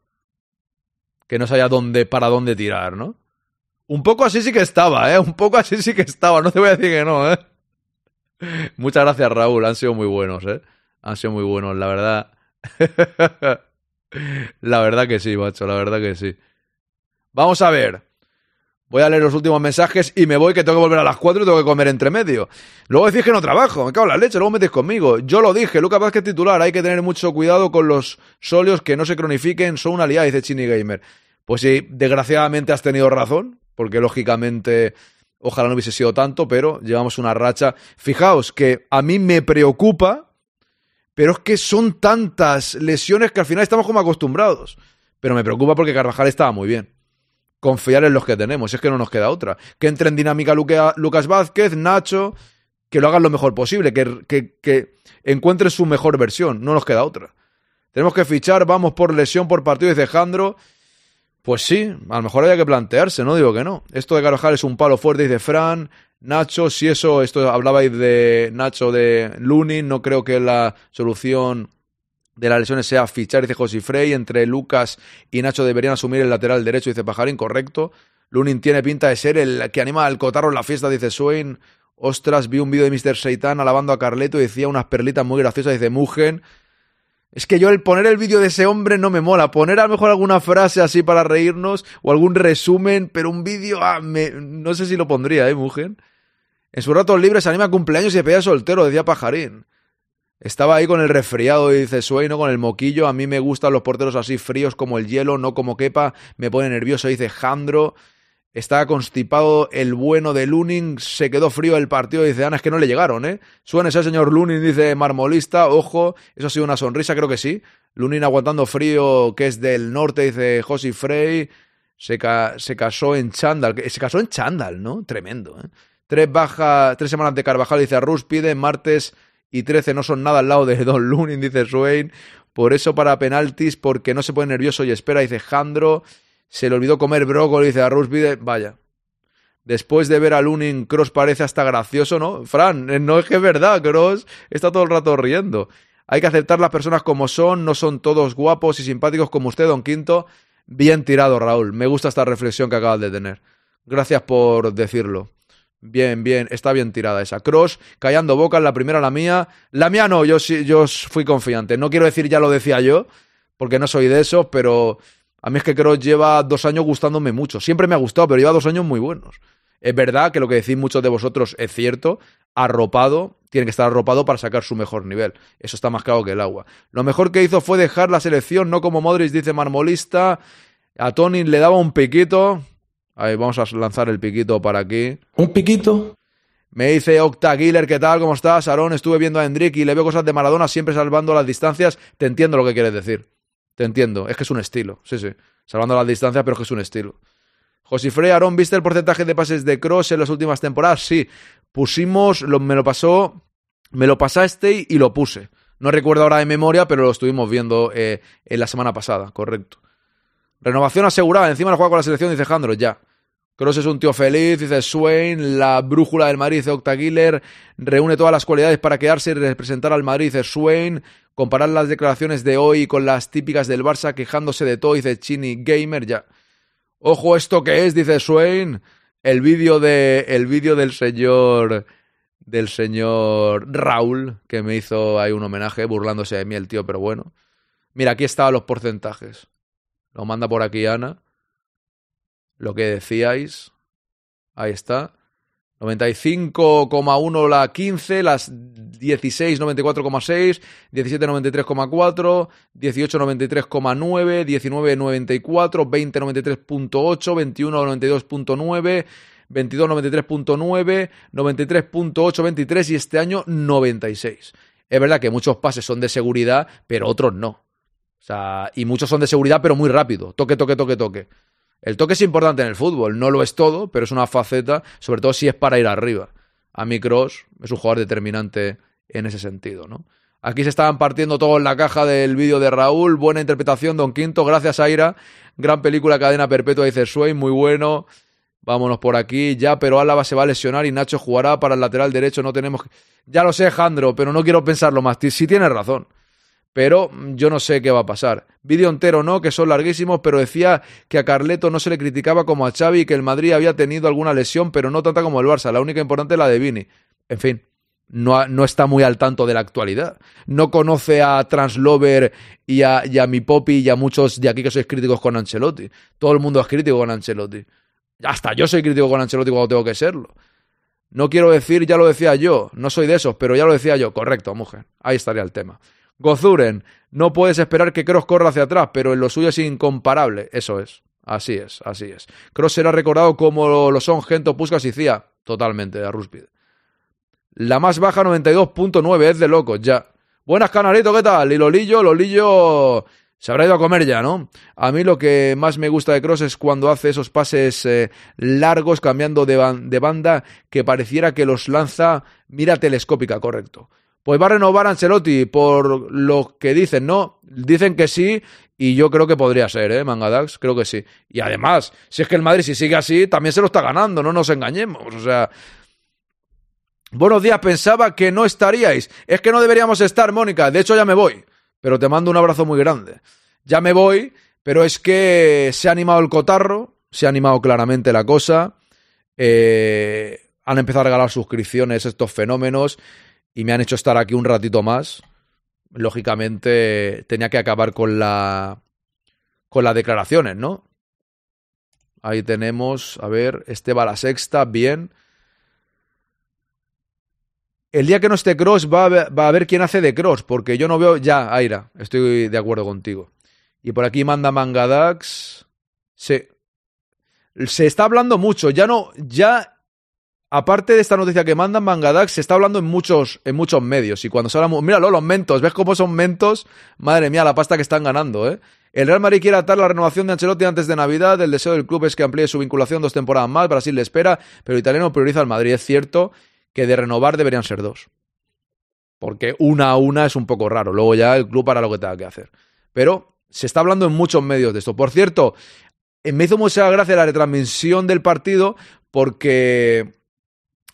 [SPEAKER 2] Que no sabía dónde, para dónde tirar, ¿no? Un poco así sí que estaba, ¿eh? Un poco así sí que estaba, no te voy a decir que no, ¿eh? Muchas gracias, Raúl, han sido muy buenos, ¿eh? Han sido muy buenos, la verdad. la verdad que sí, macho, la verdad que sí. Vamos a ver. Voy a leer los últimos mensajes y me voy que tengo que volver a las 4 y tengo que comer entre medio. Luego decís que no trabajo, me cago en la leche, luego metéis conmigo. Yo lo dije, Lucas Vázquez titular, hay que tener mucho cuidado con los solios que no se cronifiquen, son una liada, dice Chini Gamer. Pues sí, desgraciadamente has tenido razón, porque lógicamente ojalá no hubiese sido tanto, pero llevamos una racha. Fijaos que a mí me preocupa, pero es que son tantas lesiones que al final estamos como acostumbrados. Pero me preocupa porque Carvajal estaba muy bien confiar en los que tenemos, es que no nos queda otra. Que entre en dinámica Lucas Vázquez, Nacho, que lo hagan lo mejor posible, que, que, que encuentre su mejor versión, no nos queda otra. Tenemos que fichar, vamos por lesión por partido, dice Jandro. Pues sí, a lo mejor haya que plantearse, no digo que no. Esto de Carvajal es un palo fuerte, dice Fran. Nacho, si eso, esto hablabais de Nacho de Lunin, no creo que la solución de las lesiones sea fichar, dice José Frey. Entre Lucas y Nacho deberían asumir el lateral derecho, dice Pajarín, correcto. Lunin tiene pinta de ser el que anima al cotarro en la fiesta, dice Swain. Ostras, vi un vídeo de Mr. Seitan alabando a Carleto y decía unas perlitas muy graciosas, dice Mugen. Es que yo el poner el vídeo de ese hombre no me mola. Poner a lo mejor alguna frase así para reírnos o algún resumen, pero un vídeo, ah, me... no sé si lo pondría, ¿eh, Mugen? En sus ratos libres anima cumpleaños y se pedía soltero, decía Pajarín. Estaba ahí con el resfriado, dice Sueino, con el moquillo. A mí me gustan los porteros así fríos como el hielo, no como quepa. Me pone nervioso, dice Jandro. Estaba constipado el bueno de Lunin. Se quedó frío el partido, dice Ana. Es que no le llegaron, ¿eh? Suena ese señor Lunin, dice Marmolista. Ojo, eso ha sido una sonrisa, creo que sí. Lunin aguantando frío, que es del norte, dice Josi Frey. Se, ca se casó en Chandal. Se casó en Chandal, ¿no? Tremendo, ¿eh? Tres, baja, tres semanas de Carvajal, dice Pide Martes y 13 no son nada al lado de Don Lunin, dice Swain. Por eso para penaltis, porque no se pone nervioso y espera, dice Jandro. Se le olvidó comer brócoli, dice Arruspide. Vaya. Después de ver a Lunin, Cross parece hasta gracioso, ¿no? Fran, eh, no es que es verdad, Cross está todo el rato riendo. Hay que aceptar las personas como son, no son todos guapos y simpáticos como usted, Don Quinto. Bien tirado, Raúl. Me gusta esta reflexión que acabas de tener. Gracias por decirlo. Bien, bien, está bien tirada esa. Cross, callando bocas, la primera la mía. La mía no, yo, yo fui confiante. No quiero decir ya lo decía yo, porque no soy de esos, pero a mí es que Cross lleva dos años gustándome mucho. Siempre me ha gustado, pero lleva dos años muy buenos. Es verdad que lo que decís muchos de vosotros es cierto. Arropado, tiene que estar arropado para sacar su mejor nivel. Eso está más claro que el agua. Lo mejor que hizo fue dejar la selección, no como Modric dice Marmolista. A Tony le daba un piquito. Ahí vamos a lanzar el piquito para aquí.
[SPEAKER 20] ¿Un piquito?
[SPEAKER 2] Me dice Octa Giller, ¿qué tal? ¿Cómo estás? Aaron, estuve viendo a Hendrik y le veo cosas de Maradona siempre salvando las distancias. Te entiendo lo que quieres decir. Te entiendo. Es que es un estilo. Sí, sí. Salvando las distancias, pero es que es un estilo. Josifrey, Aaron, ¿viste el porcentaje de pases de cross en las últimas temporadas? Sí. Pusimos, me lo pasó, me lo pasaste y lo puse. No recuerdo ahora de memoria, pero lo estuvimos viendo eh, en la semana pasada, correcto. Renovación asegurada. Encima lo juega con la selección, dice Jandro, ya. Cross es un tío feliz, dice Swain. La brújula del Madrid, dice. Reúne todas las cualidades para quedarse y representar al Madrid, dice Swain. Comparar las declaraciones de hoy con las típicas del Barça quejándose de todo, dice Chini Gamer, ya. Ojo, ¿esto qué es? Dice Swain. El vídeo de. El vídeo del señor. Del señor Raúl, que me hizo ahí un homenaje, burlándose de mí el tío, pero bueno. Mira, aquí estaban los porcentajes. Lo manda por aquí Ana. Lo que decíais. Ahí está. 95,1 la 15, las 16 94,6, 17 93,4, 18 93,9, 19 94, 20 93,8, 21 92,9, 22 93,9, 93,8, 23 y este año 96. Es verdad que muchos pases son de seguridad, pero otros no. sea, y muchos son de seguridad, pero muy rápido. Toque, toque, toque, toque. El toque es importante en el fútbol, no lo es todo, pero es una faceta, sobre todo si es para ir arriba. A mí Cross es un jugador determinante en ese sentido, ¿no? Aquí se estaban partiendo todo en la caja del vídeo de Raúl. Buena interpretación, Don Quinto. Gracias, Aira. Gran película, Cadena Perpetua, dice Swain. Muy bueno. Vámonos por aquí. Ya, pero Álava se va a lesionar y Nacho jugará para el lateral derecho. No tenemos. Ya lo sé, Jandro, pero no quiero pensarlo más. Sí tienes razón. Pero yo no sé qué va a pasar. Vídeo entero no, que son larguísimos, pero decía que a Carleto no se le criticaba como a Xavi y que el Madrid había tenido alguna lesión, pero no tanta como el Barça. La única importante es la de Vini. En fin, no, no, está muy al tanto de la actualidad. No conoce a Translover y a, y a mi Popi y a muchos de aquí que sois críticos con Ancelotti. Todo el mundo es crítico con Ancelotti. Hasta yo soy crítico con Ancelotti cuando tengo que serlo. No quiero decir, ya lo decía yo, no soy de esos, pero ya lo decía yo. Correcto, mujer. Ahí estaría el tema. Gozuren, no puedes esperar que Cross corra hacia atrás, pero en lo suyo es incomparable. Eso es. Así es, así es. Cross será recordado como lo son Gento, Puskas y Cía. Totalmente, de Ruspide. La más baja 92.9, es de locos, ya. Buenas, canalito, ¿qué tal? Y Lolillo, Lolillo se habrá ido a comer ya, ¿no? A mí lo que más me gusta de Cross es cuando hace esos pases eh, largos cambiando de, de, banda que pareciera que los lanza mira telescópica, correcto. Pues va a renovar Ancelotti por lo que dicen, ¿no? Dicen que sí y yo creo que podría ser, ¿eh? Mangadax, creo que sí. Y además, si es que el Madrid si sigue así, también se lo está ganando, no nos engañemos. O sea, Buenos días, pensaba que no estaríais. Es que no deberíamos estar, Mónica. De hecho, ya me voy. Pero te mando un abrazo muy grande. Ya me voy, pero es que se ha animado el cotarro, se ha animado claramente la cosa. Eh, han empezado a regalar suscripciones estos fenómenos y me han hecho estar aquí un ratito más. Lógicamente tenía que acabar con la con las declaraciones, ¿no? Ahí tenemos, a ver, este va a la sexta, bien. El día que no esté Cross va a, ver, va a ver quién hace de Cross, porque yo no veo. Ya, Aira, estoy de acuerdo contigo. Y por aquí manda Mangadax. Se, se está hablando mucho. Ya no. Ya. Aparte de esta noticia que manda Mangadax, se está hablando en muchos, en muchos medios. Y cuando se habla. Míralo, los mentos. ¿Ves cómo son mentos? Madre mía, la pasta que están ganando, ¿eh? El Real Madrid quiere atar la renovación de Ancelotti antes de Navidad. El deseo del club es que amplíe su vinculación dos temporadas más. Brasil le espera, pero el italiano prioriza al Madrid. Es cierto que de renovar deberían ser dos. Porque una a una es un poco raro. Luego ya el club hará lo que tenga que hacer. Pero se está hablando en muchos medios de esto. Por cierto, eh, me hizo mucha gracia la retransmisión del partido porque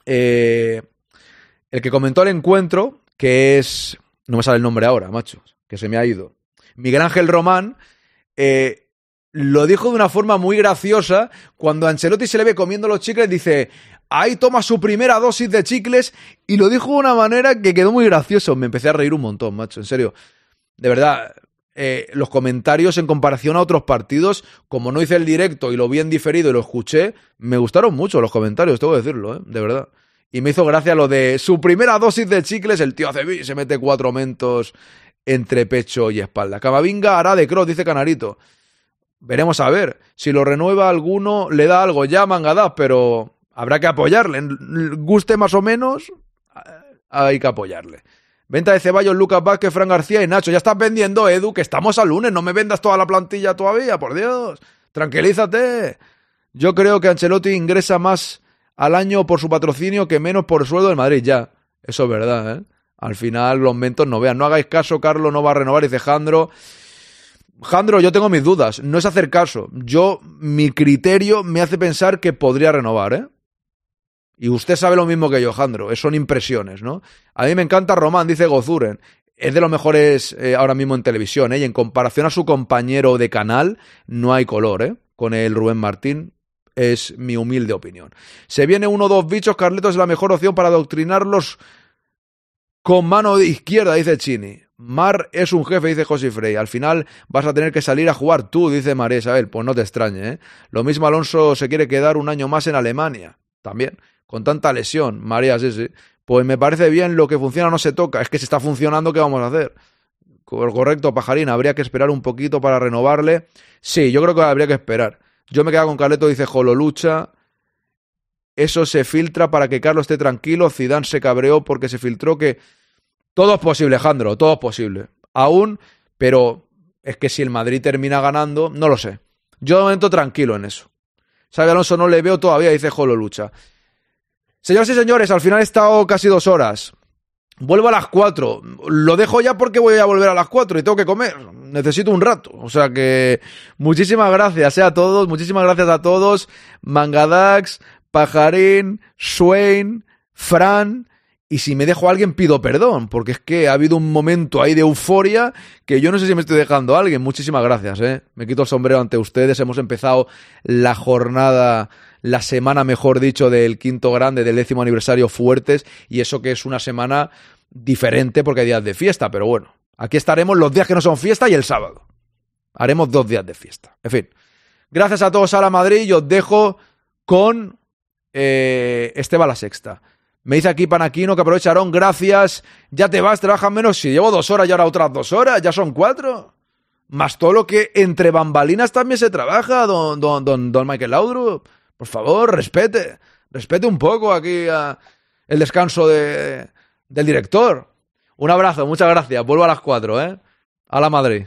[SPEAKER 2] eh, el que comentó el encuentro, que es. No me sale el nombre ahora, macho, que se me ha ido. Miguel Ángel Román. Eh, lo dijo de una forma muy graciosa. Cuando Ancelotti se le ve comiendo los chicles, dice: Ahí toma su primera dosis de chicles y lo dijo de una manera que quedó muy gracioso. Me empecé a reír un montón, macho, en serio. De verdad, eh, los comentarios en comparación a otros partidos, como no hice el directo y lo vi en diferido y lo escuché, me gustaron mucho los comentarios, tengo que decirlo, ¿eh? de verdad. Y me hizo gracia lo de su primera dosis de chicles, el tío hace se mete cuatro mentos entre pecho y espalda. Camavinga hará de cross, dice Canarito. Veremos a ver. Si lo renueva alguno, le da algo ya, mangadas, pero habrá que apoyarle. Guste más o menos, hay que apoyarle. Venta de Ceballos, Lucas Vázquez, Fran García y Nacho. Ya estás vendiendo, Edu, que estamos al lunes. No me vendas toda la plantilla todavía, por Dios. Tranquilízate. Yo creo que Ancelotti ingresa más al año por su patrocinio que menos por el sueldo del Madrid. Ya, eso es verdad, ¿eh? Al final los mentos no vean. No hagáis caso, Carlos no va a renovar, dice Jandro. Jandro, yo tengo mis dudas. No es hacer caso. Yo, mi criterio me hace pensar que podría renovar, ¿eh? Y usted sabe lo mismo que yo, Jandro. Son impresiones, ¿no? A mí me encanta Román, dice Gozuren. Es de los mejores eh, ahora mismo en televisión, ¿eh? Y en comparación a su compañero de canal, no hay color, ¿eh? Con el Rubén Martín, es mi humilde opinión. Se viene uno o dos bichos, Carletos es la mejor opción para adoctrinarlos con mano izquierda, dice Chini. Mar es un jefe, dice José Frey. Al final vas a tener que salir a jugar tú, dice María Isabel. Pues no te extrañe, ¿eh? Lo mismo Alonso se quiere quedar un año más en Alemania. También con tanta lesión, María, sí, sí. Pues me parece bien, lo que funciona no se toca. Es que si está funcionando, ¿qué vamos a hacer? Correcto, Pajarín, habría que esperar un poquito para renovarle. Sí, yo creo que habría que esperar. Yo me quedo con Carleto, dice Jololucha. Eso se filtra para que Carlos esté tranquilo. Zidane se cabreó porque se filtró que todo es posible, Alejandro, todo es posible. Aún, pero es que si el Madrid termina ganando, no lo sé. Yo de momento tranquilo en eso. Xavi Alonso no le veo todavía, dice Jolo Lucha. Señoras y señores, al final he estado casi dos horas. Vuelvo a las cuatro. Lo dejo ya porque voy a volver a las cuatro y tengo que comer. Necesito un rato. O sea que muchísimas gracias eh, a todos. Muchísimas gracias a todos. Mangadax, Pajarín, Swain, Fran. Y si me dejo a alguien, pido perdón, porque es que ha habido un momento ahí de euforia que yo no sé si me estoy dejando a alguien. Muchísimas gracias, ¿eh? Me quito el sombrero ante ustedes. Hemos empezado la jornada, la semana, mejor dicho, del quinto grande, del décimo aniversario fuertes, y eso que es una semana diferente porque hay días de fiesta, pero bueno, aquí estaremos los días que no son fiesta y el sábado. Haremos dos días de fiesta. En fin, gracias a todos a la Madrid y os dejo con eh, Esteban la Sexta. Me dice aquí Panaquino que aprovecharon, gracias. Ya te vas, trabajas menos. Si llevo dos horas y ahora otras dos horas, ya son cuatro. Más todo lo que entre bambalinas también se trabaja, don, don, don, don Michael Laudrup. Por favor, respete. Respete un poco aquí a el descanso de, del director. Un abrazo, muchas gracias. Vuelvo a las cuatro, ¿eh? A la Madrid.